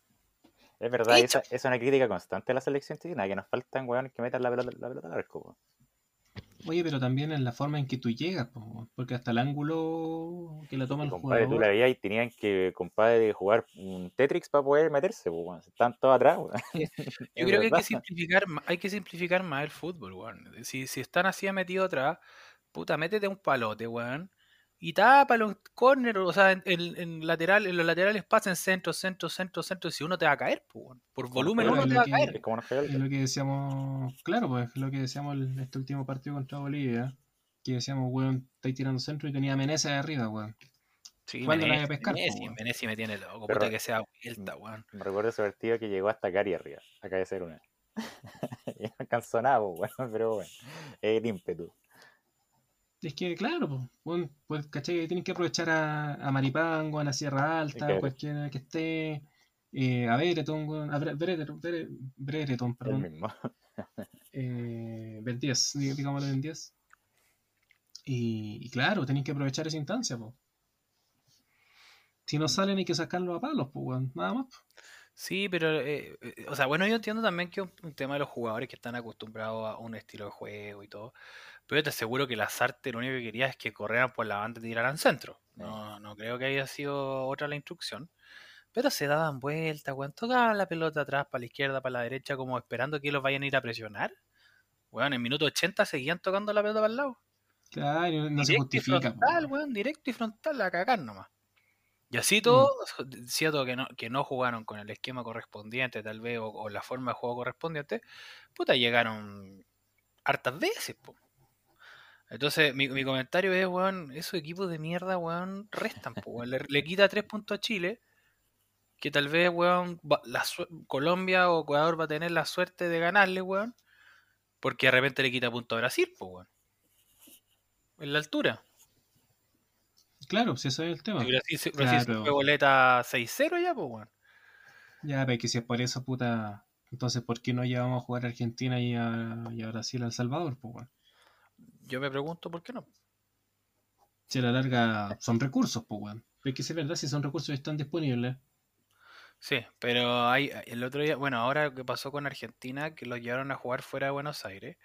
Es verdad, esa, es una crítica constante a la selección chilena, que nos faltan weón que metan la pelota, la pelota al arco, weón. Oye, pero también en la forma en que tú llegas, porque hasta el ángulo que la toma Y, el compadre, tú la jugador. veías y tenían que, compadre, jugar un Tetrix para poder meterse, weón. Están todos atrás, weón. Yo creo que hay que simplificar, hay que simplificar más el fútbol, weón. Si, si están así metidos atrás, puta, métete un palote, weón. Y tápalo en córner, o sea, en, en- en lateral, en los laterales pasen centro, centro, centro, centro. Si uno te va a caer, pues, weón. Por volumen uno te va a caer. Es como Es lo que decíamos, claro, pues es lo que decíamos el- este último partido contra Bolivia, que decíamos, weón, estáis tirando centro y tenía a Menezes arriba, weón. Sí, ¿Cuándo la Menezes, voy a pescar, Menezes, me tiene loco, Pero- puta que sea vuelta, weón. Me recuerdo ese partido que llegó hasta Cari arriba, a cabecear una. y no alcanzó nada, weón, pero bueno, es el ímpetu. Es que, claro, pues, pues, ¿cachai? Que Tienen que aprovechar a, a Maripango, a la Sierra Alta, Claro. cualquiera que esté, eh, a Brereton, weón, a Bre- Brereton, Bre- El perdón, mismo. eh, Ben 10, dig- digámoslo Ben 10. Y, y claro, tenéis que aprovechar esa instancia, pues. Si no salen hay que sacarlo a palos, pues, weón, nada más. po. Sí, pero, eh, eh, o sea, bueno, yo entiendo también que es un, un tema de los jugadores que están acostumbrados a un estilo de juego y todo. Pero yo te aseguro que Lazarte lo único que quería es que corrieran por la banda y tiraran centro. No, no creo que haya sido otra la instrucción. Pero se daban vueltas, weón. Tocaban la pelota atrás, para la izquierda, para la derecha, como esperando que los vayan a ir a presionar. Weón, en minuto 80 seguían tocando la pelota para el lado. Claro, y no, se Directo y justifica, po, frontal, weón. directo y frontal a cagar nomás. Y así Mm. todo, cierto que no, que no jugaron con el esquema correspondiente, tal vez, o, o la forma de juego correspondiente, puta, llegaron hartas veces, po. Entonces, mi, mi comentario es, weón, esos equipos de mierda, weón, restan, po, weón. Le, le quita tres puntos a Chile, que tal vez, weón, la Colombia o Ecuador va a tener la suerte de ganarle, weón, porque de repente le quita punto a Brasil, po, weón. En la altura. Claro, si eso es el tema. Si Brasil, se- Claro. fue boleta 6-0 ya, pues, weón. Ya, pero que si es por eso, puta. Entonces, ¿por qué no llevamos a jugar a Argentina y a, y a Brasil a El Salvador, pues, weón? Yo me pregunto por qué no. Si a la larga son recursos, pues, weón. Pero es que si es verdad, si son recursos y están disponibles. Sí, pero hay el otro día, bueno, ahora que pasó con Argentina, que los llevaron a jugar fuera de Buenos Aires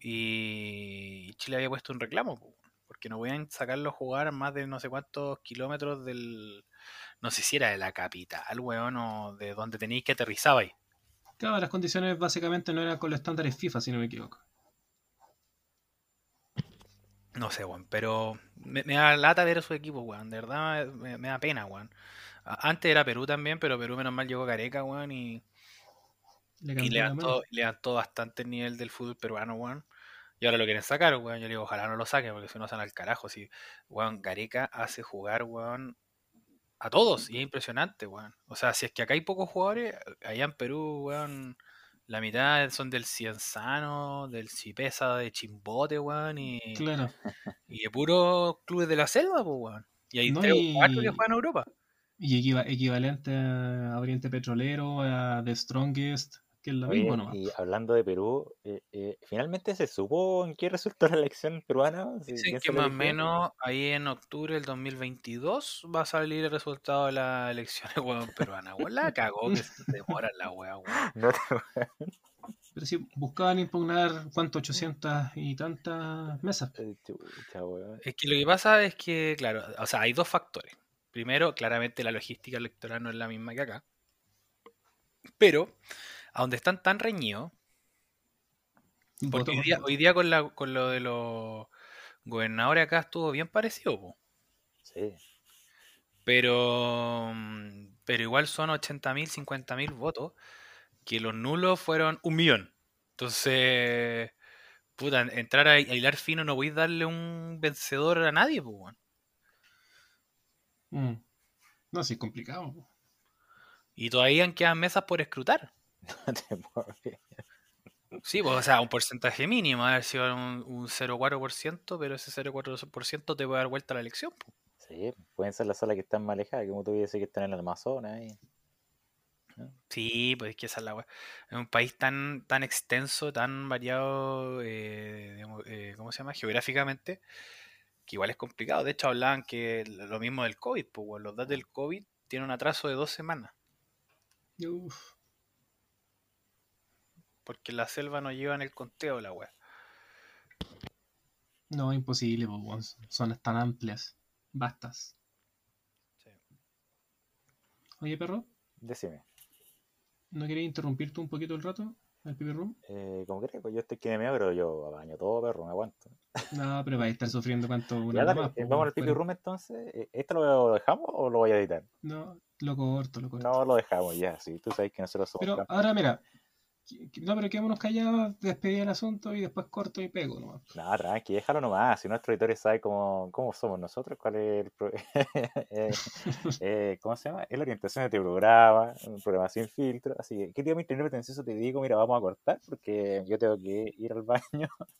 y Chile había puesto un reclamo, po, porque no podían sacarlo a jugar más de no sé cuántos kilómetros del, no sé si era de la capital, weón, o de donde tenéis que aterrizar ahí. Claro, las condiciones básicamente no eran con los estándares FIFA, si no me equivoco. No sé, weón, pero me, me da lata ver a su equipo, weón, de verdad me, me da pena, weón. A- Antes era Perú también, pero Perú menos mal llegó Careca, weón, y, Le y levantó, levantó bastante el nivel del fútbol peruano, weón. Y ahora lo quieren sacar, weón. Yo le digo, ojalá no lo saquen, porque si no van al carajo. Si, weón, Gareca hace jugar, weón, a todos. Y es impresionante, weón. O sea, si es que acá hay pocos jugadores, allá en Perú, weón, la mitad son del Cienzano, del Cipesa, de Chimbote, weón, y, Claro. y de puros clubes de la selva, pues, weón. Y hay No, tres o cuatro que juegan en Europa. Y equiva- equivalente a Oriente Petrolero, a The Strongest, que es lo Oye, mismo nomás. y hablando de Perú, eh, eh, finalmente se supo en qué resultó la elección peruana. Si- Dicen que más o menos ahí en octubre del 2022 va a salir el resultado de las elecciones weón, peruanas. Weón, la cagó que se demora la wea, weón. No te- Pero sí, buscaban impugnar, ¿cuánto? 800 y tantas mesas. eh. Es que lo que pasa es que, claro, o sea, hay dos factores. Primero, claramente la logística electoral no es la misma que acá. Pero, a donde están tan reñidos, porque hoy día, hoy día con, la, con lo de los gobernadores acá estuvo bien parecido, po. Sí. Pero, mm, pero igual son 80.000, 50.000 votos, que los nulos fueron un millón. Entonces, puta, en- entrar a, a hilar fino no voy a darle un vencedor a nadie, pues. Mm. No, sí, es complicado. po. Y todavía quedan mesas por escrutar. No te puedo creer. Sí, pues, o sea, un porcentaje mínimo, a ver si va un, un 0,4%, pero ese 0,4% te puede dar vuelta a la elección. po. Sí, pueden ser las salas que están más alejadas, como tú dices que están en el Amazonas. Y... Sí, pues es que esa es la. Es un país tan, tan extenso, tan variado, eh, digamos, eh, ¿cómo se llama? Geográficamente, que igual es complicado. De hecho, hablaban que lo mismo del COVID, pues los datos del COVID tienen un atraso de dos semanas, Uf. Porque la selva no lleva en el conteo la weá. No, imposible, po, zonas tan amplias, vastas. Sí. Oye, perro, Decime, ¿no querías interrumpirte un poquito el rato? ¿El pipi room? eh, como crees, pues yo estoy que me meo, pero yo baño todo, perro, me aguanto. No, pero vais a estar sufriendo cuánto una Ya, más, po, vamos al pipi room entonces. Eh, ¿Esto lo dejamos o lo voy a editar? No, lo corto, lo corto. No, lo dejamos ya, sí, tú sabes que nosotros somos pero ahora mira, no, pero quedémonos callados, despedí el asunto y después corto y pego nomás. No, tranqui, déjalo nomás. Si nuestro editor sabe cómo, cómo somos nosotros, cuál es el pro- eh, eh, ¿cómo se llama? Es la orientación de tu programa, un programa sin filtro. Así que, ¿qué día muy pretencioso te digo? Mira, vamos a cortar porque yo tengo que ir al baño.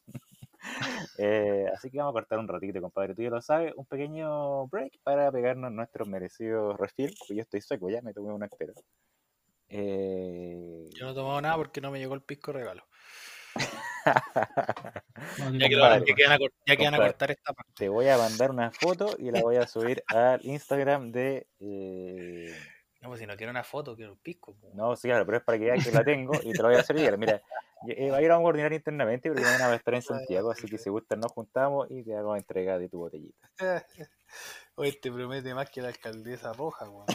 Eh, así que vamos a cortar un ratito, compadre. Tú ya lo sabes, un pequeño break para pegarnos nuestros merecidos. Porque yo estoy seco ya, me tomé una espera. Eh, Yo no he tomado nada porque no me llegó el pisco regalo. No, Ya que Compadre, van a, cor- ya que van a compadre. cortar esta parte. te voy a mandar una foto y la voy a subir al Instagram de. eh, No, pues si no quiero una foto, quiero un pisco. No, sí, claro, pero es para que veas que la tengo y te lo voy a hacer llegar. Mira, eh, ahí lo vamos a coordinar internamente porque mañana va a estar en Santiago, así que si gustan nos juntamos y te hago entrega de tu botellita. Oye, te promete más que la alcaldesa roja, weón.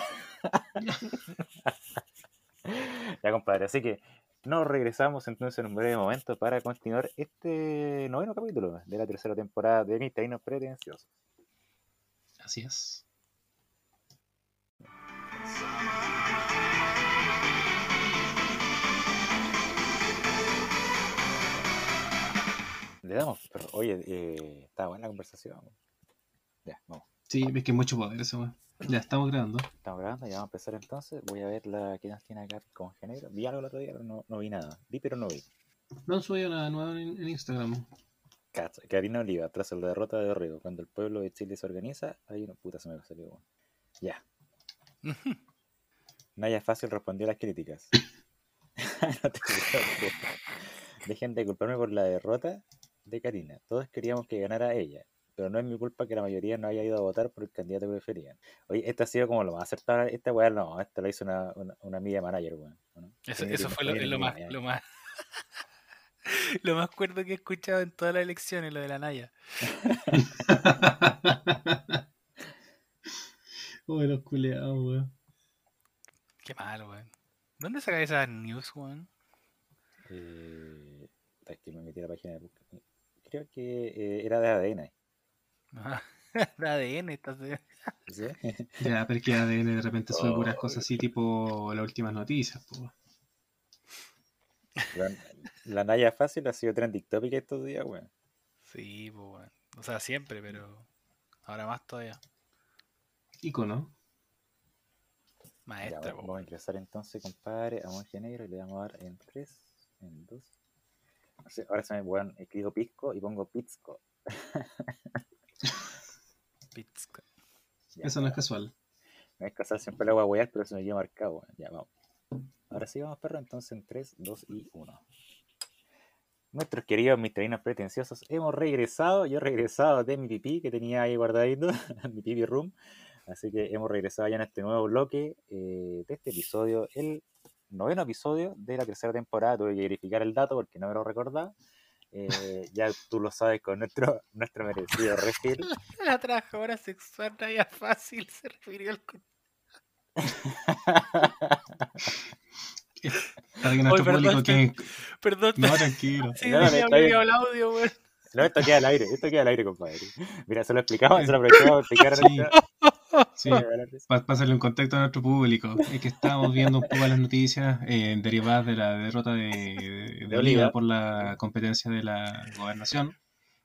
Ya, compadre, así que nos regresamos entonces en un breve momento para continuar este noveno capítulo de la tercera temporada de Mis Taínos Pretenciosos. Así es. Le damos, pero oye, eh, está buena la conversación. Ya, vamos. Sí, es que es mucho poder eso, weón. Ya estamos grabando. Estamos grabando, ya vamos a empezar entonces. Voy a ver la que nos tiene acá con género. Vi algo el otro día, pero no, no vi nada. Vi, pero no vi. No han subido nada nuevo en, en Instagram. Karina Oliva, tras la derrota de Orrego, cuando el pueblo de Chile se organiza, hay una puta se me salió. bueno. Ya. Naya Fácil respondió a las críticas. No te. Dejen de culparme por la derrota de Karina. Todos queríamos que ganara ella, pero no es mi culpa que la mayoría no haya ido a votar por el candidato que preferían. Oye, esta ha sido como lo más acertado. Esta weá no, esta la hizo una, una, una media manager, weón. Eso, eso fue lo, lo más, manager. lo más, lo más cuerdo que he escuchado en todas las elecciones, lo de la Naya. Uy, los culeados, weón. Qué malo, weón. ¿Dónde sacas esas news, weón? Eh, es que me metí a la página de Creo que eh, era de ADN. Ah, de ADN, estás ¿Sí? Ya, pero es que ADN de repente sube puras Oh, cosas así, tipo las últimas noticias, po. La, la Naya fácil ha sido trending topic estos días, weón. Sí, pues, weón. O sea, siempre, pero ahora más todavía. Icono. Ya, Maestra, vamos, po, vamos a ingresar entonces, compadre, a Monje Negro y le vamos a dar en 3, en 2. No sé, ahora se me weón, escribo pisco y pongo pizco. Pizca. Ya, Eso no es casual. Me voy a casar siempre la voy a huear, pero se me quedó marcado. Ya, vamos. Ahora sí vamos, perro, entonces en 3, 2 y 1. Nuestros queridos miterinos pretenciosos hemos regresado. Yo he regresado de mi pipí que tenía ahí guardadito, mi pipi room. Así que hemos regresado ya en este nuevo bloque eh, de este episodio, el noveno episodio de la tercera temporada. Tuve que verificar el dato porque no me lo recordaba. Eh, ya tú lo sabes con nuestro, nuestro merecido refill. La trabajadora sexual Naya Fácil se refirió al. nuestro perdón, público que. Perdón, No, tranquilo. sí, No, no, el audio, weón. No, esto queda al aire, esto queda al aire, compadre. Mira, se lo explicamos, se lo aprovechamos para explicar a Sí. Sí, risa. para pasarle un contexto a nuestro público. Es que estábamos viendo un poco las noticias eh, derivadas de la derrota de, de, De Oliva Oliva. por la competencia de la gobernación.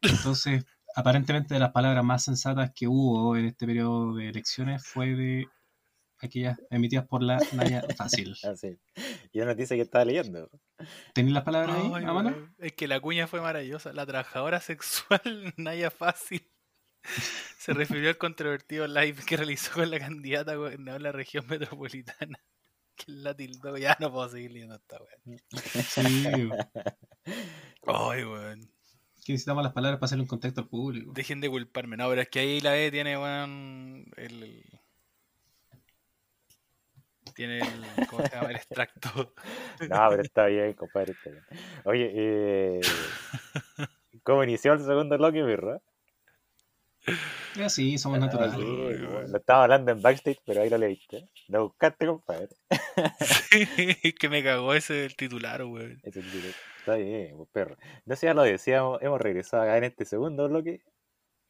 Entonces, aparentemente de las palabras más sensatas que hubo en este periodo de elecciones fue de aquellas emitidas por la Naya Fácil. Así. Y una noticia que estaba leyendo. ¿Tenéis las palabras ahí Ay, a mano? Es que la cuña fue maravillosa. La trabajadora sexual Naya Fácil se refirió al controvertido live que realizó con la candidata a gobernador de la región metropolitana. Que la tildó. Ya no puedo seguir leyendo esta weón. Sí, Ay, weón. que necesitamos las palabras para hacerle un contexto al público. Dejen de culparme. No, pero es que ahí la E tiene, weón, el... el- Tiene el... ¿Cómo se llama? El extracto. No, pero está bien, compadre. Está bien. Oye, eh, ¿cómo inició el segundo bloque, birra? Y así, somos Ah, naturales. sí, bueno, weón. lo estaba hablando en backstage, pero ahí lo leíste. Lo buscaste, compadre. Sí, que me cagó ese el titular, weón. Ese título. Está bien, pues, perro. Entonces ya lo decíamos, hemos regresado acá en este segundo bloque.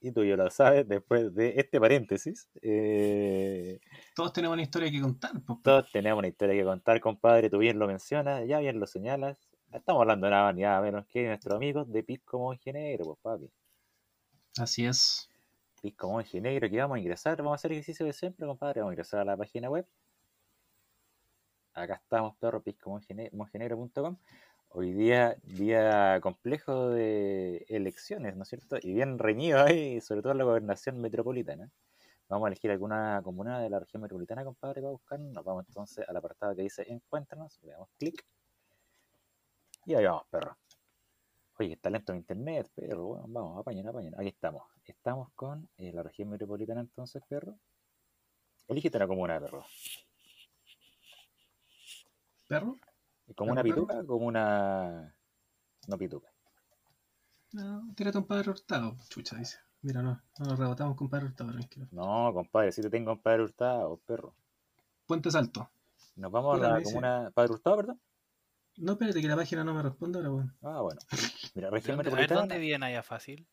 Y tú ya lo sabes, después de este paréntesis. eh, Todos tenemos una historia que contar. pues. todos tenemos una historia que contar, compadre. Tú bien lo mencionas, ya bien lo señalas. Estamos hablando nada más ni nada menos que de nuestros amigos de Pisco Monje Negro, pues papi. Así es. Pisco Monje Negro, que vamos a ingresar, vamos a hacer ejercicio de siempre, compadre. Vamos a ingresar a la página web. Acá estamos, perro, piscomonjenegro.com. Hoy día, día complejo de elecciones, ¿no es cierto? Y bien reñido ahí, sobre todo en la gobernación metropolitana. Vamos a elegir alguna comuna de la región metropolitana, compadre, para buscar. Nos vamos entonces al apartado que dice Encuéntranos, le damos clic. Y ahí vamos, perro. Oye, está lento mi internet, perro. Bueno, vamos, apañen, apañen. Aquí estamos. Estamos con eh, la región metropolitana entonces, perro. Elígete una comuna, perro. ¿Perro? ¿Como una Perro, pituca o como una... No pituca? No, tírate un padre hurtado, chucha, dice. Mira, no, no nos rebotamos con padre hurtado, tranquilo. No, compadre, si te tengo un padre hurtado, perro. Puente Salto. Nos vamos a la comuna... ¿Padre hurtado, perdón? No, espérate que la página no me responde ahora, weón. Ah, bueno. Mira, ¿De región dónde- a ver, metropolitana... ¿dónde vive Naya Fácil?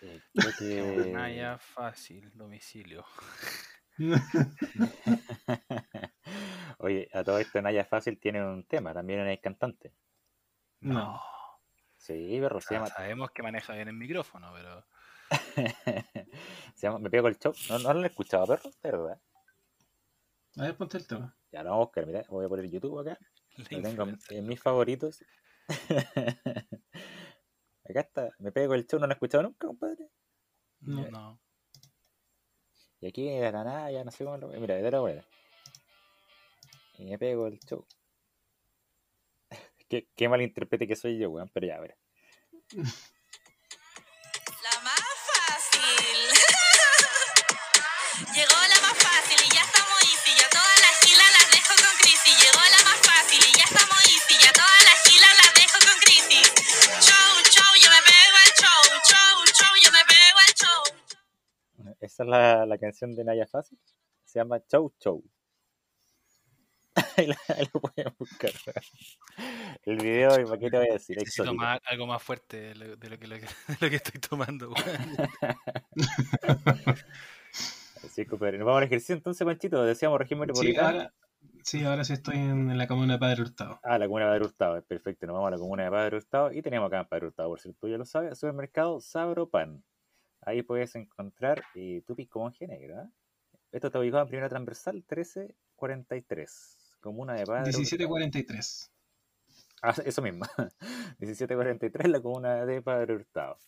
eh, creo que... Naya Fácil, domicilio. Oye, a todo esto Naya Fácil tiene un tema, también es cantante. No. Sí, perro, O se sea, llama... sabemos que maneja bien el micrófono, pero. se llama Me pego el show. ¿No, no lo he escuchado, perro? De verdad. A ver, ponte el tema. Ya lo vamos a buscar, mira, voy a poner YouTube acá. Lo tengo en mis favoritos. acá está, me pego el show, no lo he escuchado nunca, compadre. No. No. Y aquí de la nada, ya no sé cómo lo. Mira, de la buena. Y me pego el show. qué, qué malinterprete que soy yo, weón, pero ya, a ver. Esa es la, la canción de Naya Fácil. Se llama Chow Chow. ahí, la- ahí lo pueden buscar. El video, ¿y qué te voy a decir? Necesito más- algo más fuerte de lo, de lo que, lo que- de lo que estoy tomando. Así es, compadre. Nos vamos al ejercicio entonces, Panchito. Decíamos Sí, metropolitana. ahora, sí, ahora sí estoy en, en la comuna de Padre Hurtado. Ah, la comuna de Padre Hurtado, perfecto. Nos vamos a la comuna de Padre Hurtado y tenemos acá en Padre Hurtado, por cierto, tú ya lo sabes, supermercado Sabro Pan. Ahí puedes encontrar eh, tu pico monje negro. ¿eh? Esto está ubicado en primera transversal 1343, comuna de Padre Hurtado. 1743. Ah, eso mismo. 1743, la comuna de Padre Hurtado.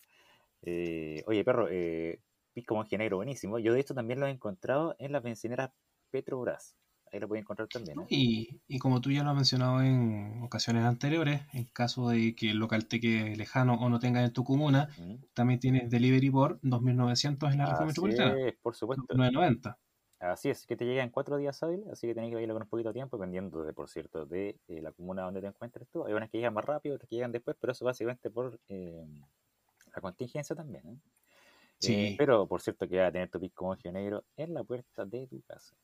Eh, oye, perro, eh, pisco monje negro, buenísimo. Yo de hecho también lo he encontrado en las bencineras Petrobras. Ahí lo puedes encontrar también. ¿eh? Y, y como tú ya lo has mencionado en ocasiones anteriores, en caso de que el local te quede lejano o no tengas en tu comuna, también tienes delivery por 2.900 en la región metropolitana. es, por supuesto. 990. Así es, que te llega en cuatro días hábiles, así que tenés que verlo con un poquito de tiempo, dependiendo, de, por cierto, de eh, la comuna donde te encuentres tú. Hay unas que llegan más rápido, otras que llegan después, pero eso básicamente por eh, la contingencia también. Sí. Pero, por cierto, que vas a tener tu pisco negro en la puerta de tu casa.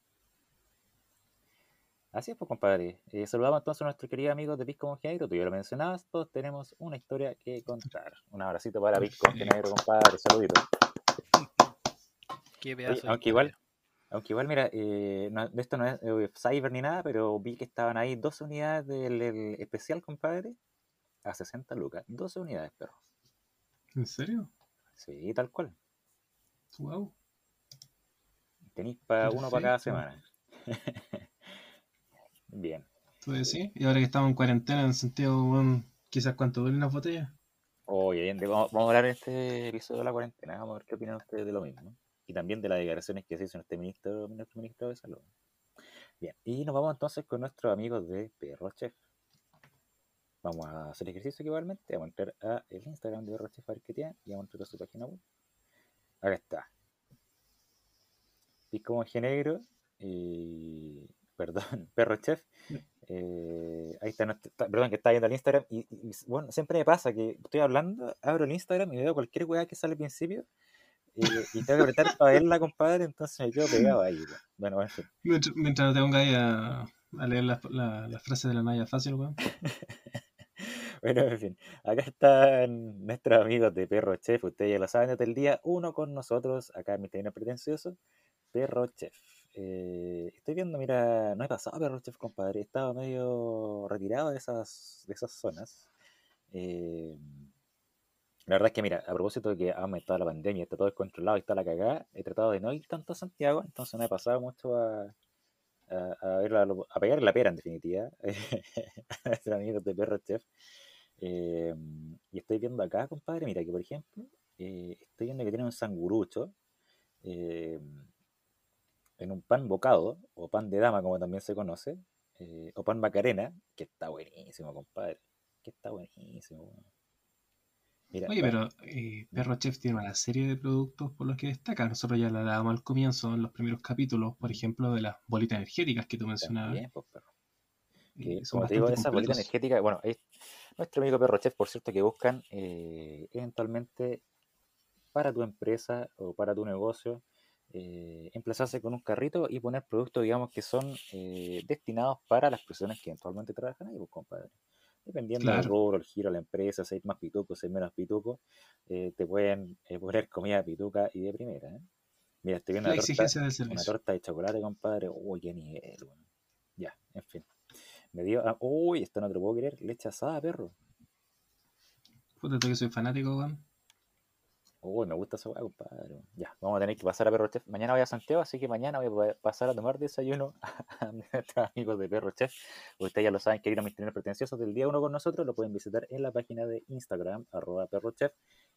Así es, pues, compadre. Eh, saludamos entonces a nuestros queridos amigos de Pisco Monje Negro. Tú ya lo mencionabas, todos tenemos una historia que contar. Un abracito para Pisco Monje Negro, compadre. Saludito. Qué pedazo aunque igual, aunque igual, mira, eh, no- esto no es eh, cyber ni nada, pero vi que estaban ahí 12 unidades del, especial, compadre, a 60 lucas. 12 unidades, perro. ¿En serio? Sí, tal cual. Wow. Tenéis para uno para cada semana. Bien. ¿Tú decís? Y ahora que estamos en cuarentena, en sentido, bueno, quizás cuánto duelen las botellas. Oye, bien, vamos, vamos a hablar en este episodio de la cuarentena. Vamos a ver qué opinan ustedes de lo mismo. Y también de las declaraciones que se hizo este ministro, nuestro ministro de Salud. Bien, y nos vamos entonces con nuestros amigos de Perro Chef. Vamos a hacer ejercicio igualmente. Vamos a entrar a el Instagram de Perro Chef a ver qué tiene y vamos a entrar a su página web. Acá está. Pisco Monje Negro. Y, perdón, Perro Chef. Eh, ahí está, perdón, que está viendo el Instagram. Y, bueno, siempre me pasa que estoy hablando, abro el Instagram y veo cualquier weá que sale al principio. eh, y tengo que apretar para verla, compadre. Entonces me quedo pegado ahí. Bueno, en fin. Mientras, mientras te ahí a, a leer las la, las frases de la Naya fácil, weón. Bueno, en fin, acá están nuestros amigos de Perro Chef, ustedes ya lo saben desde el día uno con nosotros, acá en mi terreno pretencioso, Perro Chef. Eh, estoy viendo, mira, no he pasado a Chef, compadre, he estado medio retirado de esas, de esas zonas. Eh, la verdad es que, mira, a propósito de que ha aumentado la pandemia, está todo descontrolado y está la cagada, he tratado de no ir tanto a Santiago, entonces no he pasado mucho a, a, a, ver la- a pegar la pera, en definitiva, a nuestros amigos de Perro Chef. Eh, y estoy viendo acá, compadre, mira que por ejemplo, eh, estoy viendo que tiene un sangurucho en un pan bocado, o pan de dama, como también se conoce, eh, o pan macarena, que está buenísimo, compadre. Que está buenísimo. Mira, Oye, pero eh, Perro Chef tiene una serie de productos por los que destaca. Nosotros ya la dábamos al comienzo, en los primeros capítulos, por ejemplo, de las bolitas energéticas que tú mencionabas. también, pues, perro. que, eh, son como te digo, esa bolita energética, bueno, es nuestro amigo Perro Chef, por cierto, que buscan eh, eventualmente para tu empresa o para tu negocio, eh, emplazarse con un carrito y poner productos, digamos, que son eh, destinados para las personas que eventualmente trabajan ahí, pues, compadre. Dependiendo del Claro. rubro, el giro, la empresa, si hay más pitucos, si hay menos pitucos, eh, te pueden poner comida pituca y de primera. ¿eh? Mira, estoy viendo La una torta, exigencia del una torta de chocolate, compadre. Uy, qué nivel, weón. Ya, en fin. Me dio. ah, uy, esto no te lo puedo creer. Leche asada, perro. Puta, que soy fanático, weón. Uy, me gusta esa weá, compadre. Ya, vamos a tener que pasar a Perro Chef. Mañana voy a Santiago, así que mañana voy a pasar a tomar desayuno a nuestros amigos de Perro Chef. Ustedes ya lo saben, que ir a mis trineos pretenciosos del día uno con nosotros lo pueden visitar en la página de Instagram, arroba perrochef.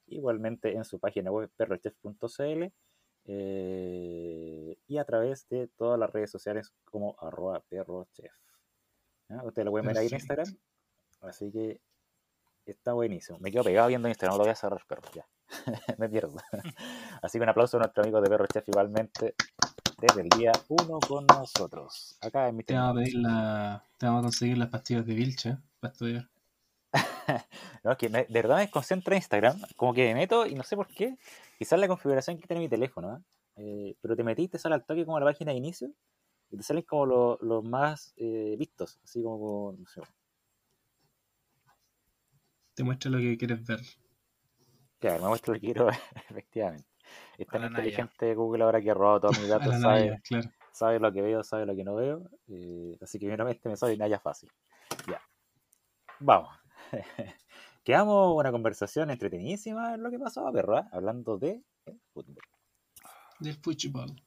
Igualmente en su página web, perrochef.cl. eh, y a través de todas las redes sociales como arroba perrochef. Ustedes lo pueden ver ahí en. Instagram. Así que está buenísimo. Me quedo pegado viendo Instagram, no lo voy a cerrar, perro. Ya. me pierdo. Así que un aplauso a nuestro amigo de Perro Chef igualmente desde el día uno con nosotros. Acá en mi Te vamos a pedir la. Te vamos a conseguir las pastillas de Vilche para estudiar. No, es que me- de verdad me concentra en Instagram, como que me meto y no sé por qué. Quizás la configuración que tiene mi teléfono, ¿ah? eh, pero te metiste, sale al toque como a la página de inicio y te salen como lo- los más eh, vistos, así como, no sé, Te muestra lo que quieres ver. claro, me muestra lo que quiero ver, efectivamente. Es tan la Naya. inteligente Google ahora que ha robado todos mis datos, sabe, Naya, claro. sabe lo que veo, sabe lo que no veo, eh, así que primeramente me sale Naya fácil. Ya, vamos. Quedamos una conversación entretenidísima en lo que pasó, perro, ¿ah? hablando de eh, fútbol. Del fútbol.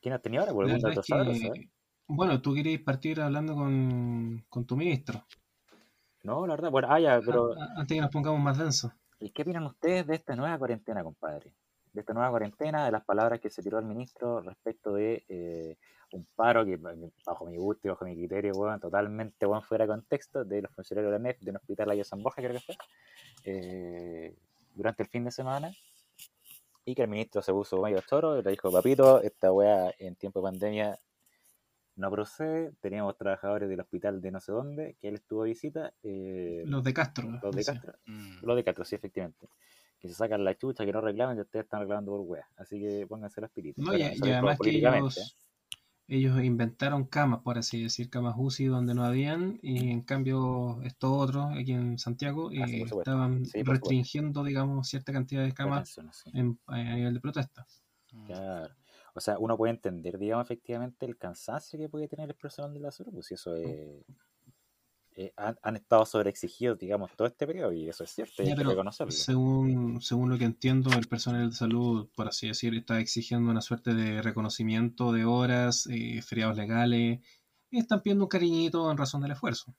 ¿Quién has tenido ahora? ¿Por La algún verdad dato es sabroso, eh? bueno, tú querías partir hablando con, con tu ministro. No, la verdad, bueno, ah, ya, pero A- a- antes que nos pongamos más densos. ¿y qué opinan ustedes de esta nueva cuarentena, compadre? De esta nueva cuarentena, de las palabras que se tiró el ministro respecto de eh, un paro que, bajo mi gusto y bajo mi criterio, weón, totalmente bueno, fuera de contexto, de los funcionarios de la NEF, de un hospital allá en San Borja, creo que fue, eh, durante el fin de semana, y que el ministro se puso medio choro y le dijo, papito, esta weá en tiempo de pandemia no procede, teníamos trabajadores del hospital de no sé dónde, que él estuvo de visita, eh, Los de Castro. los de. Castro, Mm. los de Castro, sí, efectivamente. Que se sacan la chucha, que no reclaman, y ustedes están reclamando por weas. Así que pónganse las pilitas. No, y, además que ellos, ellos inventaron camas, por así decir, camas UCI donde no habían, y en cambio estos otros aquí en Santiago Ah, eh, estaban Sí, por supuesto. restringiendo, digamos, cierta cantidad de camas en- a nivel de protesta. Mm. Claro. O sea, uno puede entender, digamos, efectivamente el cansancio que puede tener el personal de la salud, pues si eso es... eh, han, han estado sobreexigidos, digamos, todo este periodo, y eso es cierto, y Ya, hay que reconocerlo. según, según lo que entiendo, el personal de salud, por así decir, está exigiendo una suerte de reconocimiento de horas, eh, feriados legales, y están pidiendo un cariñito en razón del esfuerzo.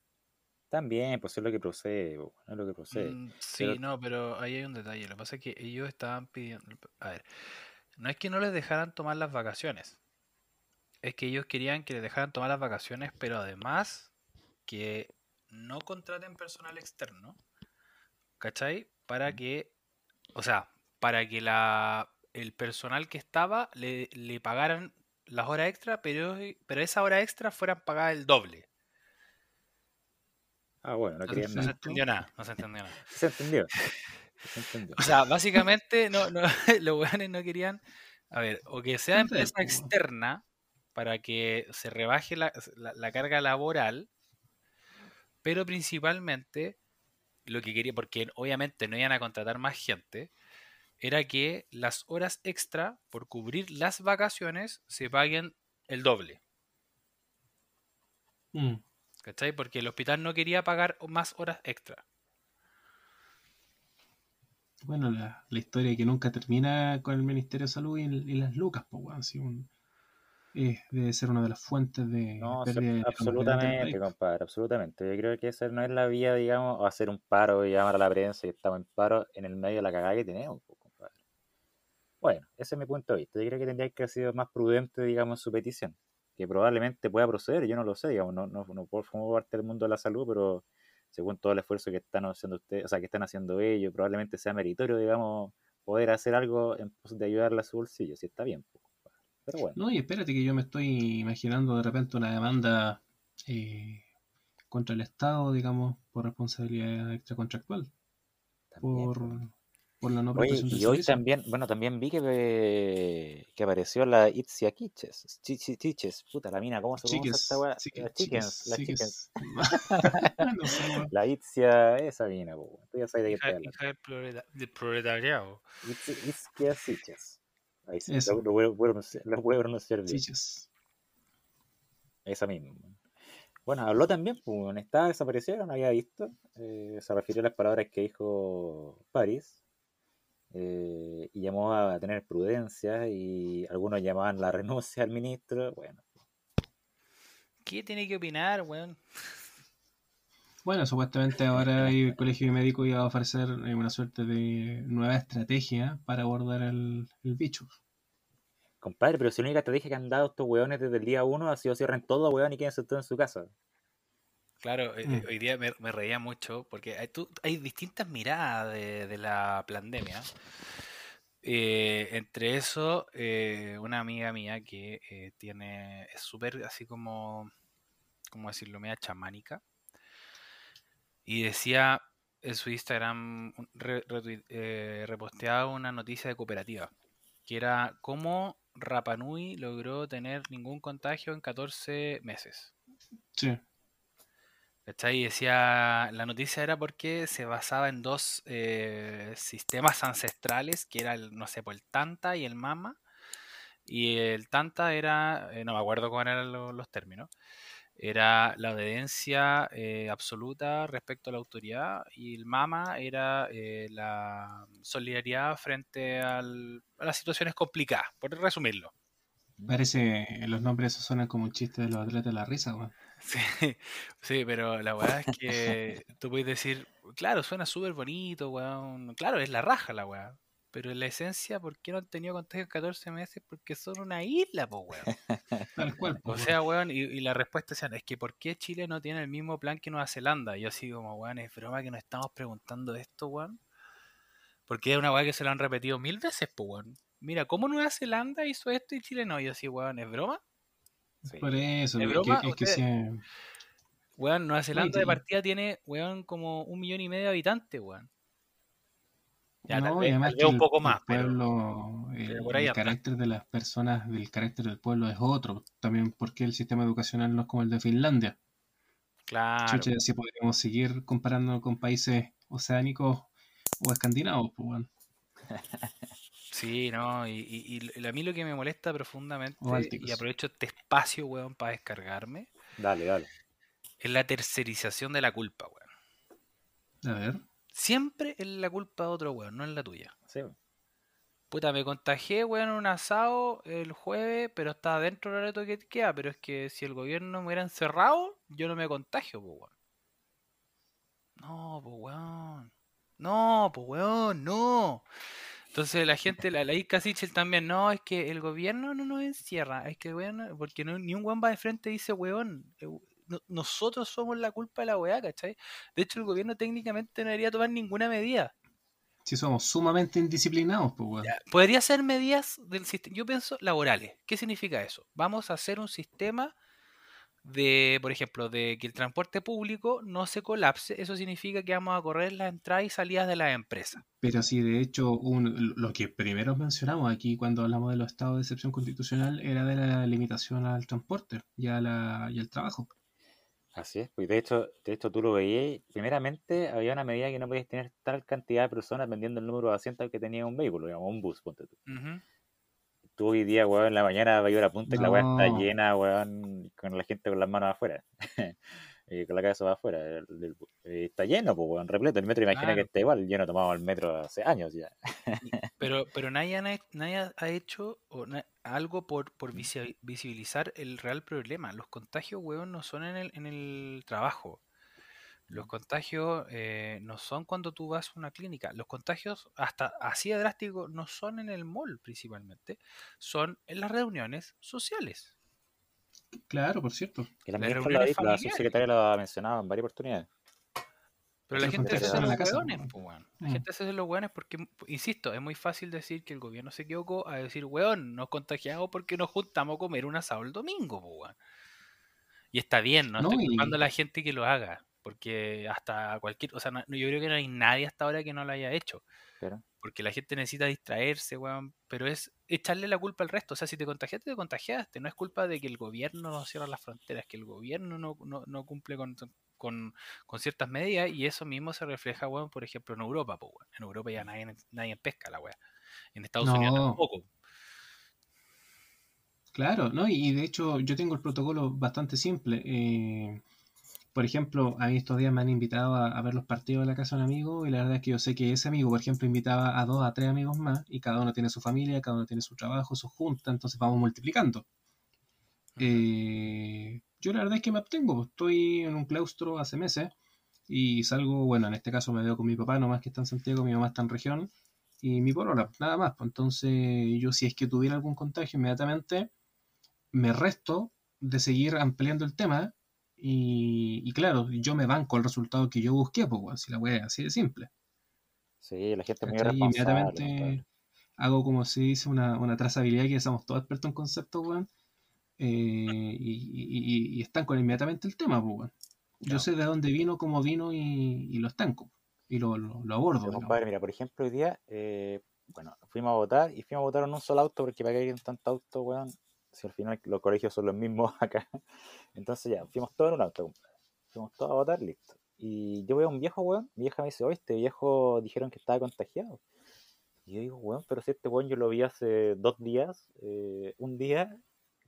También, pues es lo que procede, es lo que procede. Mm, sí, Pero- no, pero ahí hay un detalle. Lo que pasa es que ellos estaban pidiendo. A ver, no es que no les dejaran tomar las vacaciones. Es que ellos querían que les dejaran tomar las vacaciones, pero además que no contraten personal externo. ¿Cachai? Para que. O sea, para que la, el personal que estaba le, le pagaran las horas extra, pero, pero esa hora extra fueran pagadas el doble. Ah, bueno, no querían no se nada. entendió nada, no se entendió nada. Se entendió. O sea, básicamente no, no, los weones no querían, a ver, o que sea empresa externa para que se rebaje la, la- la carga laboral, pero principalmente lo que quería, porque obviamente no iban a contratar más gente, era que las horas extra por cubrir las vacaciones se paguen el doble. Mm. ¿Cachai? Porque el hospital no quería pagar más horas extra. Bueno, la, la historia que nunca termina con el Ministerio de Salud y, y las lucas, pues, weón. sí, un- eh, debe ser una de las fuentes de No, pérdida de absolutamente, país. compadre, absolutamente. Yo creo que esa no es la vía, digamos, o hacer un paro y llamar a la prensa y estamos en paro en el medio de la cagada que tenemos, pues, compadre. Bueno, ese es mi punto de vista. Yo creo que tendría que haber sido más prudente, digamos, en su petición, que probablemente pueda proceder, yo no lo sé, digamos, no, no, no formar parte del mundo de la salud, pero según todo el esfuerzo que están haciendo ustedes, o sea, que están haciendo ellos, probablemente sea meritorio, digamos, poder hacer algo en pos de ayudarle a su bolsillo, si está bien. Pero bueno. No, y espérate que yo me estoy imaginando de repente una demanda eh, contra el Estado, digamos, por responsabilidad extracontractual, también, por. Por la no Oye, prestación y hoy servicio. también, bueno, también vi que, eh, que apareció la Itzia Kitches. Chiches, chiches, puta, la mina, ¿cómo se pronuncia Chiques, esta weá? Las chickens, las chickens. no sé, weón. La Itzia, esa mina, po, tú ya sabes de qué hablando. hija del proletariado. Itzi- Itzia Kitches. Ahí sí, Eso. lo, lo voy a- pronunciar- bien. Chiches. Esa misma. Bueno, habló también, pues, estaba desaparecieron, no había visto. eh, se refirió a las palabras que dijo París. Eh, y llamó a tener prudencia y algunos llamaban la renuncia al ministro. Bueno, ¿Qué tiene que opinar, weón? Bueno, supuestamente ahora el Colegio Médico iba a ofrecer eh, una suerte de nueva estrategia para abordar el, el bicho. compadre, pero si la única estrategia que han dado estos weones desde el día uno ha sido cierren todo, weón, y quédense todos en su casa. Claro, eh, Mm. eh, hoy día me, me reía mucho porque hay, tú- hay distintas miradas de, de la pandemia. Eh, entre eso, eh, una amiga mía que eh, tiene, es súper así como, ¿cómo decirlo? Media chamánica. Y decía en su Instagram, re- reposteaba una noticia de cooperativa, que era cómo Rapa Nui logró tener ningún contagio en 14 meses. Sí. ¿Cachai? Decía, la noticia era porque se basaba en dos eh, sistemas ancestrales, que era el, no sé, pues el Tanta y el Mama. Y el Tanta era, eh, no me acuerdo cuáles eran lo- los términos, era la obediencia eh, absoluta respecto a la autoridad y el Mama era la solidaridad frente a las situaciones complicadas, por resumirlo. Parece, los nombres esos suenan como un chiste de los atletas de la risa, weón. Sí, sí, pero la weá es que tú puedes decir, claro, suena súper bonito, weón. Claro, es la raja la weá. Pero en la esencia, ¿por qué no han tenido contagio en 14 meses? Porque son una isla, po, weón. Tal cual. O sea, weón, y, y la respuesta es, es que ¿por qué Chile no tiene el mismo plan que Nueva Zelanda? Y yo así como, weón, es broma que nos estamos preguntando esto, weón. Porque es una weá que se lo han repetido mil veces, po, weón. Mira, ¿cómo Nueva Zelanda hizo esto y Chile no? Y yo así, weón, ¿es broma? Sí. Por eso, ¿Es broma? que, es que sí, Weón, Nueva Zelanda de partida tiene, weón, como un millón y medio de habitantes, weón. Ya, no, vez- además que un el- poco el más, pueblo, el, pero ahí el carácter de las personas, del carácter del pueblo es otro. También porque el sistema educacional no es como el de Finlandia. Claro. Chucha, así podríamos seguir comparando con países oceánicos o escandinavos, pues, weón. Sí, no, y, y- y a mí lo que me molesta profundamente, y aprovecho este espacio, weón, para descargarme, Dale, dale. es la tercerización de la culpa, weón. A ver. Siempre es la culpa de otro weón, no es la tuya. Sí. Puta, me contagié, weón, en un asado el jueves, pero estaba dentro del horario que queda, pero es que si el gobierno me hubiera encerrado, yo no me contagio, pues, weón. No, pues, weón. No, pues, weón, no. Entonces la gente, la, la Ica Sichel también, no, es que el gobierno no nos encierra, es que weón, porque no- ni un weón va de frente y dice, weón, eh, no- nosotros somos la culpa de la weá, ¿cachai? De hecho, el gobierno técnicamente no debería tomar ninguna medida. Si somos sumamente indisciplinados, pues, weón. Ya, Podría ser medidas del sistema, yo pienso laborales. ¿Qué significa eso? Vamos a hacer un sistema de, por ejemplo, de que el transporte público no se colapse. Eso significa que vamos a correr las entradas y salidas de las empresas. Pero sí, de hecho, un- lo que primero mencionamos aquí cuando hablamos de los estados de excepción constitucional era de la limitación al transporte y, a la, y al trabajo. Así es, pues de hecho, de hecho tú lo veías, primeramente había una medida que no podías tener tal cantidad de personas vendiendo el número de asientos que tenía un vehículo, digamos, un bus, ponte tú. Ujú. Tú hoy día, weón, en la mañana va a ir a punta y la weá está No. llena, weón, con la gente con las manos afuera. y con la cabeza va afuera. Y está lleno, pues, weón, repleto. El metro, imagina Claro. que está igual, lleno tomamos el metro hace años ya. Pero, pero nadie, ha- nadie ha hecho o na- algo por, por visi- visibilizar el real problema. Los contagios, weón, no son en el, en el trabajo. Los contagios eh, no son cuando tú vas a una clínica. Los contagios, hasta así de drástico, no son en el mall principalmente. Son en las reuniones sociales. Claro, por cierto. Y la Las dicho, la familiares. subsecretaria lo ha mencionado en varias oportunidades. Pero la gente se hace los la casa, hueones, weón. La Mm. gente se hace los hueones porque, insisto, es muy fácil decir que el gobierno se equivocó a decir, weón, nos contagiamos porque nos juntamos a comer un asado el domingo, weón. Y está bien, no, No, estoy y- culpando a la gente que lo haga, porque hasta cualquier, o sea, no- yo creo que no hay nadie hasta ahora que no lo haya hecho, Pero, porque la gente necesita distraerse, weón, pero es echarle la culpa al resto, o sea, si te contagiaste, te contagiaste, no es culpa de que el gobierno no cierra las fronteras, que el gobierno no, no, no cumple con, con, con ciertas medidas y eso mismo se refleja, weón, por ejemplo, en Europa, pues, weón. En Europa ya nadie, nadie pesca la weá. En Estados Unidos tampoco. Claro, ¿no? Y de hecho yo tengo el protocolo bastante simple. Eh, por ejemplo, a mí estos días me han invitado a, a ver los partidos de la casa de un amigo y la verdad es que yo sé que ese amigo, por ejemplo, invitaba a dos, a tres amigos más y cada uno tiene su familia, cada uno tiene su trabajo, su junta, entonces vamos multiplicando. Eh, yo la verdad es que me abstengo, pues, estoy en un claustro hace meses y salgo, bueno, en este caso me veo con mi papá, nomás que está en Santiago, mi mamá está en región y mi polola, nada más. pues, Entonces yo si es que tuviera algún contagio inmediatamente me resto de seguir ampliando el tema y, y claro, yo me banco el resultado que yo busqué, pues, weón, si la wea es así de simple. sí, la gente es muy inmediatamente hago como se dice una, una trazabilidad que somos todos expertos en conceptos, weón, eh, y, y- y- estanco inmediatamente el tema, pues, weón. Yo sé de dónde vino, cómo vino y, lo estanco y lo, lo, lo abordo. Sí, compadre, mira, por ejemplo, hoy día, eh, bueno, fuimos a votar y fuimos a votar en un solo auto porque para qué hay tanto auto, weón. Si al final los colegios son los mismos acá. Entonces ya, fuimos todos en un auto, compadre. Fuimos todos a votar, listo. Y yo veo a un viejo, weón. Mi vieja me dice, oye, este viejo dijeron que estaba contagiado. Y yo digo, weón, pero si este weón yo lo vi hace dos días, eh, un día,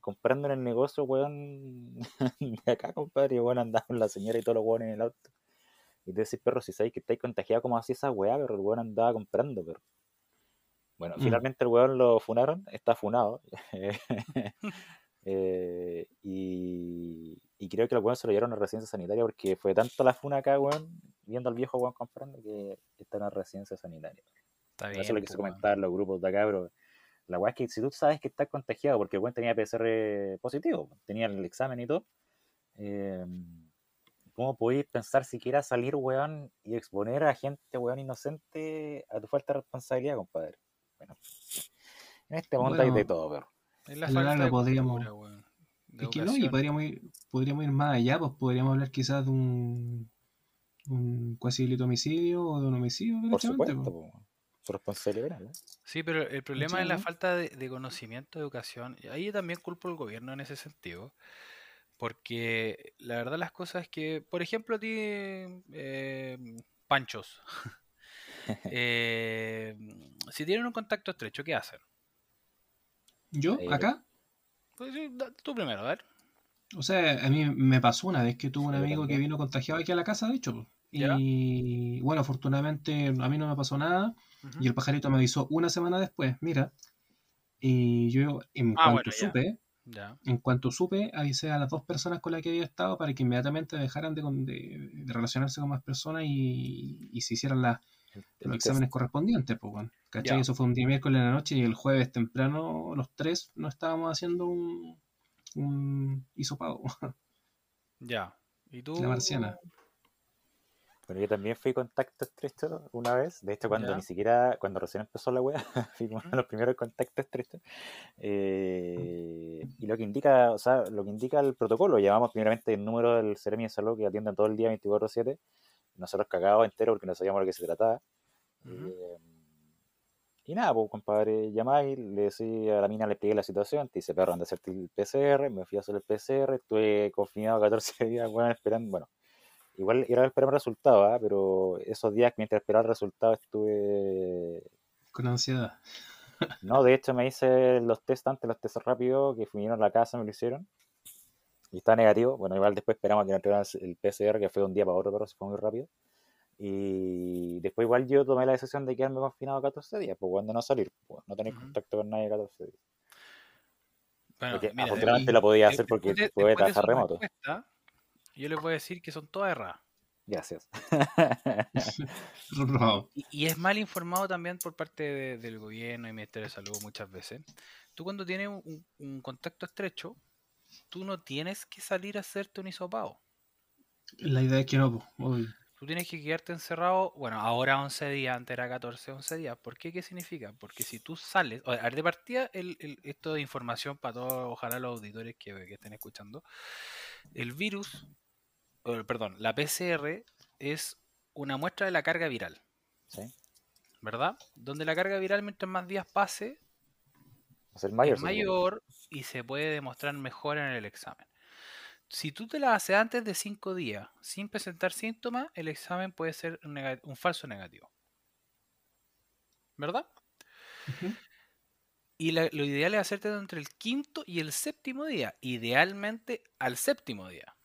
comprando en el negocio, weón, de acá, compadre, y weón andaba la señora y todos los weones en el auto. Y te decís, perro, si sabéis que estáis contagiados, como así esa weá? Pero el weón andaba comprando, pero. Bueno, Mm. finalmente el weón lo funaron, está funado. Eh, y, y creo que el weón se lo llevaron a residencia sanitaria porque fue tanto la funa acá, weón, viendo al viejo weón comprando que está en la residencia sanitaria. Está bien. Eso lo quise pues, weón. comentar en los grupos de acá, pero la weá es que si tú sabes que estás contagiado porque el weón tenía PCR positivo, tenía el examen y todo, eh, ¿cómo podéis pensar siquiera salir, weón, y exponer a gente, weón, inocente a tu falta de responsabilidad, compadre? Bueno, en este mundo hay de Bueno, todo, perro. Es la larga de podríamos- cultura, weón, de Es que no, y podríamos ir, podríamos ir más allá, pues podríamos hablar quizás de un, un cuasi delito de homicidio o de un homicidio, Por supuesto, pues. po, su responsabilidad penal, ¿eh? Sí, pero el problema ¿Cachai, es la falta de, de conocimiento, de educación. Y Ahí yo también culpo al gobierno en ese sentido. Porque la verdad las cosas es que, por ejemplo, a ti, eh, Panchos, eh, si tienen un contacto estrecho, ¿qué hacen? Yo, Eh, acá, Pues sí, tú primero, a ver. o sea, a mí me pasó una vez que tuve un amigo que vino contagiado aquí a la casa, de hecho. Ya. Y bueno, afortunadamente a mí no me pasó nada. Y el pajarito me avisó una semana después, mira. Y yo, en Ah, cuanto bueno, supe, Ya. en cuanto supe, avisé a las dos personas con las que había estado para que inmediatamente dejaran de, con- de- de relacionarse con más personas y, y se hicieran la- El los exámenes correspondientes. Pues, bueno. ¿Cachai? Eso fue un día miércoles en la noche y el jueves temprano los tres no estábamos haciendo un, un hisopado. Ya. ¿Y tú? La marciana. Bueno, yo también fui contacto estrecho una vez, de hecho cuando ni siquiera, cuando recién empezó la wea, fui uno de los primeros contactos estrechos. Eh, y lo que indica, o sea, lo que indica el protocolo, llamamos primeramente el número del Ceremi de Salud que atiende todo el día 24-7, nosotros cagados enteros porque no sabíamos de qué se trataba. Ujú. Eh, y nada, pues compadre, llamáis, le decía a la mina, le expliqué la situación, te dice, perro, anda a hacerte el PCR, me fui a hacer el PCR, estuve confinado 14 días, bueno, esperando, bueno, igual era esperar el resultado, ¿ah? pero esos días mientras esperaba el resultado estuve, con ansiedad. no, de hecho me hice los test antes, los test rápidos, que vinieron a la casa, me lo hicieron, y está negativo, bueno, igual después esperamos que nos entregaran el PCR, que fue de un día para otro, pero se fue muy rápido. Y después igual yo tomé la decisión de quedarme confinado 14 días, pues cuando no salir, pues, no tener contacto con nadie 14 días. Bueno, Porque mira, afortunadamente lo podía hacer porque después de- puede trabajar remoto. yo les voy a decir que son todas erradas. Gracias. Y, y es mal informado también por parte de- del gobierno y Ministerio de Salud muchas veces. Tú cuando tienes un, un contacto estrecho, tú no tienes que salir a hacerte un hisopado. La idea es que no, pues, obvio. Tú tienes que quedarte encerrado, bueno, ahora 11 días, antes era 14, 11 días. ¿Por qué? ¿Qué significa? Porque si tú sales, a ver, de partida, el, el- esto de información para todos, ojalá los auditores que, que estén escuchando, el virus, perdón, la PCR es una muestra de la carga viral, ¿Sí? ¿verdad? Donde la carga viral, mientras más días pase, Va a ser mayor. es mayor y se puede demostrar mejor en el examen. Si tú te la haces antes de 5 días sin presentar síntomas, el examen puede ser un, falso negativo. ¿Verdad? Y la- lo ideal es hacerte entre el quinto y el séptimo día. Idealmente al séptimo día.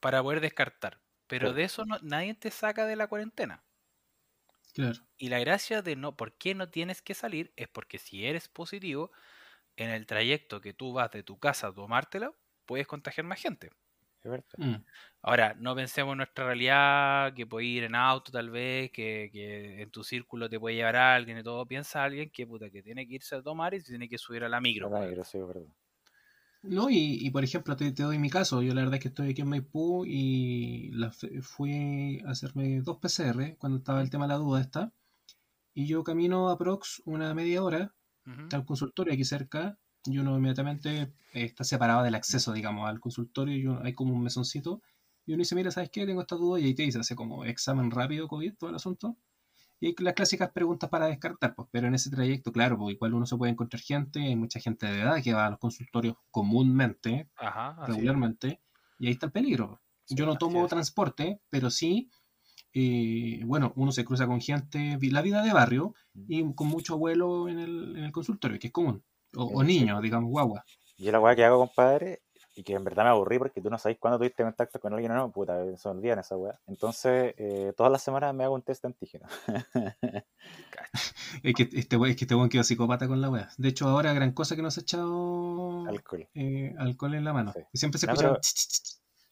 Para poder descartar. Pero de eso no- nadie te saca de la cuarentena. Claro. Y la gracia de no, por qué no tienes que salir es porque si eres positivo, en el trayecto que tú vas de tu casa a tomártela, puedes contagiar más gente. Es verdad. Mm. Ahora, no pensemos en nuestra realidad, que puedes ir en auto tal vez, que, que en tu círculo te puede llevar alguien y todo. Piensa alguien que puta que tiene que irse a tomar y se tiene que subir a la micro. Pues. negro, sí, es verdad. No, y, y por ejemplo, te, te doy mi caso. Yo la verdad es que estoy aquí en Maipú y la fui a hacerme dos PCR cuando estaba el tema de la duda esta. Y yo camino a Prox una media hora Está el consultorio aquí cerca y uno inmediatamente eh, está separado del acceso, digamos, al consultorio y uno- hay como un mesoncito y uno dice, mira, ¿sabes qué? Tengo esta duda y ahí te dice, hace como examen rápido COVID, todo el asunto. Y hay las clásicas preguntas para descartar, pues, pero en ese trayecto, claro, pues igual uno se puede encontrar gente, hay mucha gente de edad que va a los consultorios comúnmente, Ajá, así es. regularmente, y ahí está el peligro. Sí, Yo no tomo transporte, pero sí, eh, bueno, uno se cruza con gente, la vida de barrio, y con mucho abuelo en el, en el consultorio, que es común, o, o Sí. niños, digamos, guagua. Yo la weá que hago, compadre, y que en verdad me aburrí porque tú no sabes cuándo tuviste contacto con alguien o no, puta, se olvidan esa weá. Entonces, eh, todas las semanas me hago un test de antígeno. Es que este we- es que este weón quedó psicópata con la wea. De hecho, ahora gran cosa que nos ha echado Alcohol. eh, alcohol en la mano. Sí. Y siempre se No, escucha pero-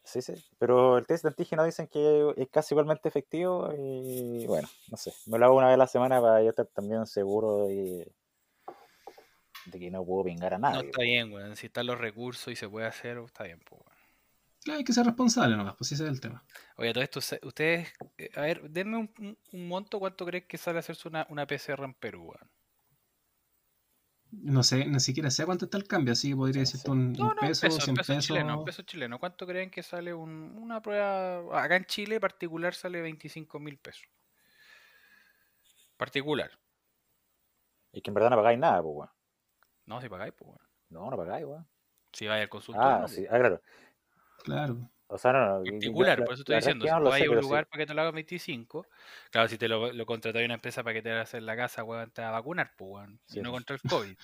Sí, sí. Pero el test de antígeno dicen que es casi igualmente efectivo y bueno, no sé. Me lo hago una vez a la semana para yo estar también seguro de, de que no puedo pingar a No nadie. está bien, weón. Si están los recursos y se puede hacer, está bien, pues, weón. Claro, hay que ser responsable nomás, pues ese es el tema. Oye, todo esto, se- ustedes, eh, a ver, denme un, un- un monto, ¿cuánto creen que sale hacerse una, una PCR en Perú, weón? No sé, ni siquiera sé cuánto está el cambio, así que podría decirte un, No, un no, en peso, peso, en 100 peso pesos. chileno, en peso chileno. ¿Cuánto creen que sale un- una prueba? Acá en Chile, particular, sale 25 mil pesos. Particular. Y que en verdad no pagáis nada, pues weón. No, si pagáis, pues, weón. No, no pagáis, weón. Si vais al consultorio, Ah, no, sí, ah, claro. Claro. O sea, no, no. Particular, la- por eso estoy diciendo. Si no sé, a un sí. lugar para que te lo hagan 25, claro, si te lo, lo contratáis una empresa para que te hagas en la casa, weón, te va a vacunar, pues, weón. Sí, no sí. contra el COVID.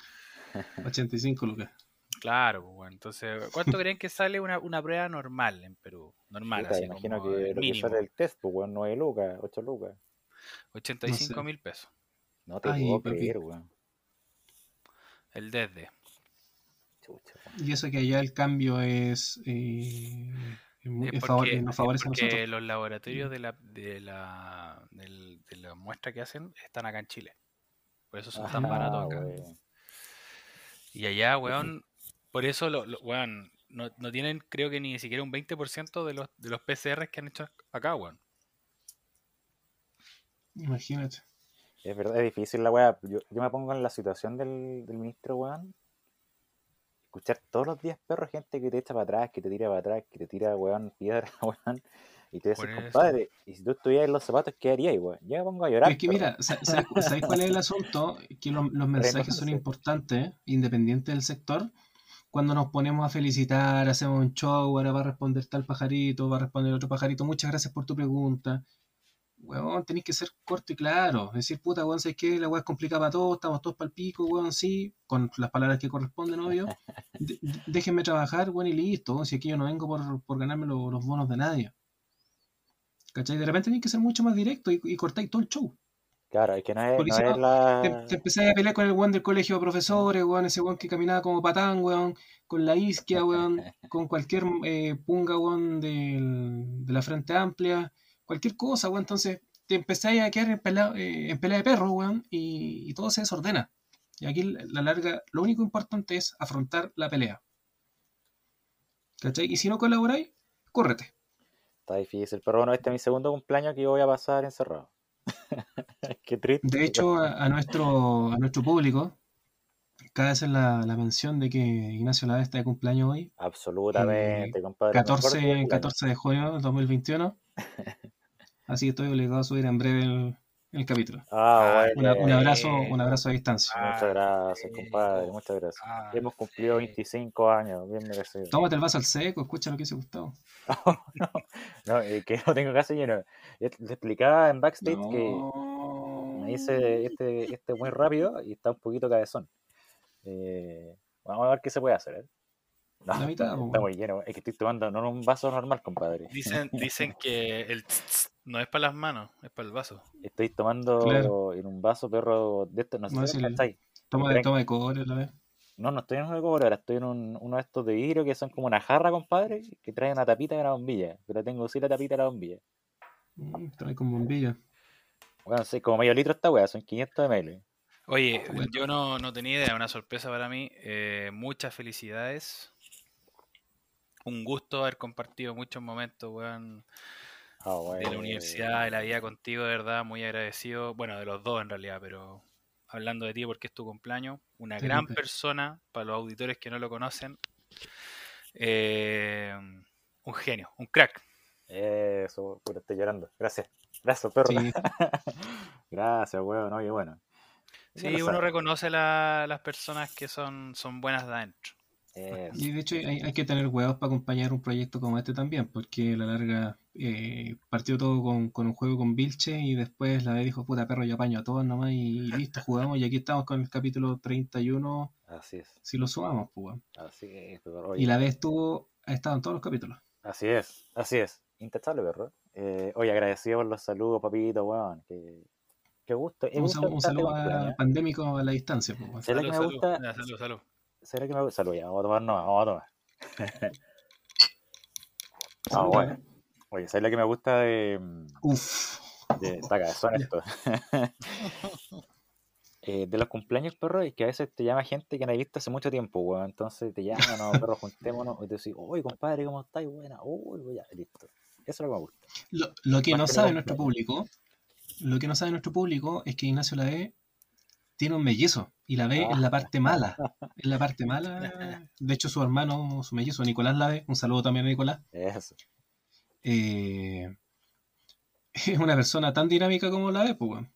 85 lucas. Claro, pues, weón. Entonces, ¿cuánto creen que sale una, una prueba normal en Perú? Normal, Puta, así imagino como que el lo que mínimo. sale el test, pues weón, 9 lucas, 8 lucas. 85 mil pesos. No te Ay, puedo papi. creer, weón. El desde. Y eso que allá el cambio es. eh, es muy- Es porque, nos a nosotros. los laboratorios de la, de, la, de la muestra que hacen están acá en Chile. Por eso son tan Ah, baratos acá. Y allá, weón, por eso, lo, lo- weón, no, no tienen, creo que ni siquiera un 20% de los, de los PCRs que han hecho acá, weón. Imagínate. Es verdad, es difícil la weá. Yo, yo me pongo en la situación del, del ministro, weón. Escuchar todos los días, perro, gente que te echa para atrás, que te tira para atrás, que te tira, weón, piedra, weón. Y te Por dices, compadre, y si tú estuvieras en los zapatos, ¿qué harías, weón? Yo me pongo a llorar. Es que mira, sa- sa- ¿sabes cuál es el asunto? Que lo- los mensajes son importantes, independiente del sector. Cuando nos ponemos a felicitar, hacemos un show, ahora va a responder tal pajarito, va a responder otro pajarito, muchas gracias por tu pregunta. Weón, tenéis que ser corto y claro. Decir, puta, weón, ¿sabes qué? La weá es complicada para todos, estamos todos para el pico, weón, sí, con las palabras que corresponden, obvio. De- déjenme trabajar, weón, y listo. weón, Si aquí yo no vengo por, por ganarme lo- los bonos de nadie. ¿Cachai? De repente tenéis que ser mucho más directo y, y cortáis todo el show. Claro, es que no es, Porque no si es no, la. Te, te empezáis a pelear con el weón del colegio de profesores, weón, ese weón que caminaba como patán, weón, con la isquia, weón, con cualquier eh, punga, weón, del- de la frente amplia, cualquier cosa, weón. Entonces te empezáis a quedar en pelea, eh, en pelea de perros, weón, y, y todo se desordena. Y aquí la larga, lo único importante es afrontar la pelea. ¿Cachai? Y si no colaboráis, córrete. Está difícil, pero bueno, este es mi segundo cumpleaños que yo voy a pasar encerrado. Qué triste. De hecho, a, a nuestro, a nuestro público, cada vez la, la mención de que Ignacio Lada está de cumpleaños hoy, Absolutamente, compadre. mejor día 14, del año. 14 de junio del 2021. Así que estoy obligado a subir en breve el, el capítulo. Ah, Una- bueno. un abrazo, un abrazo a distancia. Muchas gracias, compadre, muchas gracias. Ah, Hemos cumplido 25 años, bien merecido. Tómate el vaso al seco, escucha lo que dice Gustavo. No, eh, que lo tengo casi lleno. Le explicaba en backstage que me dice este, este muy rápido y está un poquito cabezón. Eh, vamos a ver qué se puede hacer. ¿eh? No, La mitad, está, muy lleno. Es que estoy tomando no en un vaso normal, compadre. Dicen, dicen que el tss, tss no es para las manos, es para el vaso. Estoy tomando Claro. en un vaso perro de estos, no sé No, si el-. Toma de, toma de cobre la vez. No, no estoy en uno de cobre, ahora estoy en un, uno de estos de vidrio que son como una jarra, compadre, que trae una tapita de una bombilla. Pero tengo sí la tapita de la bombilla. Mm, trae con bombilla. Bueno, sí, como medio litro esta weá, son 500 ml. Oye, yo no, no tenía idea, una sorpresa para mí. Eh, muchas felicidades. Un gusto haber compartido muchos momentos, weón, Ah, de la universidad, de la vida contigo, de verdad, muy agradecido. Bueno, de los dos en realidad, pero hablando de ti porque es tu cumpleaños. Una gran persona, para los auditores que no lo conocen. Eh, un genio, un crack. Eso, puta, estoy llorando. Gracias. Gracias, perro. Sí, Gracias, weón. Oye, bueno. Sí, uno sabe. reconoce la- las personas que son, son buenas de adentro. Eso. y de hecho hay, hay que tener huevos para acompañar un proyecto como este también, porque a la larga eh, partió todo con, con un juego con Vilche y después la vez dijo, puta perro, yo apaño a todos nomás y listo, jugamos y aquí estamos con el capítulo 31, Así es. si lo sumamos, pues. Así es, perro. Y la vez estuvo, ha estado en todos los capítulos. Así es, así es. Intachable, perro. Eh, oye, agradecido por los saludos, papito, weón. Qué, qué gusto. Un, gusto saludo, un a pandémico a la distancia, pues. weón. ¿Será que Salud, me salud. gusta? Salud. ¿Será que me gusta? Salud, ya, vamos a tomar, no, vamos a tomar. Ah, bueno. Oye, ¿sabes lo que me gusta de. Uf, de está cabezón esto? Eh, de los cumpleaños, perro, es que a veces te llama gente que no has visto hace mucho tiempo, weón. Entonces te llaman, no, perro, juntémonos. Y te decís, uy, compadre, ¿cómo estáis? Buena, uy, ya, listo. Eso es lo que me gusta. Lo, lo que Más no que sabe nuestro público, lo que no sabe nuestro público es que Ignacio la ve tiene un mellizo y la ve en la parte mala, en la parte mala. De hecho, su hermano, su mellizo, Nicolás la ve, un saludo también a Nicolás. Eso. eh, es una persona tan dinámica como la ve, pues.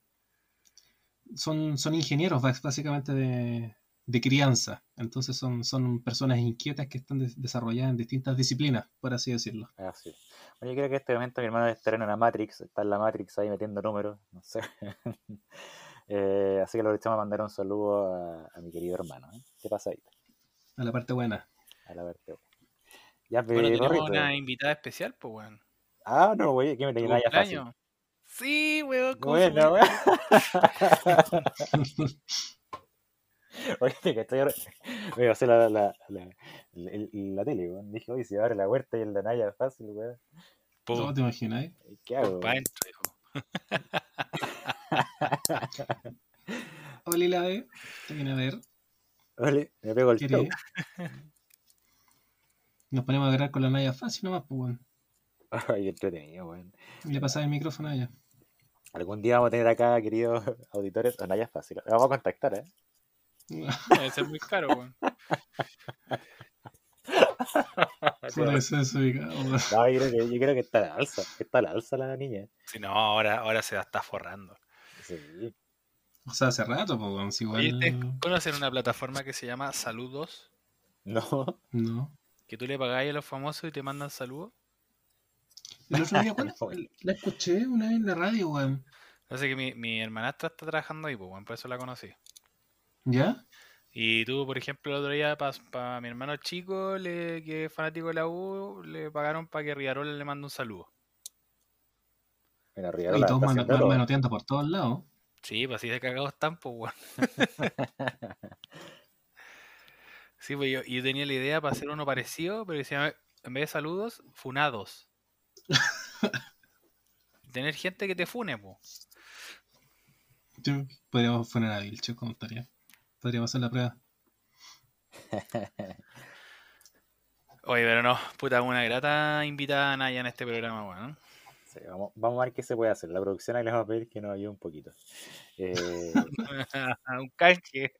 Son, son ingenieros básicamente de, de crianza, entonces son, son personas inquietas que están des- desarrolladas en distintas disciplinas, por así decirlo. Así. Oye, creo que en este momento mi hermano estar en una Matrix, está en la Matrix ahí metiendo números, no sé. Eh, así que le aprovechamos a mandar un saludo a, a mi querido hermano. ¿eh? ¿Qué pasa ahí? A la parte buena. A la verte. Ya, Bueno, pero, tenemos una invitada especial, pues, weón. Ah, no, güey, que me tenía ya fácil. Sí, weón. ¿cómo se Bueno, güey. Oye, que estoy ahora. Voy a hacer la, la, la, la, la tele, weón. Dije, oye, si abre la huerta y el de Naya fácil, weón. ¿Cómo te imaginas? ¿Qué hago? pa' weón? dentro, hijo. Hola, la ve, te viene a ver. Ole, me pego el toque. Nos ponemos a grabar con la Naya fácil nomás, pues, weón. Ay, qué entretenido, weón. Le pasaba el micrófono a ella. Algún día vamos a tener acá, queridos auditores, a Naya Fácil. La vamos a contactar, ¿eh? Debe ser muy caro, weón. Por eso es ubicado. No, yo creo que, yo creo que está a la alza. Está a la alza la niña. Si no, ahora, ahora se la está forrando. Sí. O sea, hace rato, pues, weón. si Oye, igual. ¿ustedes conocen una plataforma que se llama Saludos? No. No. Que tú le pagáis a los famosos y te mandan saludos. El otro día. La escuché una vez en la radio, weón. Sé que mi, mi hermanastra está trabajando ahí, pues, weón, por eso la conocí. ¿Ya? Y tú, por ejemplo, el otro día para mi hermano chico, le, que es fanático de la U, le pagaron para que Riarola le mande un saludo. Mira, Y todos manoteando por todos lados. Sí, pues así de cagados están, pues, weón. Sí, pues yo, yo tenía la idea para hacer uno parecido, pero llama, en vez de saludos, funados. Tener gente que te fune, pues. Sí, Podríamos poner a Vilche, ¿cómo estaría? Podríamos hacer la prueba. Oye, pero no, puta, una grata invitada a Naya en este programa, weón. Sí, vamos, vamos a ver qué se puede hacer. La producción ahí les vamos a pedir que nos ayude un poquito. Eh, un canje.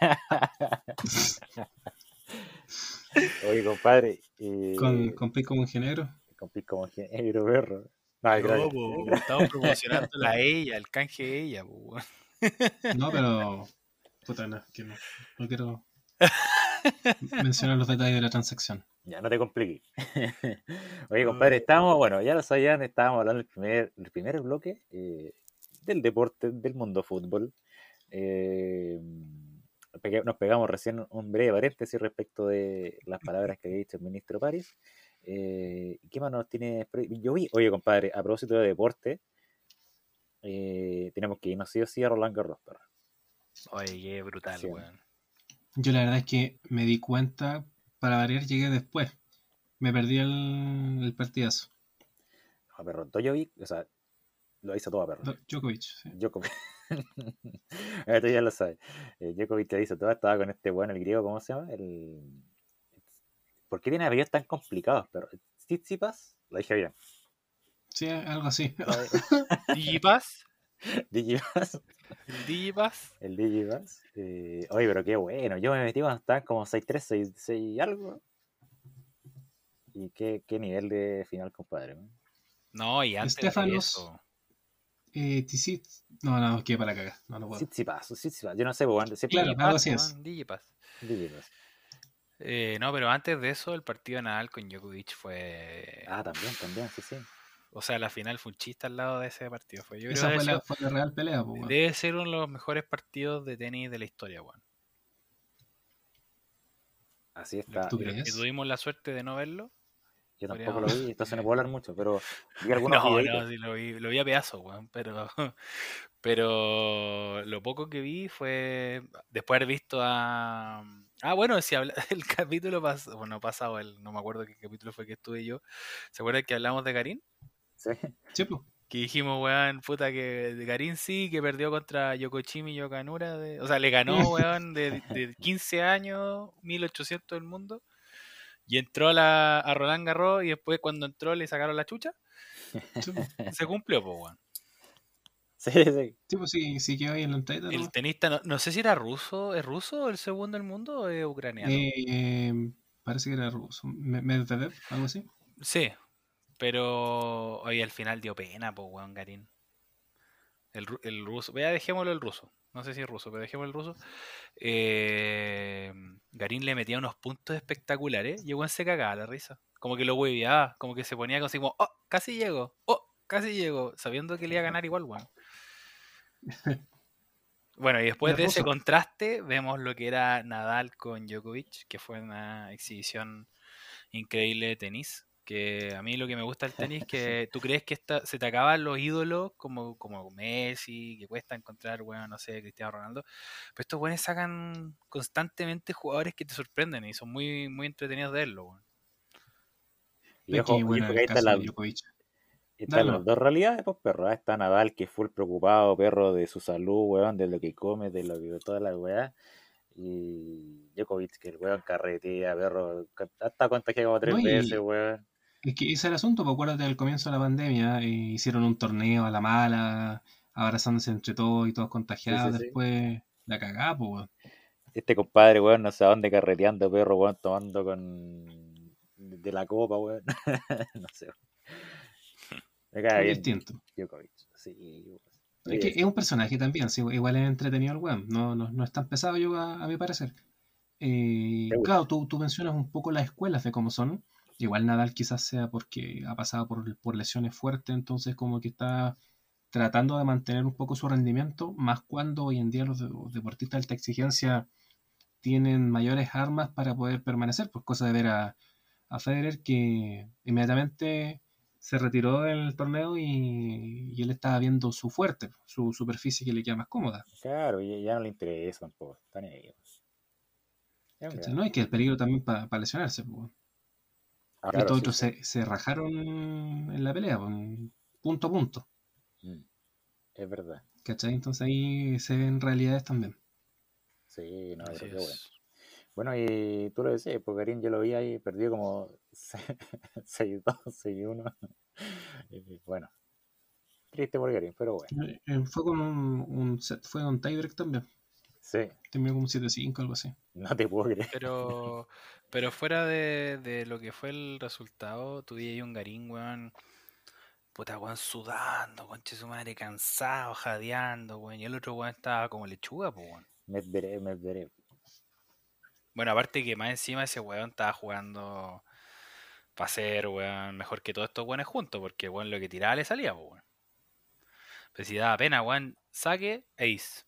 oye, compadre. Eh, Con, con Pi como ingeniero. con Pi como ingeniero perro. No, No, po, estamos promocionándola a ella, el canje de ella, po. No, pero. Puta, no, que no. No quiero mencionar los detalles de la transacción. Ya, no te compliques. Oye, compadre, estábamos, bueno, ya lo sabían, estábamos hablando del primer, el primer bloque eh, del deporte, del mundo fútbol. Eh, nos pegamos recién un breve paréntesis respecto de las palabras que había dicho el ministro París. Eh, ¿Qué más nos tiene? Yo vi, oye, compadre, a propósito de deporte, eh, tenemos que irnos sí o sí a Roland Garros. Oye, qué brutal, Sí. weón. Yo la verdad es que me di cuenta, para variar, llegué después. Me perdí el, el partidazo. No, perro, Djokovic, o sea, lo hizo todo a perro. Do- Djokovic, sí. Djokovic. Esto ya lo sabes. Eh, Djokovic te hizo todo, estaba con este bueno, el griego, ¿cómo se llama? El... ¿Por qué tiene apellidos tan complicados? Pero Tsitsipas, lo dije bien. Sí, algo así. Digipass, Digipass, el Digipass. el Digipass. Eh, oye, pero qué bueno. Yo me metí cuando como 6-3, 6, 6 algo. Y qué, qué nivel de final, compadre. ¿no? No, y antes de Estefanos. eso. Eh, Tisit. No, no, que para cagar. No, no puedo. Tsitsipas, Tsitsipas. Yo no sé, pues, bueno, siempre Claro, Digipass, algo así es. Digipass. Digipass. Eh, no, pero antes de eso, el partido de Nadal con Djokovic fue. Ah, también, también, sí, sí. O sea, la final fue un chiste al lado de ese partido. Fue, yo creo Esa fue debe la, fue la real pelea, pues, ser- weón. debe ser uno de los mejores partidos de tenis de la historia, weón. Así está. ¿Tú Y los que crees? tuvimos la suerte de no verlo. Yo tampoco lo vi, entonces no puedo hablar mucho, pero vi algunos No, videitos. no, sí lo vi, lo vi a pedazos, weón. Pero, pero lo poco que vi fue después de haber visto a. Ah, bueno, si habla el capítulo pasado, bueno, pasado, el, no me acuerdo qué capítulo fue que estuve yo. ¿Se acuerdan que hablamos de Karim? Sí. Sí, pues. Que dijimos, weón, puta, que Karim sí, que perdió contra Yokochimi y Yokanura. De, o sea, le ganó, weón, de, de 15 años, 1800 del mundo. Y entró a, la, a Roland Garros y después cuando entró le sacaron la chucha. Sí. Se cumplió, pues, weón. Sí, sí. Sí, pues sí, sí quedó ahí en la entrada. El tenista, no, no sé si era ruso, ¿es ruso el segundo del mundo o es ucraniano? Eh, parece que era ruso. Me- Medvedev, algo así. Sí, pero hoy al final dio pena, pues, weón, Garín. El, el ruso, vea, dejémoslo el ruso. No sé si es ruso, pero dejémoslo el ruso. Eh, Garín le metía unos puntos espectaculares y el weón se cagaba la risa. Como que lo hueveaba, como que se ponía así como, oh, casi llego, oh, casi llego, sabiendo que le iba a ganar igual, weón. Bueno, y después Es de ese contraste, vemos lo que era Nadal con Djokovic, que fue una exhibición increíble de tenis. Que a mí lo que me gusta del tenis es que tú crees que esta, se te acaban los ídolos como, como Messi, que cuesta encontrar, bueno, no sé, Cristiano Ronaldo. Pero estos buenos sacan constantemente jugadores que te sorprenden y son muy, muy entretenidos de verlo, weón. Y ojo, y bueno, ahí están las, están Dale, las dos realidades, pues, perro. Ahí está Nadal, que fue el preocupado, perro, de su salud, weón, de lo que come, de lo que de toda la weá. Y Djokovic, que el weón carretea, perro, hasta contagiado como tres No, y- veces, weón. Es que ese es el asunto, pues acuérdate del comienzo de la pandemia, eh, hicieron un torneo a la mala, abrazándose entre todos y todos contagiados, sí, sí. después la cagá, pues, weón. Este compadre, weón, no sé a dónde carreteando, perro, weón, tomando con. de la copa, weón. no sé. Me cae bien distinto. Djokovic. Sí, weón. Es que es un personaje también, sí, igual es entretenido el weón, no, no, no es tan pesado yo a, a mi parecer. Eh, claro, tú, tú mencionas un poco las escuelas de cómo son. Igual Nadal quizás sea porque ha pasado por, por lesiones fuertes, entonces como que está tratando de mantener un poco su rendimiento, más cuando hoy en día los, de- los deportistas de alta exigencia tienen mayores armas para poder permanecer, pues cosa de ver a, a Federer que inmediatamente se retiró del torneo y, y él estaba viendo su fuerte, su superficie que le queda más cómoda. Claro, ya, ya no le interesa tampoco. Están mira. ¿no? Y que el peligro también para lesionarse. pues. Y claro, estos sí, otros sí. se, se rajaron en la pelea, pues, punto a punto. Mm, Es verdad. ¿Cachai? Entonces ahí se ven realidades también. Sí, no, pero qué bueno. Bueno, y tú lo decías, porque Karim yo lo vi ahí, perdió como 6-2, 6-1. Y Bueno, triste por Karim, pero bueno. Eh, eh, Fue con un, un set, fue con tiebreak también. Sí, Terminó como 7-5, algo así. no te puedo creer. Pero, pero fuera de, de lo que fue el resultado, tú ahí un Garín, weón. Puta, weón, sudando, conche su madre, cansado, jadeando, weón. Y el otro weón estaba como lechuga, pues, weón. Medvedev, Medvedev. Bueno, aparte que más encima ese weón estaba jugando para ser, weón, mejor que todos estos weones juntos, porque, weón, lo que tiraba le salía, pues, weón. Pero si daba pena, weón, saque, ace.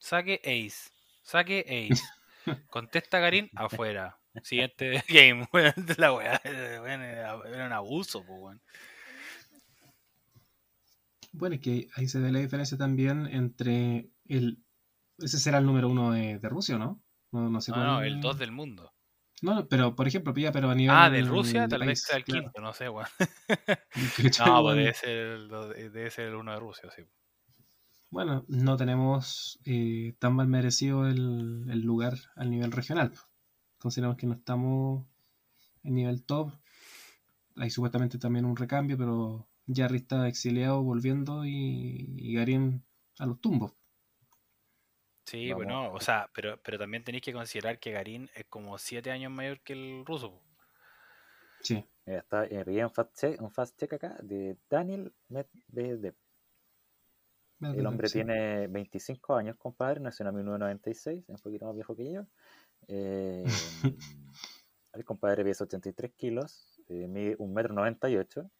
Saque, ace. Saque, ace. Contesta Karim, afuera. Siguiente game, weón. La weá, era, un abuso, pues, weón. Bueno, es que ahí se ve la diferencia también entre el... Ese será el número uno de, de Rusia, ¿no? No, no sé No, no, el 2 del mundo. No, pero por ejemplo, pilla, pero a nivel Ah, de Rusia, tal vez sea el claro. quinto, no sé, weón. No, pues debe ser el, debe ser el uno de Rusia, sí. Bueno, no tenemos eh, tan mal merecido el, el lugar al nivel regional. Consideramos que no estamos en nivel top. Hay supuestamente también un recambio, pero Jarry está exiliado volviendo y, y Garín a los tumbos. Sí, Vamos. bueno, o sea, pero, pero también tenéis que considerar que Garín es como 7 años mayor que el ruso. Sí. Mira, está eh, un fast check, un fast check acá de Daniel Medvedev. El hombre Sí. tiene 25 años, compadre, nació en 1996, es un poquito más viejo que yo. Eh, el compadre pesa 83 kilos, eh, mide 1,98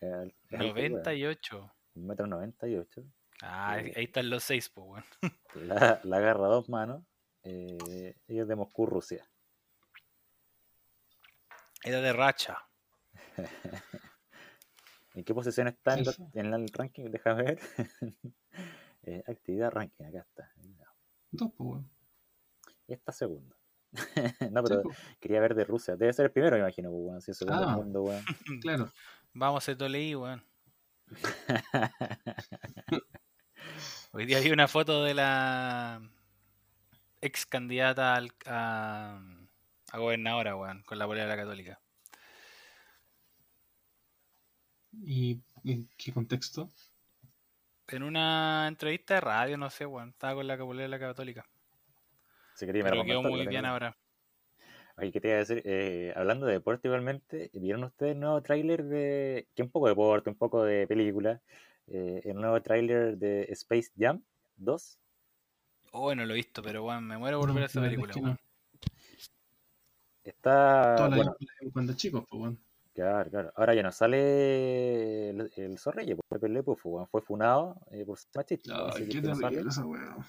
m. 98. 1,98 Ah, ahí Eh. ahí están los seis, pues. La, la agarra a dos manos. Eh, ella es de Moscú, Rusia. Era de racha. ¿En qué posición está en, Sí, la- sí. en el ranking? Déjame ver. Eh, actividad ranking, acá está. Dos, pues, weón. Y está segundo. no, Sí, pero pues, quería ver de Rusia. Debe ser el primero, me imagino, pues, weón. Si es segundo Ah. del mundo, weón. claro. Vamos a Toleí, weón. Hoy día vi una foto de la ex candidata al- a, a gobernadora, weón, con la polera de la católica. ¿Y en qué contexto? En una entrevista de radio, no sé, weón, estaba con la polera de la católica. Si quería, me Pero quedó muy la bien ahora. Oye, ¿qué te iba a decir? Eh, hablando de deporte igualmente, ¿vieron ustedes el nuevo tráiler de... que un poco de deporte, un poco de película? Eh, el nuevo tráiler de Space Jam 2. Oh, no lo he visto, pero weón, me muero por No, ver esa película, weón. no. Está... Toda la bueno, cuando chicos, pues, weón. claro, claro. Ahora ya no sale el, el Zorrilla, pues pues, weón, fue funado eh, por ser machista. así Ay, que qué no sale. esa weón.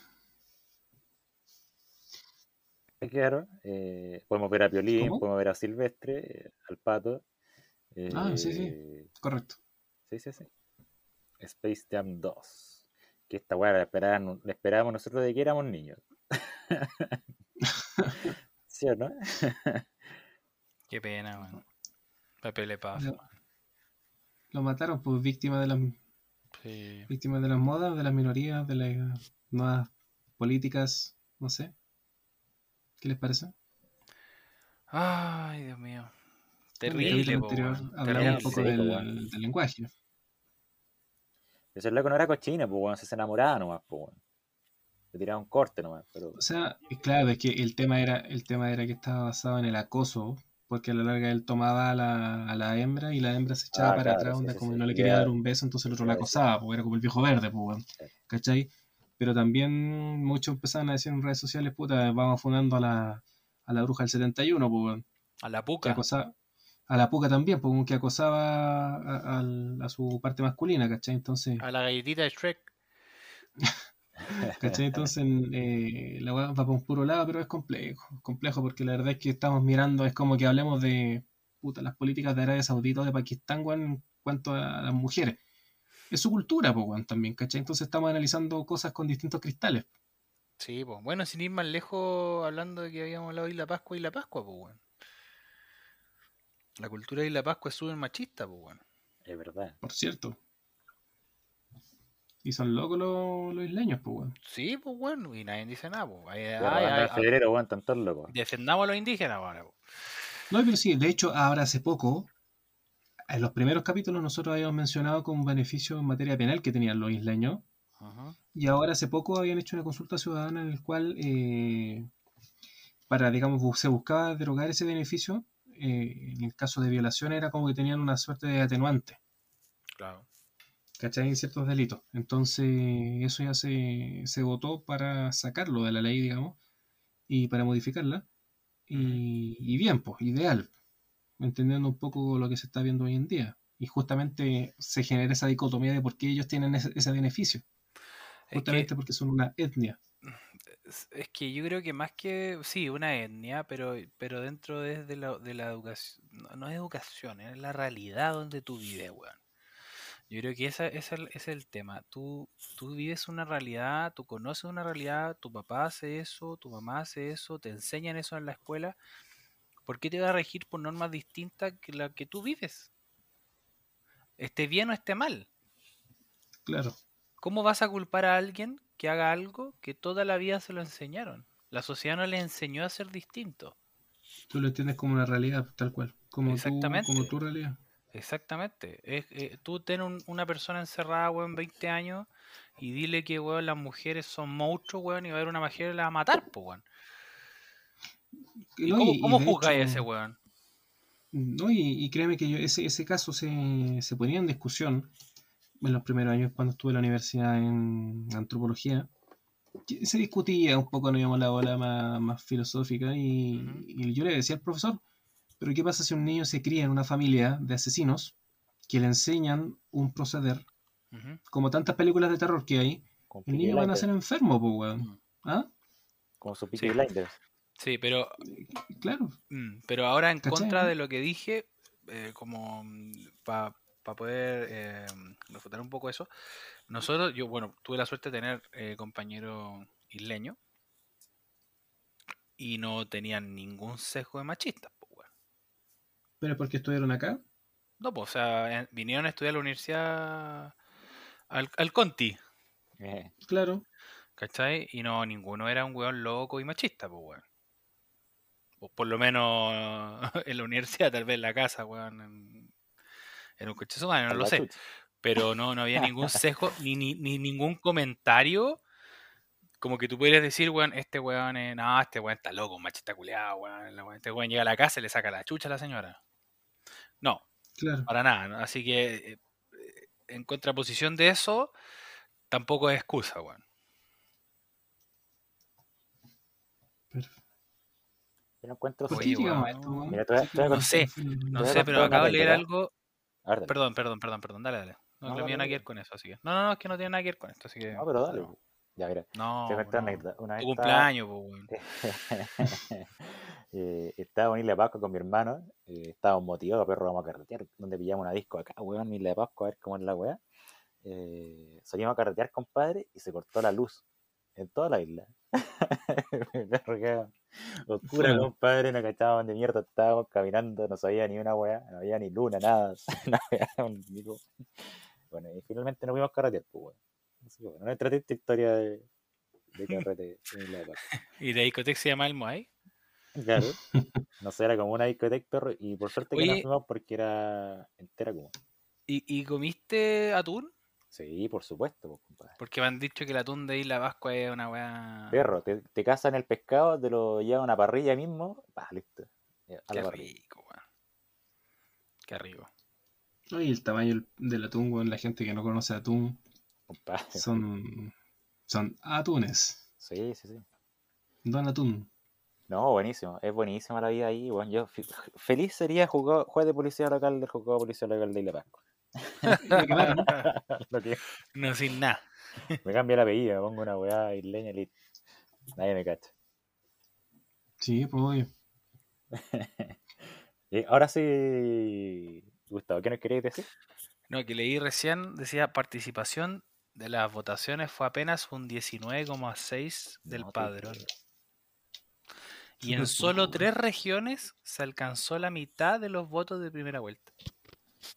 Claro, eh, podemos ver a Piolín, ¿Cómo? podemos ver a Silvestre, eh, al Pato. Ah, sí, sí. eh, Correcto. Sí, sí, sí. Space Jam 2. Que esta weá la, esperábamos nosotros de que éramos niños. ¿Sí o no? Qué pena, weón. Pepe Le Paz. Lo- Lo mataron, pues, víctima de las Sí. víctimas de las modas, de las minorías, de las nuevas políticas, no sé. ¿Qué les parece? Ay, Dios mío. Terrible, anterior un poco Sí, del, lenguaje. Ese loco no era cochina, pues weón, se enamoraba nomás, pues weón. Le tiraba un corte nomás, pero. O sea, y claro, es que el tema era, el tema era que estaba basado en el acoso, porque a la larga él tomaba a la, a la hembra y la hembra se echaba Ah, para claro, atrás, sí, onda, sí, como sí. no le quería dar un beso, entonces el otro la eso. acosaba, porque era como el viejo verde, pues. Sí. ¿cachai? Pero también muchos empezaban a decir en redes sociales, puta, vamos fundando a la, a la bruja del 71, pues. A la puca. acosaba a la puca también, pues, que acosaba a, a su parte masculina, ¿cachai? Entonces, A la galletita de Shrek. ¿cachai? Entonces eh, la va para un puro lado, pero es complejo, complejo porque la verdad es que estamos mirando, es como que hablemos de puta, las políticas de Arabia Saudita o de Pakistán, en cuanto a las mujeres. Es su cultura, pues, weón, también, ¿cachai? Entonces estamos analizando cosas con distintos cristales. Sí, pues. Bueno, sin ir más lejos, hablando de que habíamos hablado de la Pascua y la Pascua, pues, weón. La cultura de la Pascua es súper machista, pues, weón. Es verdad. por cierto. Y son locos los, los isleños, pues, weón. Sí, pues, bueno, y nadie dice nada, pues. Ay, ay, ay, en febrero, están todos locos. defendamos a los indígenas ahora, pues. No, pero sí, de hecho, ahora hace poco, en los primeros capítulos nosotros habíamos mencionado como un beneficio en materia penal que tenían los isleños, y ahora hace poco habían hecho una consulta ciudadana en el cual, eh, para, digamos, se buscaba derogar ese beneficio, eh, en el caso de violación era como que tenían una suerte de atenuante, Claro. ¿cachai? En ciertos delitos. Entonces, eso ya se, se votó para sacarlo de la ley, digamos, y para modificarla. Y, y bien, pues, ideal, entendiendo un poco lo que se está viendo hoy en día. Y justamente se genera esa dicotomía de por qué ellos tienen ese, ese beneficio. Es Justamente que, porque son una etnia. es- es que yo creo que más que, sí, una etnia, pero, pero dentro de, de la, de la educación, no, es educación, es la realidad donde tú vives, weón. Yo creo que esa, esa ese es el tema. Tú, tú vives una realidad, tú conoces una realidad, tu papá hace eso, tu mamá hace eso, te enseñan eso en la escuela. ¿Por qué te va a regir por normas distintas que la que tú vives? Esté bien o esté mal. Claro. ¿Cómo vas a culpar a alguien que haga algo que toda la vida se lo enseñaron? La sociedad no le enseñó a ser distinto. Tú lo entiendes como una realidad, tal cual. Como, tú, Exactamente. como tu realidad. Exactamente. Es, eh, tú ten un- una persona encerrada, weón, 20 años y dile que, weón, las mujeres son monstruos, weón, y va a haber una mujer y la va a matar, pues, weón. ¿Y No, cómo, y- cómo juzgáis a ese weón? No, y, y créeme que yo, ese, ese caso se, se ponía en discusión en los primeros años cuando estuve en la universidad en antropología. Se discutía un poco, no íbamos la ola más, más filosófica y, yo le decía al profesor, pero ¿qué pasa si un niño se cría en una familia de asesinos que le enseñan un proceder, como tantas películas de terror que hay, el niño va a nacer enfermo, pues, weón. ¿Ah? Como su Peaky Sí. Blinders. Sí, pero, Claro. mm, pero ahora en ¿Cachai, contra de lo que dije, eh, como para poder eh, refutar un poco eso, nosotros, yo, bueno, tuve la suerte de tener eh, compañero isleño y no tenían ningún sesgo de machistas, pues, weón. Pero porque estuvieron acá. No, pues, o sea, en- vinieron a estudiar a la universidad al, al Conti, Eh, Claro. ¿cachai? Y no, ninguno era un weón loco y machista, pues, weón. O por lo menos en la universidad, tal vez en la casa, weón. En, en un coche humano, no lo sé. Pero no, no había ningún sesgo, ni, ni, ni ningún comentario. Como que tú pudieras decir, weón, este weón, es, no, este weón está loco, machista culeado, weón. Este weón llega a la casa y le saca la chucha a la señora. No, Claro. para nada. ¿no? Así que, eh, en contraposición de eso, tampoco es excusa, weón. Yo no encuentro ¿Por Oye, qué sentido. llegamos a weón, esto, weón? mira, te voy a- te voy a No sé, No sé, pero acabo de leer algo. Ver. Perdón, perdón, perdón, perdón, dale, dale. No, No, dale, nada que ver con eso, así que. No, no, no, es que no tiene nada que ver con esto, así que. No, pero dale. no. Ya, mira. No, Te una Tu vez estaba- cumpleaños, po, weón. eh, estaba en Isla de Pascua con mi hermano. eh, estábamos motivados, perro, vamos a carretear. Donde pillamos una disco acá, weón, en Isla de Pascua, a ver cómo es la weá. Eh, salimos a carretear, compadre, y se cortó la luz en toda la isla. Oscura, compadre, no cachábamos de mierda, estábamos caminando, no sabía ni una weá, no había ni luna, nada. no había un pico. Bueno, y finalmente nos fuimos a carretear, pues, weón. Así que, bueno, nuestra triste historia de, de carrete en Pascua. ¿Y la discoteca se llama El Moai? Claro. No sé, era como una discoteca, perro, y por suerte que nos Oye. fuimos porque era entera como. ¿Y, y comiste atún? Sí, por supuesto, pues, compadre. Porque me han dicho que el atún de Isla Pascua es una weá. Perro, te, te cazan el pescado, te lo llevan a una parrilla mismo, pa, listo. A Qué la parrilla. rico, weón. Qué rico. Oye, el tamaño del- atún, weón, la gente que no conoce atún, compadre. son, son atunes, Sí, sí, sí. don atún. No, buenísimo, es buenísima la vida ahí, bueno, yo feliz sería jugar, juez de policía local del juzgado de policía local de Isla Pascua. Lo que vale, ¿no? Sin nada. me cambia el apellido, me pongo una weá isleña y listo. Nadie me cacha. Sí, pues obvio. Y ahora sí, Gustavo, ¿qué nos queréis decir? No, que leí recién, decía participación de las votaciones fue apenas un 19,6 del No padrón. Y en solo tres regiones se alcanzó la mitad de los votos de primera vuelta.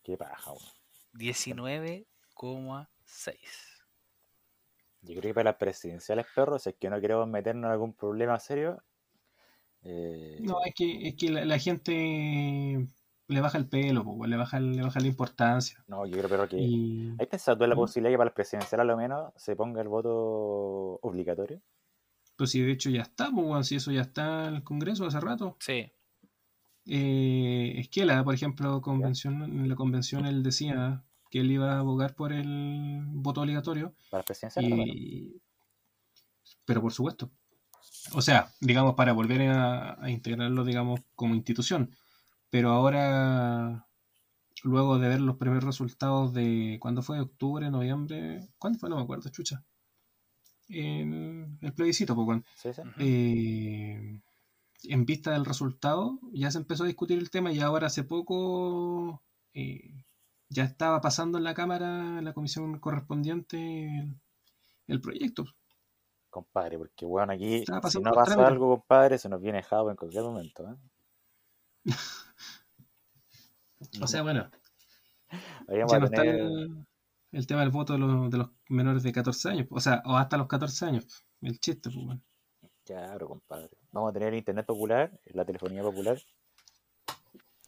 Qué paja, weón. 19,6. Yo creo que para las presidenciales, perros, si es que no queremos meternos en algún problema serio, eh, No, es que, es que la, la gente le baja el pelo, le baja, le baja la importancia. no, yo creo pero que... Y ¿Hay pensado tú en la posibilidad que para las presidenciales a lo menos se ponga el voto obligatorio? pues si de hecho ya está, pues, si eso ya está en el Congreso hace rato. Sí, Eh, Esquela, por ejemplo, convención, en la convención él decía que él iba a abogar por el voto obligatorio, Para y... pero por supuesto. O sea, digamos, para volver a, a integrarlo, digamos, como institución. Pero ahora, luego de ver los primeros resultados de, ¿cuándo fue? ¿Octubre, noviembre? ¿Cuándo fue? No me acuerdo, chucha. En el plebiscito, pues. Sí, sí. Eh, en vista del resultado, ya se empezó a discutir el tema y ahora hace poco eh, ya estaba pasando en la Cámara, en la comisión correspondiente, el, el proyecto. Compadre, porque bueno, aquí si no pasa trámite. algo, compadre, se nos viene Javo en cualquier momento. ¿eh? O sea, bueno, ya no está el tema del voto de los, de los menores de 14 años, o sea, o hasta los 14 años, el chiste, pues, bueno. Claro, compadre. Vamos a tener internet popular, la telefonía popular.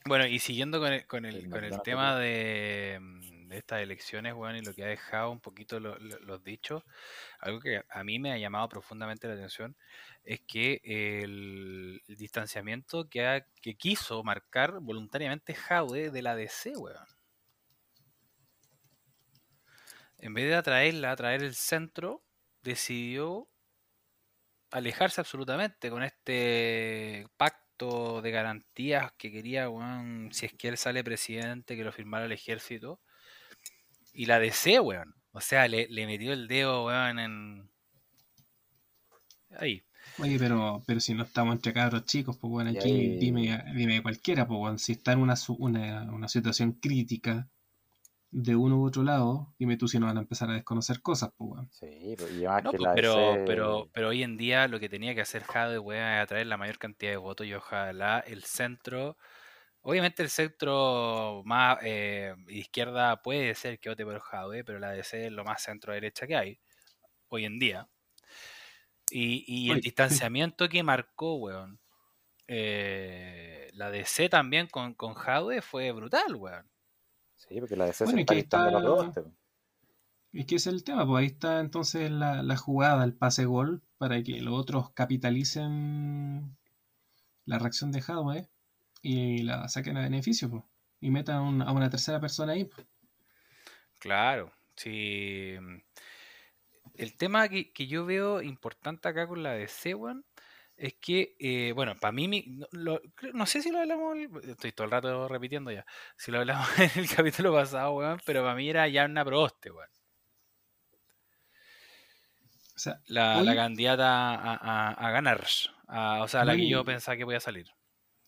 Bueno, y siguiendo con el, con el, El con el tema de, de, estas elecciones, weón, y lo que ha dejado un poquito lo- lo- los dichos, algo que a mí me ha llamado profundamente la atención, es que el, el distanciamiento que, ha- que quiso marcar voluntariamente Jaude de la DC, weón. En vez de atraerla, atraer el centro, decidió alejarse absolutamente con este pacto de garantías que quería, weón, si es que él sale presidente, que lo firmara el ejército. Y la DC, weón. O sea, le, le metió el dedo, weón, en... Ahí. Oye, pero, pero si no estamos entre cabros chicos, pues bueno, aquí ahí- dime, dime cualquiera, pues bueno, si está en una, una, una situación crítica de uno u otro lado, dime tú si no van a empezar a desconocer cosas, pues bueno. Sí, y además No, que pues, la pero, pero, pero hoy en día lo que tenía que hacer Jade, weón, es atraer la mayor cantidad de votos y ojalá el centro, obviamente el centro más eh, izquierda puede ser que vote por Jade, pero la DC es lo más centro derecha que hay hoy en día. Y, y el distanciamiento que marcó, weón, eh, la DC también con, con Jade fue brutal, weón. Sí, porque la DC Bueno, se está la está- probaste. Es que ese es el tema, pues ahí está entonces la, la jugada, el pase gol, para que los otros capitalicen la reacción de Hadwe y la saquen a beneficio, pues, y metan un- a una tercera persona ahí. pues. Claro, sí. El tema que, que yo veo importante acá con la DC, weón, es que, eh, bueno, para mí, mi- no, lo- creo- no sé si lo hablamos, estoy todo el rato repitiendo ya, si lo hablamos en el capítulo pasado, weón, pero para mí era ya una proboste, weón. O sea, La, la candidata a, a- a ganar, a- o sea, la que yo pensaba que podía salir.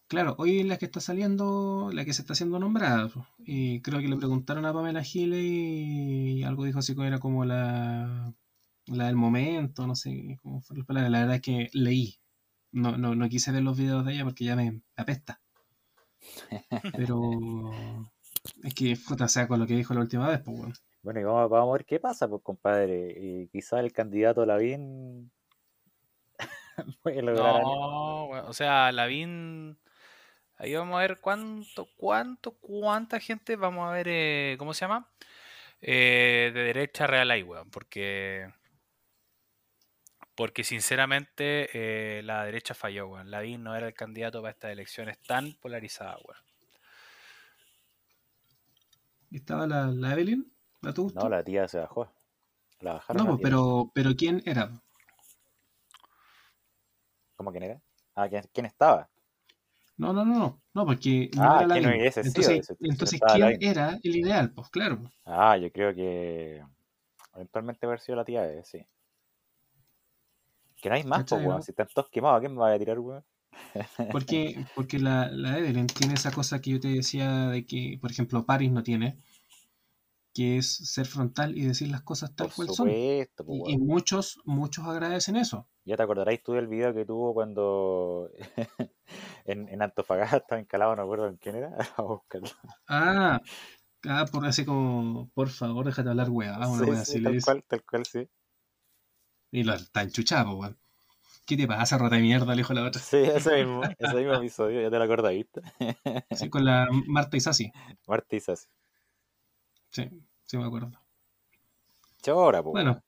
claro, hoy es la que está saliendo, la que se está haciendo nombrada, y creo que le preguntaron a Pamela Giles y algo dijo así como era como la, la del momento, no sé cómo fueron las palabras, la verdad es que leí. No, no, no quise ver los videos de ella porque ya me apesta. Pero es que, puta, o sea, con lo que dijo la última vez, pues bueno. Bueno, y vamos, vamos a ver qué pasa, pues, compadre. Y quizá el candidato Lavín. No, weón, o sea, Lavín. Ahí vamos a ver cuánto, cuánto, cuánta gente vamos a ver, eh, ¿cómo se llama? Eh, de derecha real ahí, weón. Porque. Porque sinceramente eh, la derecha falló, weón. Lavín no era el candidato para estas elecciones tan polarizadas, weón. ¿Y estaba la, la Evelyn? ¿La tuvo? No, la tía se bajó. La bajaron. No, la pues, pero, pero ¿quién era? ¿Cómo quién era? Ah, ¿quién, quién estaba? No, no, no, no, no, porque no Ah, era ¿quién Lavín. hubiese sido? Entonces, Ese- ¿quién Lavín. era el ideal? Pues claro. Ah, yo creo que eventualmente haber sido la tía de, sí. Que no hay más, ¿Cachai, weón. Si están todos quemados, ¿quién me va a tirar, weón? Porque, porque la, la Evelyn tiene esa cosa que yo te decía de que, por ejemplo, Paris no tiene, que es ser frontal y decir las cosas tal Por cual son. Y, muchos, muchos agradecen eso. Ya te acordaréis tú del video que tuvo cuando en, en Antofagasta estaba encalado, no recuerdo en quién era. A. Ah, ah, por así como, por favor, déjate hablar, weá. Ah, una Sí, weá sí, así tal cual, tal cual, sí. Y lo está enchuchado, weón. ¿Qué te pasa, rata de mierda? Le dijo la otra. Sí, ese mismo, ese mismo episodio, ya te lo acordáis, ¿viste? Sí, con la Marta y Sassi. Marta y Sassi. Sí, sí me acuerdo. Chora, pues. Bueno,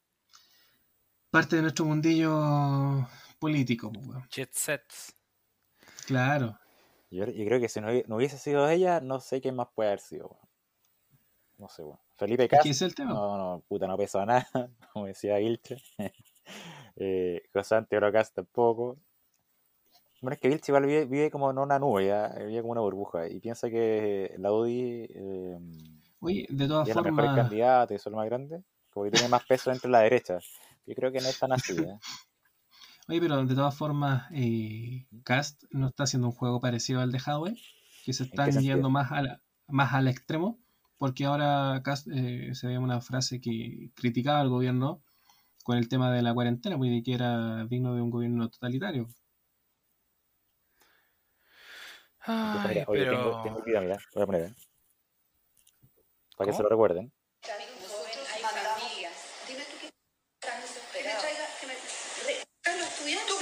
parte de nuestro mundillo político, pues, weón. Jet sets. Claro. Yo, yo creo que si no, hubi- no hubiese sido ella, no sé quién más puede haber sido, weón. No sé, weón. Felipe Es Cast, que ese es el tema. no, no, puta, no pesa nada, como decía Vilche. eh, José Antonio Cast tampoco. Bueno, es que Vilche igual vive, vive como en una nube, ya, vive como una burbuja, y piensa que la UDI eh, Oye, de todas es la mejor formas, candidata y eso es lo más grande, como que tiene más peso dentro de la derecha. Yo creo que no es tan así, ¿eh? oye, pero de todas formas, eh, Cast no está haciendo un juego parecido al de Hadwe, que se están yendo más, a la- más al extremo, porque ahora Cast eh, se veía una frase que criticaba al gobierno con el tema de la cuarentena, pues, y que era digno de un gobierno totalitario. Ay, Oye, pero. tengo, tengo el video, mira, voy a poner, ¿eh? Para que se lo recuerden. Nosotros mandamos. Dime tú qué estás desesperado. Que me traiga, que me... Re- ¿Están los estudiantes?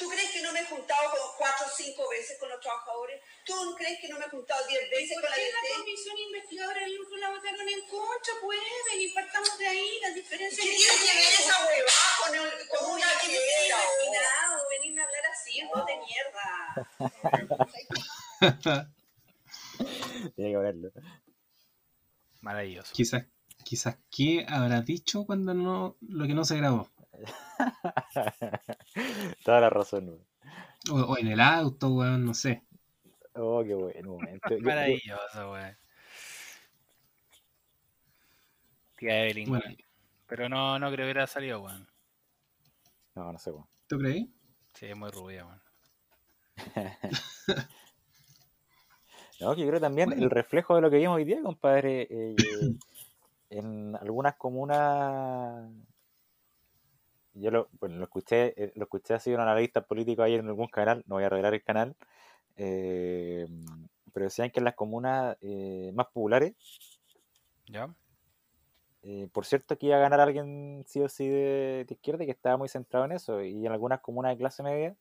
¿Tú crees que no no no me he juntado con cuatro o cinco veces con los trabajadores? ¿Tú crees que no me he juntado diez veces con la ¿Por qué la comisión investigadora del lucro la votaron en contra? Pueden, y partamos de ahí, las diferencias ¿Qué que tiene que ver esa huevada con, el, con una imaginado? Venirme a hablar así, vos de mierda. Tiene que verlo. Maravilloso. quizás, quizás, ¿qué habrá dicho cuando no, lo que no se grabó? Toda la razón, weón. O, o en el auto, weón, no sé. Oh, qué buen momento. Maravilloso, weón. Tía Evelyn, Bueno, weón. Pero no, no creo que hubiera salido, weón. No, no sé, weón. ¿tú crees? Sí, es muy rubia, weón. No, que yo creo también Bueno. el reflejo de lo que vimos hoy día, compadre. eh, en algunas comunas. Yo lo, bueno, lo escuché, eh, lo escuché así un analista político ayer en algún canal, no voy a revelar el canal, eh, pero decían que en las comunas eh, más populares, ¿Ya? eh, por cierto que iba a ganar alguien sí o sí de, de izquierda que estaba muy centrado en eso, y en algunas comunas de clase media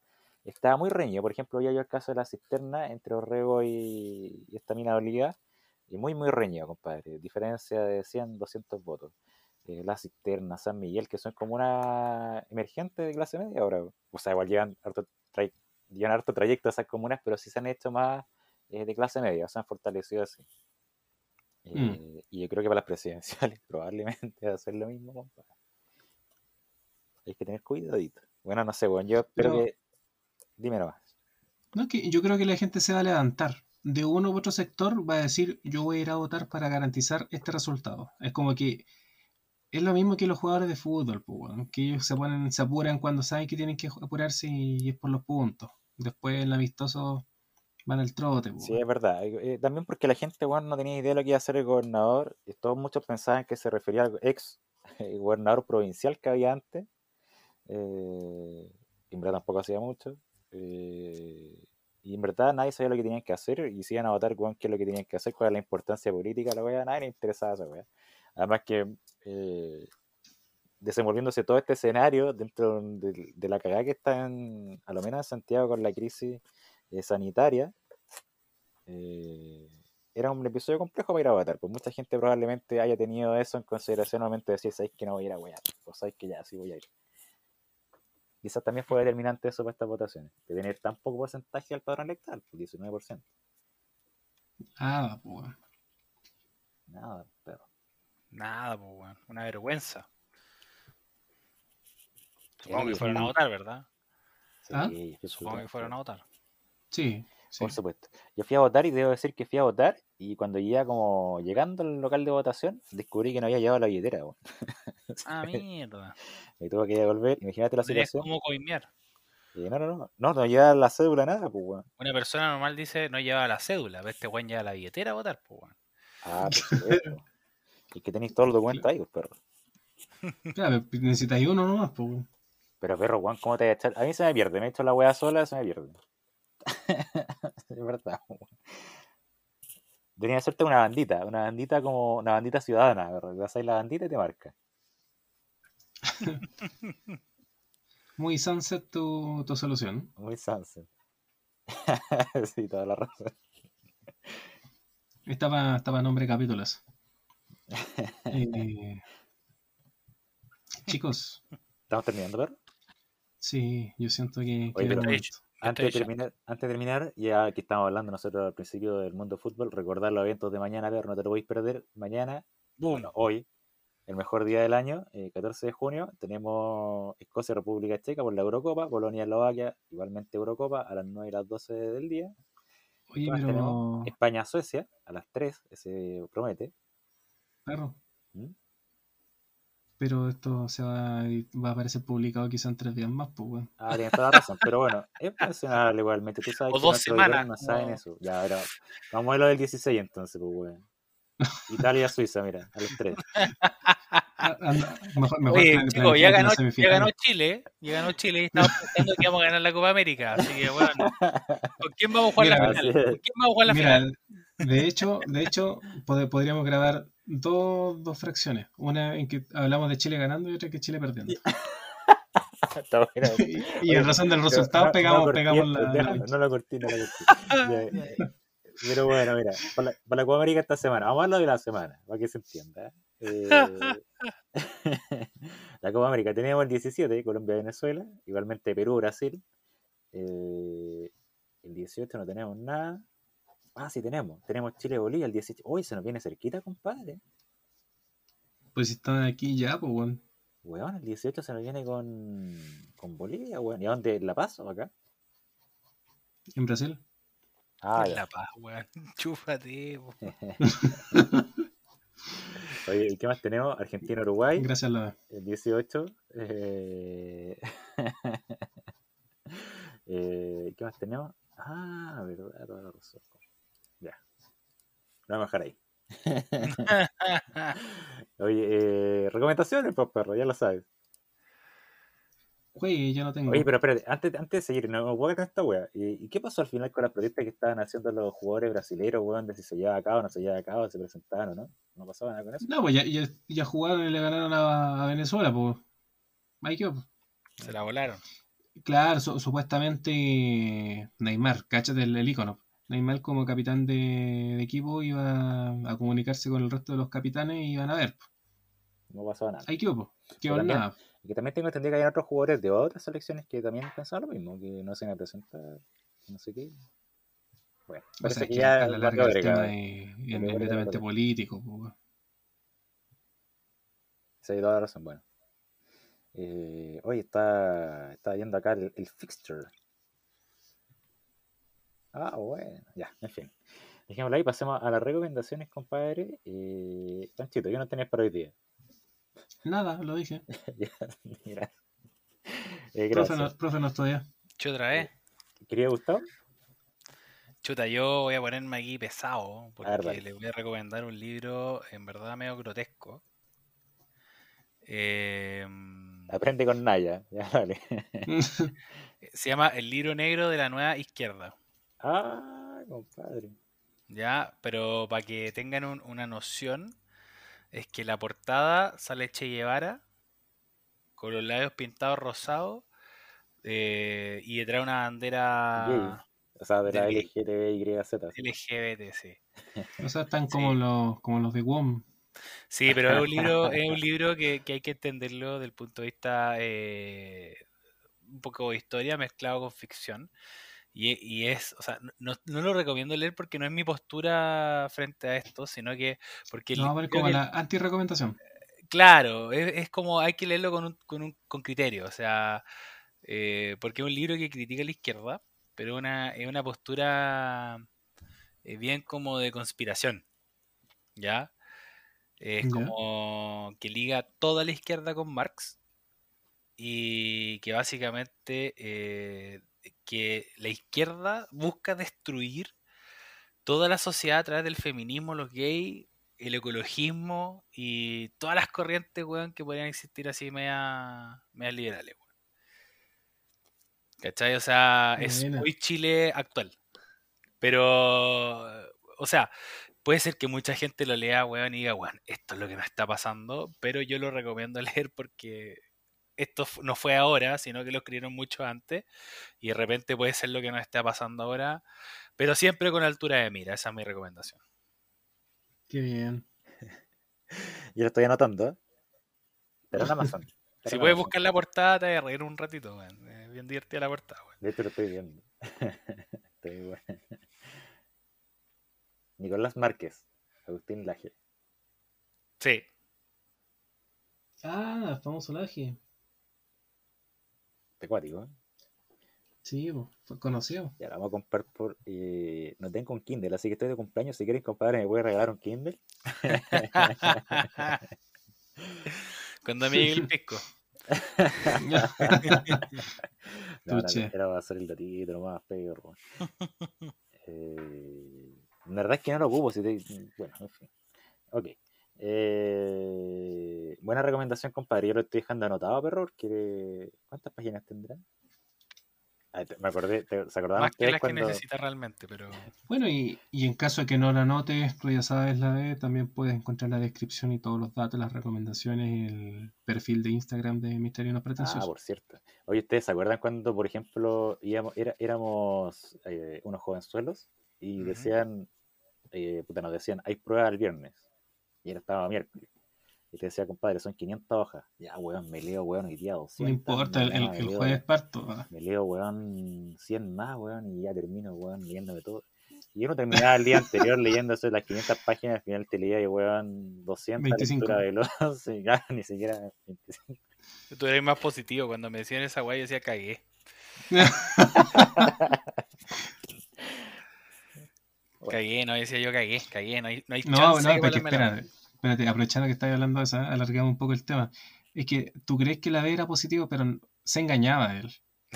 estaba muy reñido. Por ejemplo, ya yo el caso de la cisterna entre Orrego y, y esta mina de Oliva, y muy, muy reñido, compadre. Diferencia de 100, 200 votos. Eh, la cisterna, San Miguel, que son comunas emergentes de clase media ahora. O sea, igual llevan harto, llevan harto trayecto esas comunas, pero sí se han hecho más eh, de clase media, se han fortalecido así. Mm. Eh, Y yo creo que para las presidenciales probablemente va a ser lo mismo. Hay que tener cuidadito. Bueno, no sé, bueno, yo espero Pero- que... Dime nomás. No, que yo creo que la gente se va a levantar. De uno u otro sector va a decir, yo voy a ir a votar para garantizar este resultado. Es como que es lo mismo que los jugadores de fútbol, pues, que ellos se ponen, se apuran cuando saben que tienen que apurarse y es por los puntos. Después el amistoso van al trote, pues, Sí, es verdad. Eh, también porque la gente, bueno, no tenía idea de lo que iba a hacer el gobernador. Y todos muchos pensaban que se refería al ex gobernador provincial que había antes. Eh, en verdad tampoco hacía mucho. Eh, y en verdad nadie sabía lo que tenían que hacer. Y si iban a votar, weón, qué es lo que tenían que hacer, cuál es la importancia política, la weá. Nadie le interesaba esa weá. Además que eh, desenvolviéndose todo este escenario dentro de, de la cagada que está en, a lo menos en Santiago con la crisis eh, sanitaria, eh, era un episodio complejo para ir a votar, pues mucha gente probablemente haya tenido eso en consideración al momento de decir, sabéis que no voy a ir a wear, o sabéis que ya sí voy a ir. Quizás también fue determinante eso para estas votaciones, de tener tan poco porcentaje al padrón electoral, pues 19%. Ah, pues, weón. Nada, pero Nada, pues, weón. Una vergüenza. Supongo que fueron a votar, ¿verdad? sí, ¿Ah? Supongo que fueron a votar. Sí, sí. Por supuesto. Yo fui a votar y debo decir que fui a votar y cuando llegué como llegando al local de votación descubrí que no había llevado la billetera. weón. Ah, mierda. Me tuve que devolver. Imagínate la situación. como coimear. Eh, no, no, no. No, no llevaba la cédula nada, pues, weón. Una persona normal dice no llevaba la cédula, pero este weón lleva la billetera a votar, pues, weón. Ah, por supuesto. Es que tenéis todos los documentos ahí, pues, perro. Claro, pero necesitáis uno nomás, pues. Pero, perro, Juan, ¿cómo te voy a echar? A mí se me pierde. Me he hecho la wea sola, se me pierde. es verdad, weón. Tenía que hacerte una bandita. Una bandita como una bandita ciudadana, perro. Te haces la bandita y te marca. Muy sunset tu, tu solución. Muy sunset. sí, toda la razón. Estaba, estaba nombre de capítulos. Eh, chicos, ¿Estamos terminando, perro? sí, yo siento que, Oye, pero-. Antes de, terminar, antes de terminar, ya que estamos hablando nosotros al principio del mundo fútbol, recordar los eventos de mañana, ver, no te lo podéis perder. Mañana, bueno, hoy, el mejor día del año, eh, 14 de junio, tenemos Escocia República Checa por la Eurocopa, Polonia Eslovaquia, igualmente Eurocopa, a las 9 y las 12 del día. Oye, ¿Qué más pero, tenemos? España Suecia, a las 3, ese promete. Perro, ¿Mm? pero esto se va, va a aparecer publicado quizá en tres días más, pues, weón. Ah, tienes toda la razón, pero bueno, es mencionable igualmente. Tú sabes O que dos semanas, no saben como- eso. Ya, ahora, vamos a ver lo del 16 entonces, pues, weón. Italia-Suiza, mira, a los 3. Ah, anda, mejor, mejor Oye, chicos, ya la ganó, ya ganó Chile, ya ganó Chile y estamos pensando que vamos a ganar la Copa América. Así que, bueno, ¿con quién vamos a jugar la Mira, final? así ¿Con quién vamos a jugar la Mira, final? de hecho, de hecho, pod- podríamos grabar dos, dos fracciones. Una en que hablamos de Chile ganando y otra que Chile perdiendo. Buena. Y en razón del resultado No, pegamos, no pegamos la, la- No lo corté, no lo corté. Ya, Pero bueno, mira, para la, para la Copa América esta semana, vamos a hablar de la semana, para que se entienda. Eh, la Copa América tenemos el 17, Colombia-Venezuela, igualmente Perú-Brasil. Eh, el 18 no tenemos nada. Ah, sí tenemos, tenemos Chile-Bolivia el 18. Uy, se nos viene cerquita, compadre. Pues si están aquí ya, pues weón. Weón, el 18 se nos viene con, con Bolivia, weón. ¿Y a dónde? ¿La Paz o acá? En Brasil. Ah, En. La paz, weón. Chúpate, po. Oye, ¿y qué más tenemos? Argentina-Uruguay. Gracias a la. El 18. Eh... eh, ¿Qué más tenemos? Ah, verdad, toda la razón. Lo vamos a dejar ahí. Oye, eh, recomendaciones, pues, perro, ya lo sabes. Juegue, yo no tengo. Oye, pero espérate, antes, antes de seguir, no me voy a con esta wea. ¿Y, y qué pasó al final con las protestas que estaban haciendo los jugadores brasileños, weón, de si se llevaba a cabo o no se llevaba a cabo, se presentaron o no? ¿No pasaba nada con eso? No, pues ya, ya, ya jugaron y le ganaron a, a Venezuela, pues. Ahí quedó, pues. Se la volaron. Claro, su- supuestamente Neymar, cáchate el, el icono. Neymar como capitán de, de equipo iba a comunicarse con el resto de los capitanes y iban a ver. No pasaba nada. Quedó en también- nada. Que también tengo entendido que hay otros jugadores de otras selecciones que también pensaban lo mismo, que no se me presenta, que no sé qué. Bueno, O sea, que que ya a la larga el tema es, es netamente político. pues, weón. Sí, toda la razón, bueno. Eh, hoy está, está viendo acá el, el fixture. Ah, bueno, ya, en fin. Dejémoslo ahí, pasemos a las recomendaciones, compadre. Eh, Panchito, ¿qué no tenés para hoy día? Nada, lo dije. Ya, mira. Eh, Profe gracias. no, profe no estudia. Yo otra vez. ¿Quería Gustavo? Chuta, yo voy a ponerme aquí pesado porque ver, les voy a recomendar un libro en verdad medio grotesco. Eh, Aprende con Naya, ya vale. se llama El libro negro de la nueva izquierda. Ah, compadre. Ya, pero para que tengan un- una noción, es que la portada sale Che Guevara con los labios pintados rosados eh, y detrás una bandera O sea, de la Del. LGBT, sí. O sea, están como, Sí. los, como los de WOM. Sí, pero es un libro, es un libro que, que hay que entenderlo desde el punto de vista eh, un poco de historia mezclado con ficción. Y, y es, o sea, no, no lo recomiendo leer porque no es mi postura frente a esto, sino que porque el- No, creo como que- la anti-recomendación. Claro, es, es como hay que leerlo con, un, con, un, con criterio, o sea, eh, porque es un libro que critica a la izquierda, pero una, es una postura eh, bien como de conspiración, ¿ya? Es Ya. como que liga toda la izquierda con Marx y que básicamente eh, que la izquierda busca destruir toda la sociedad a través del feminismo, los gays, el ecologismo y todas las corrientes, weón, que podrían existir así media, media liberales, weón. ¿Cachai? O sea, es muy Chile actual. Pero, o sea, puede ser que mucha gente lo lea, weón, y diga, weón, esto es lo que nos está pasando, pero yo lo recomiendo leer porque esto no fue ahora, sino que lo escribieron mucho antes, y de repente puede ser lo que nos está pasando ahora, pero siempre con altura de mira, esa es mi recomendación. Qué bien. Yo lo estoy anotando. ¿eh? Pero en Amazon. Pero Si puedes Amazon. buscar la portada, te vas a reír un ratito, weón. Es bien divertida la portada, weón. De hecho, lo estoy viendo. Estoy bueno. Nicolás Márquez. Agustín Laje. Sí, Ah, famoso Laje. Tecuático. ¿eh? Sí, fue conocido. Ya la vamos a comprar por. Eh, no tengo un Kindle, así que estoy de cumpleaños. Si quieren, compadre, me pueden regalar un Kindle. cuando me llegue el pisco. No, era para hacer el datito nomás, perro. Eh, la verdad es que no lo ocupo. Si te- Bueno, en fin. Ok. Eh, buena recomendación, compadre. Yo lo estoy dejando anotado, perro, porque ¿cuántas páginas tendrá? Ah, te- Me acordé, te- ¿se acordaban Más que las que necesita realmente, pero. Bueno, y, y en caso de que no la anotes, tú ya sabes la de, también puedes encontrar la descripción y todos los datos, las recomendaciones y el perfil de Instagram de Misterio No Ah, Pretencioso. por cierto. Oye, ¿ustedes se acuerdan cuando, por ejemplo, íbamos, era- éramos eh, unos jovenzuelos y decían, eh, puta, nos decían, hay prueba el viernes. Y era estaba miércoles. Y te decía, compadre, son 500 hojas. Ya, weón, me leo, weón, hoy día 200. no importa, el, el- el leo- jueves parto. ah. Me leo, weón, 100 más, weón, y ya termino, weón, leyéndome todo. Y yo no terminaba el día anterior leyéndose las 500 páginas, al final te leía, y, weón, 200 25. lectura de los, sí, ya, ni siquiera 25. Tú eres más positivo. Cuando me decían esa guay, yo decía cagué. Cagué, no decía yo cagué, cagué. No hay, no hay No, chance no, de pero que espérate, espérate, aprovechando que estás hablando de eso, alargamos un poco el tema. Es que tú crees que la B era positivo, pero se engañaba él.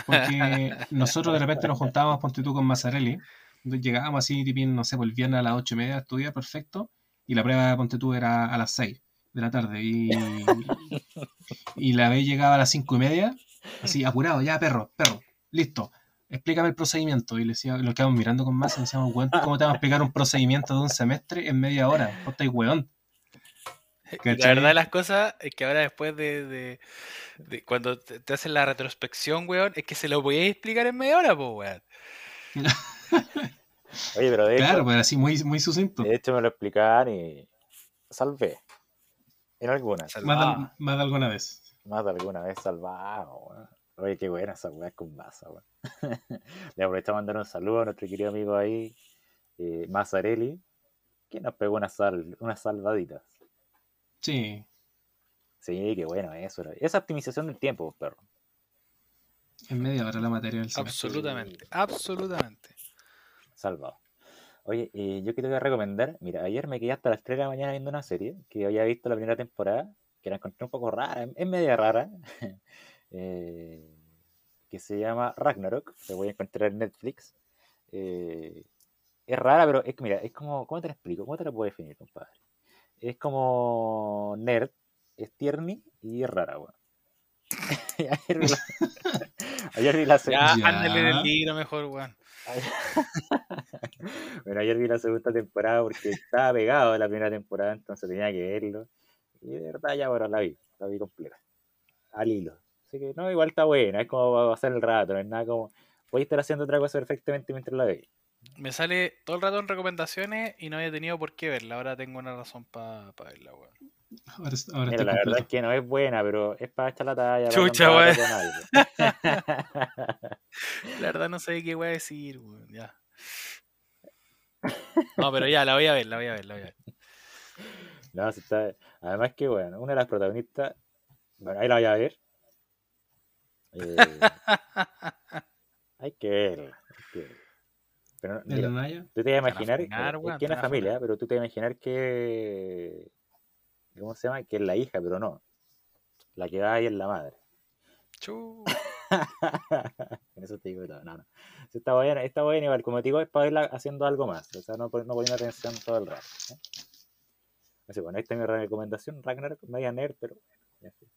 Porque nosotros de repente nos juntábamos, ponte tú con Mazzarelli, llegábamos así, no sé, por el viernes a las ocho y media a estudiar, perfecto, y la prueba, ponte tú, era a las 6 de la tarde, y, y la B llegaba a las cinco y media, así, apurado, ya, perro, perro, listo, explícame el procedimiento. Y le decía, lo quedamos mirando con más y decíamos, weón, ¿cómo te vamos a explicar un procedimiento de un semestre en media hora? ¿Vos estáis weón? La verdad de las cosas es que ahora después de, de- de cuando te, te hacen la retrospección, weón, es que se lo podíais explicar en media hora, pues, weón. Oye, pero de hecho, Claro, pues así muy, muy sucinto. de hecho me lo explicaban y salvé. En algunas. Más de, más de alguna vez. Más de alguna vez salvado, weón. Oye, qué buena esa weá con masa, weón. Le aprovechamos a mandar un saludo a nuestro querido amigo ahí, eh, Mazzarelli, que nos pegó una sal, unas salvaditas. Sí, Sí, qué bueno eso. era. Esa optimización del tiempo, perro. en media hora la materia del semestre. Absolutamente, absolutamente. Salvado. Oye, eh, yo que te voy a recomendar, mira, ayer me quedé hasta las 3 de la mañana viendo una serie que había visto la primera temporada, que la encontré un poco rara, es media rara, eh, que se llama Ragnarok, la voy a encontrar en Netflix. Eh, es rara, pero es que, mira, es como, ¿cómo te la explico? ¿Cómo te la puedo definir, compadre? Es como nerd, es tierni y es rara, weón. Ayer vi la, ayer vi la se- Ya, Ya. ándale en el libro mejor, weón. Bueno, ayer vi la segunda temporada porque estaba pegado a la primera temporada, entonces tenía que verlo. Y de verdad ya, bueno, la vi, la vi completa. Al hilo. Así que no, igual está buena, es como para pasar el rato, no es nada como. Podéis estar haciendo otra cosa perfectamente mientras la veis. Me sale todo el rato en recomendaciones y no había tenido por qué verla. Ahora tengo una razón para verla, weón. Ahora, ahora Mira, la verdad es que no es buena, pero es para echar la talla. Chucha, weón. La verdad no sé qué voy a decir, weón. Ya. No, pero ya, la voy a ver, la voy a ver, la voy a ver. No, si está... Además que, bueno, una de las protagonistas, bueno, ahí la voy a ver. Eh, hay que verla. hay que verla. Pero, ¿De mira, Naya? tú te vas a imaginar, funar, es que es una a familia, pero tú te vas a imaginar que, ¿cómo se llama? Que es la hija, pero no. La que va ahí es la madre. Chu. Con eso te digo todo. No, no. Sí, está buena, está igual. Como te digo, es para verla haciendo algo más. O sea, no, no poniendo atención todo el rato. ¿eh? Así, bueno, ahí está mi recomendación. Ragnarok, media nerd, pero en Pero ya nerd,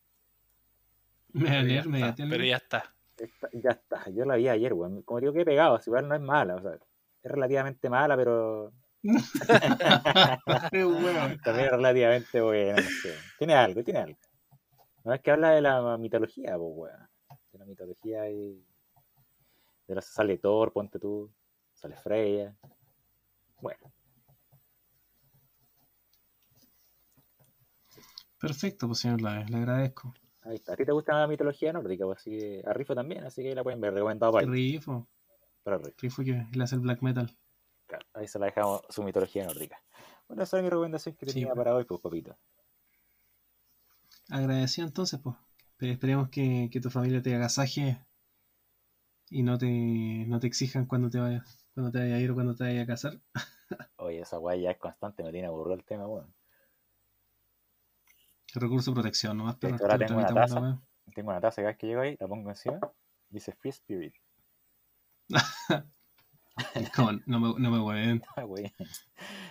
pero ya está. Esta- ya está. Yo la vi ayer, weón. Como digo que he pegado, si igual no es mala. O sea, es relativamente mala, pero también es relativamente buena. no sé. Tiene algo, tiene algo. No es que habla de la mitología, pues, weón. De la mitología y. De la sale Thor, ponte tú. Sale Freya. Bueno. Perfecto, pues señor Laves, le agradezco. Ahí está. ¿A ti te gusta la mitología nórdica? Pues así que a Rifo también, así que ahí la pueden ver. Recomendado para. Rifo, Para Rifo. Rifo que le hace el black metal. Claro, ahí se la dejamos su mitología nórdica. Bueno, esa es mi recomendación que tenía pues. para hoy, pues, papito. Agradecido entonces, pues. Pero esperemos que, que tu familia te agasaje y no te, no te exijan cuando te vayas, cuando te vayas a ir o cuando te vayas a casar. Oye, esa guay ya es constante, me tiene aburrido el tema, weón. El recurso de protección, nomás, ahora tengo una taza. Tengo una taza cada vez que llego ahí, la pongo encima, dice Free Spirit. No me, no me hueven. Ah, güey.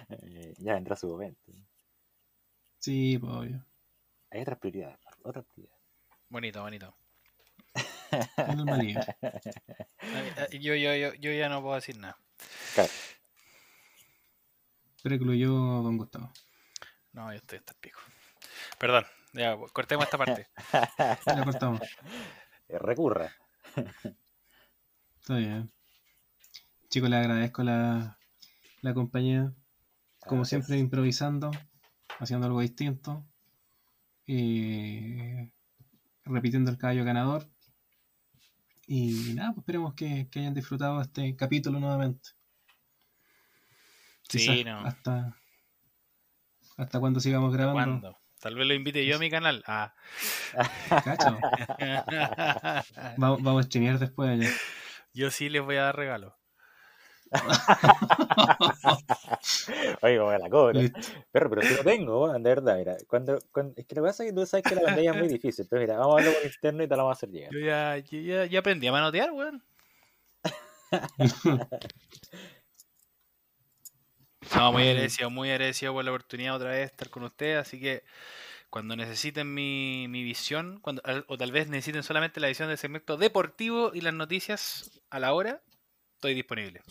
Eh, ya entra su momento. Sí, pues obvio. Hay otras prioridades, otras prioridades. Bonito, bonito. Normalidad. Eh, Yo, yo, yo, yo ya no puedo decir nada. Claro. Pero yo don Gustavo. No, yo estoy hasta el pico. Perdón, ya, cortemos esta parte. Ya cortamos. Eh, Recurra. Está bien. Chicos, les agradezco la, la compañía. Como Gracias. siempre, improvisando, haciendo algo distinto. Y repitiendo el caballo ganador. Y nada, pues esperemos que, que hayan disfrutado este capítulo nuevamente. Sí, Quizás no. Hasta, hasta cuando sigamos grabando. ¿Cuándo? Tal vez lo invite yo a mi canal. Ah. Cacho. Vamos, vamos a streamear después yo sí les voy a dar regalo. Oye, como la cobra. Perro, pero si lo tengo, weón, de verdad, mira. Cuando, cuando- es que lo que pasa es que tú sabes que la pantalla es muy difícil. Entonces, mira, vamos a hablar por interno y te la vamos a hacer llegar. Yo ya, yo ya, ya aprendí a manotear, weón. No, muy agradecido, muy agradecido por la oportunidad otra vez de estar con ustedes. Así que cuando necesiten mi, mi visión, cuando, al- o tal vez necesiten solamente la visión del segmento deportivo y las noticias a la hora, estoy disponible.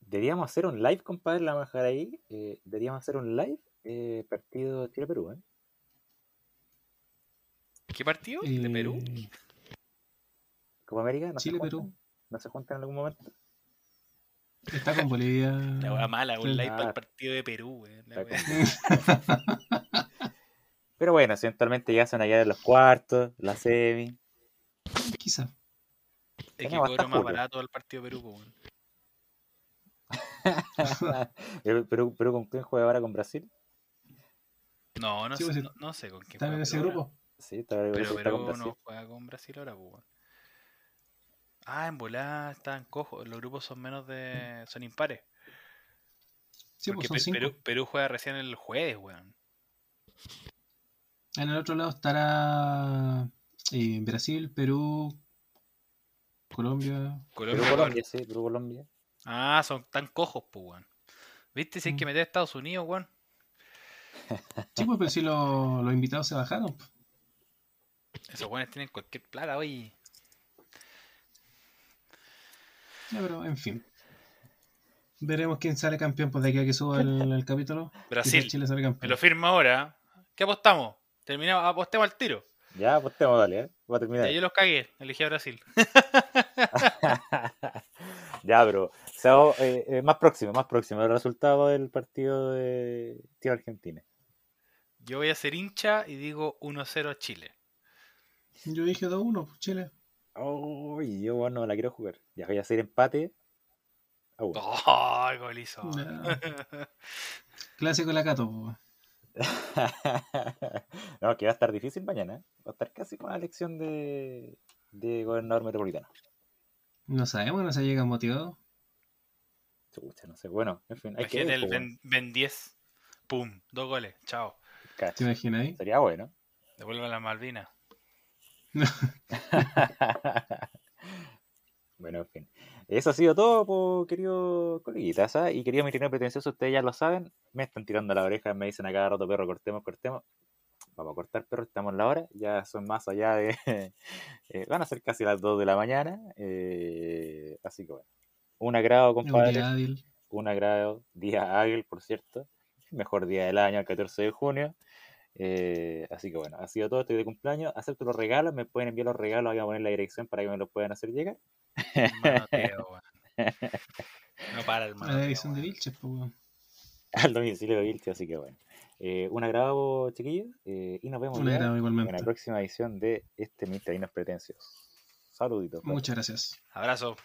Deberíamos hacer un live, compadre, la vamos a dejar ahí. Eh, deberíamos hacer un live eh, partido Chile-Perú, ¿eh? ¿Qué partido? ¿De Perú? Eh, Copa América, ¿no se Chile-Perú. juntan? ¿No se juntan en algún momento? Está con Bolivia. La wea mala, un Sí. live para el partido de Perú, Está wea. Pero bueno, eventualmente ya son allá de los cuartos, la semi. Quizá. Es que cobro más barato el partido de Perú, weón. Pero, pero, pero ¿con quién juega ahora con Brasil? No, no, Sí, sé, pues, no, no sé con quién ¿Están juega en ese grupo? Sí, está, Pero está con Perú Brasil. no juega con Brasil ahora, pues. Ah, en volada están cojos. Los grupos son menos de. son impares. Sí, Porque pues son cinco. Perú, Perú juega recién el jueves, weón. En el otro lado estará eh, Brasil, Perú, Colombia. Colombia, Perú-Colombia, sí, Perú-Colombia. Ah, son tan cojos, pues, weón. ¿Viste? Si hay que Mm. meter a Estados Unidos, weón. Sí, pues, pero si lo- los invitados se bajaron. pues. Esos weones tienen cualquier plata, oye. Ya, pero en fin. Veremos quién sale campeón pues de aquí a que suba el, el capítulo. Brasil. Chile sale Me campeón. lo firma ahora. ¿Qué apostamos? Terminamos, apostemos al tiro. Ya, te dale, ¿eh? Voy a terminar. Ya yo los cagué, elegí a Brasil. ya, pero o sea, eh, eh, más próximo, más próximo. El resultado del partido de Tío Argentina. Yo voy a ser hincha y digo 1-0 a Chile. Yo dije 2-1, pues, Chile. Uy, yo bueno, la quiero jugar. Ya voy a hacer empate. a uno. ¡Oh, golizo! Ya. Clásico la Cato. no, que va a estar difícil mañana. ¿eh? Va a estar casi con la elección de, de gobernador metropolitano. No sabemos, no se llega motivado. Chucha, no sé. Bueno, en fin, hay que Imagínate ver, el pues, Ben, Ben 10. ¡Pum! Dos goles. Chao. cacha. ¿Te imaginas ahí? Sería bueno. Devuelvan las Malvinas. bueno, en fin. Eso ha sido todo, po, querido coleguitas. Y querido mirineo pretencioso, ustedes ya lo saben. Me están tirando la oreja, me dicen a cada rato, perro, cortemos, cortemos. Vamos a cortar, perro, estamos en la hora. Ya son más allá de. eh, van a ser casi las 2 de la mañana. eh, así que bueno. Un agrado, Es un compadre. día hábil. Un agrado. Día hábil, por cierto. El mejor día del año, el 14 de junio. Eh, así que bueno, ha sido todo. Estoy de cumpleaños. Acepto los regalos. Me pueden enviar los regalos. Voy a poner la dirección para que me los puedan hacer llegar. Manoteo. No para el La manoteo. edición de weón. Vilches, pues, weón. al domicilio de Vilche, así que bueno. Eh, un agrado, chiquillos, eh, y nos vemos Un en la próxima edición de este Mister Pretencios. Saluditos. Muchas gracias. Abrazo.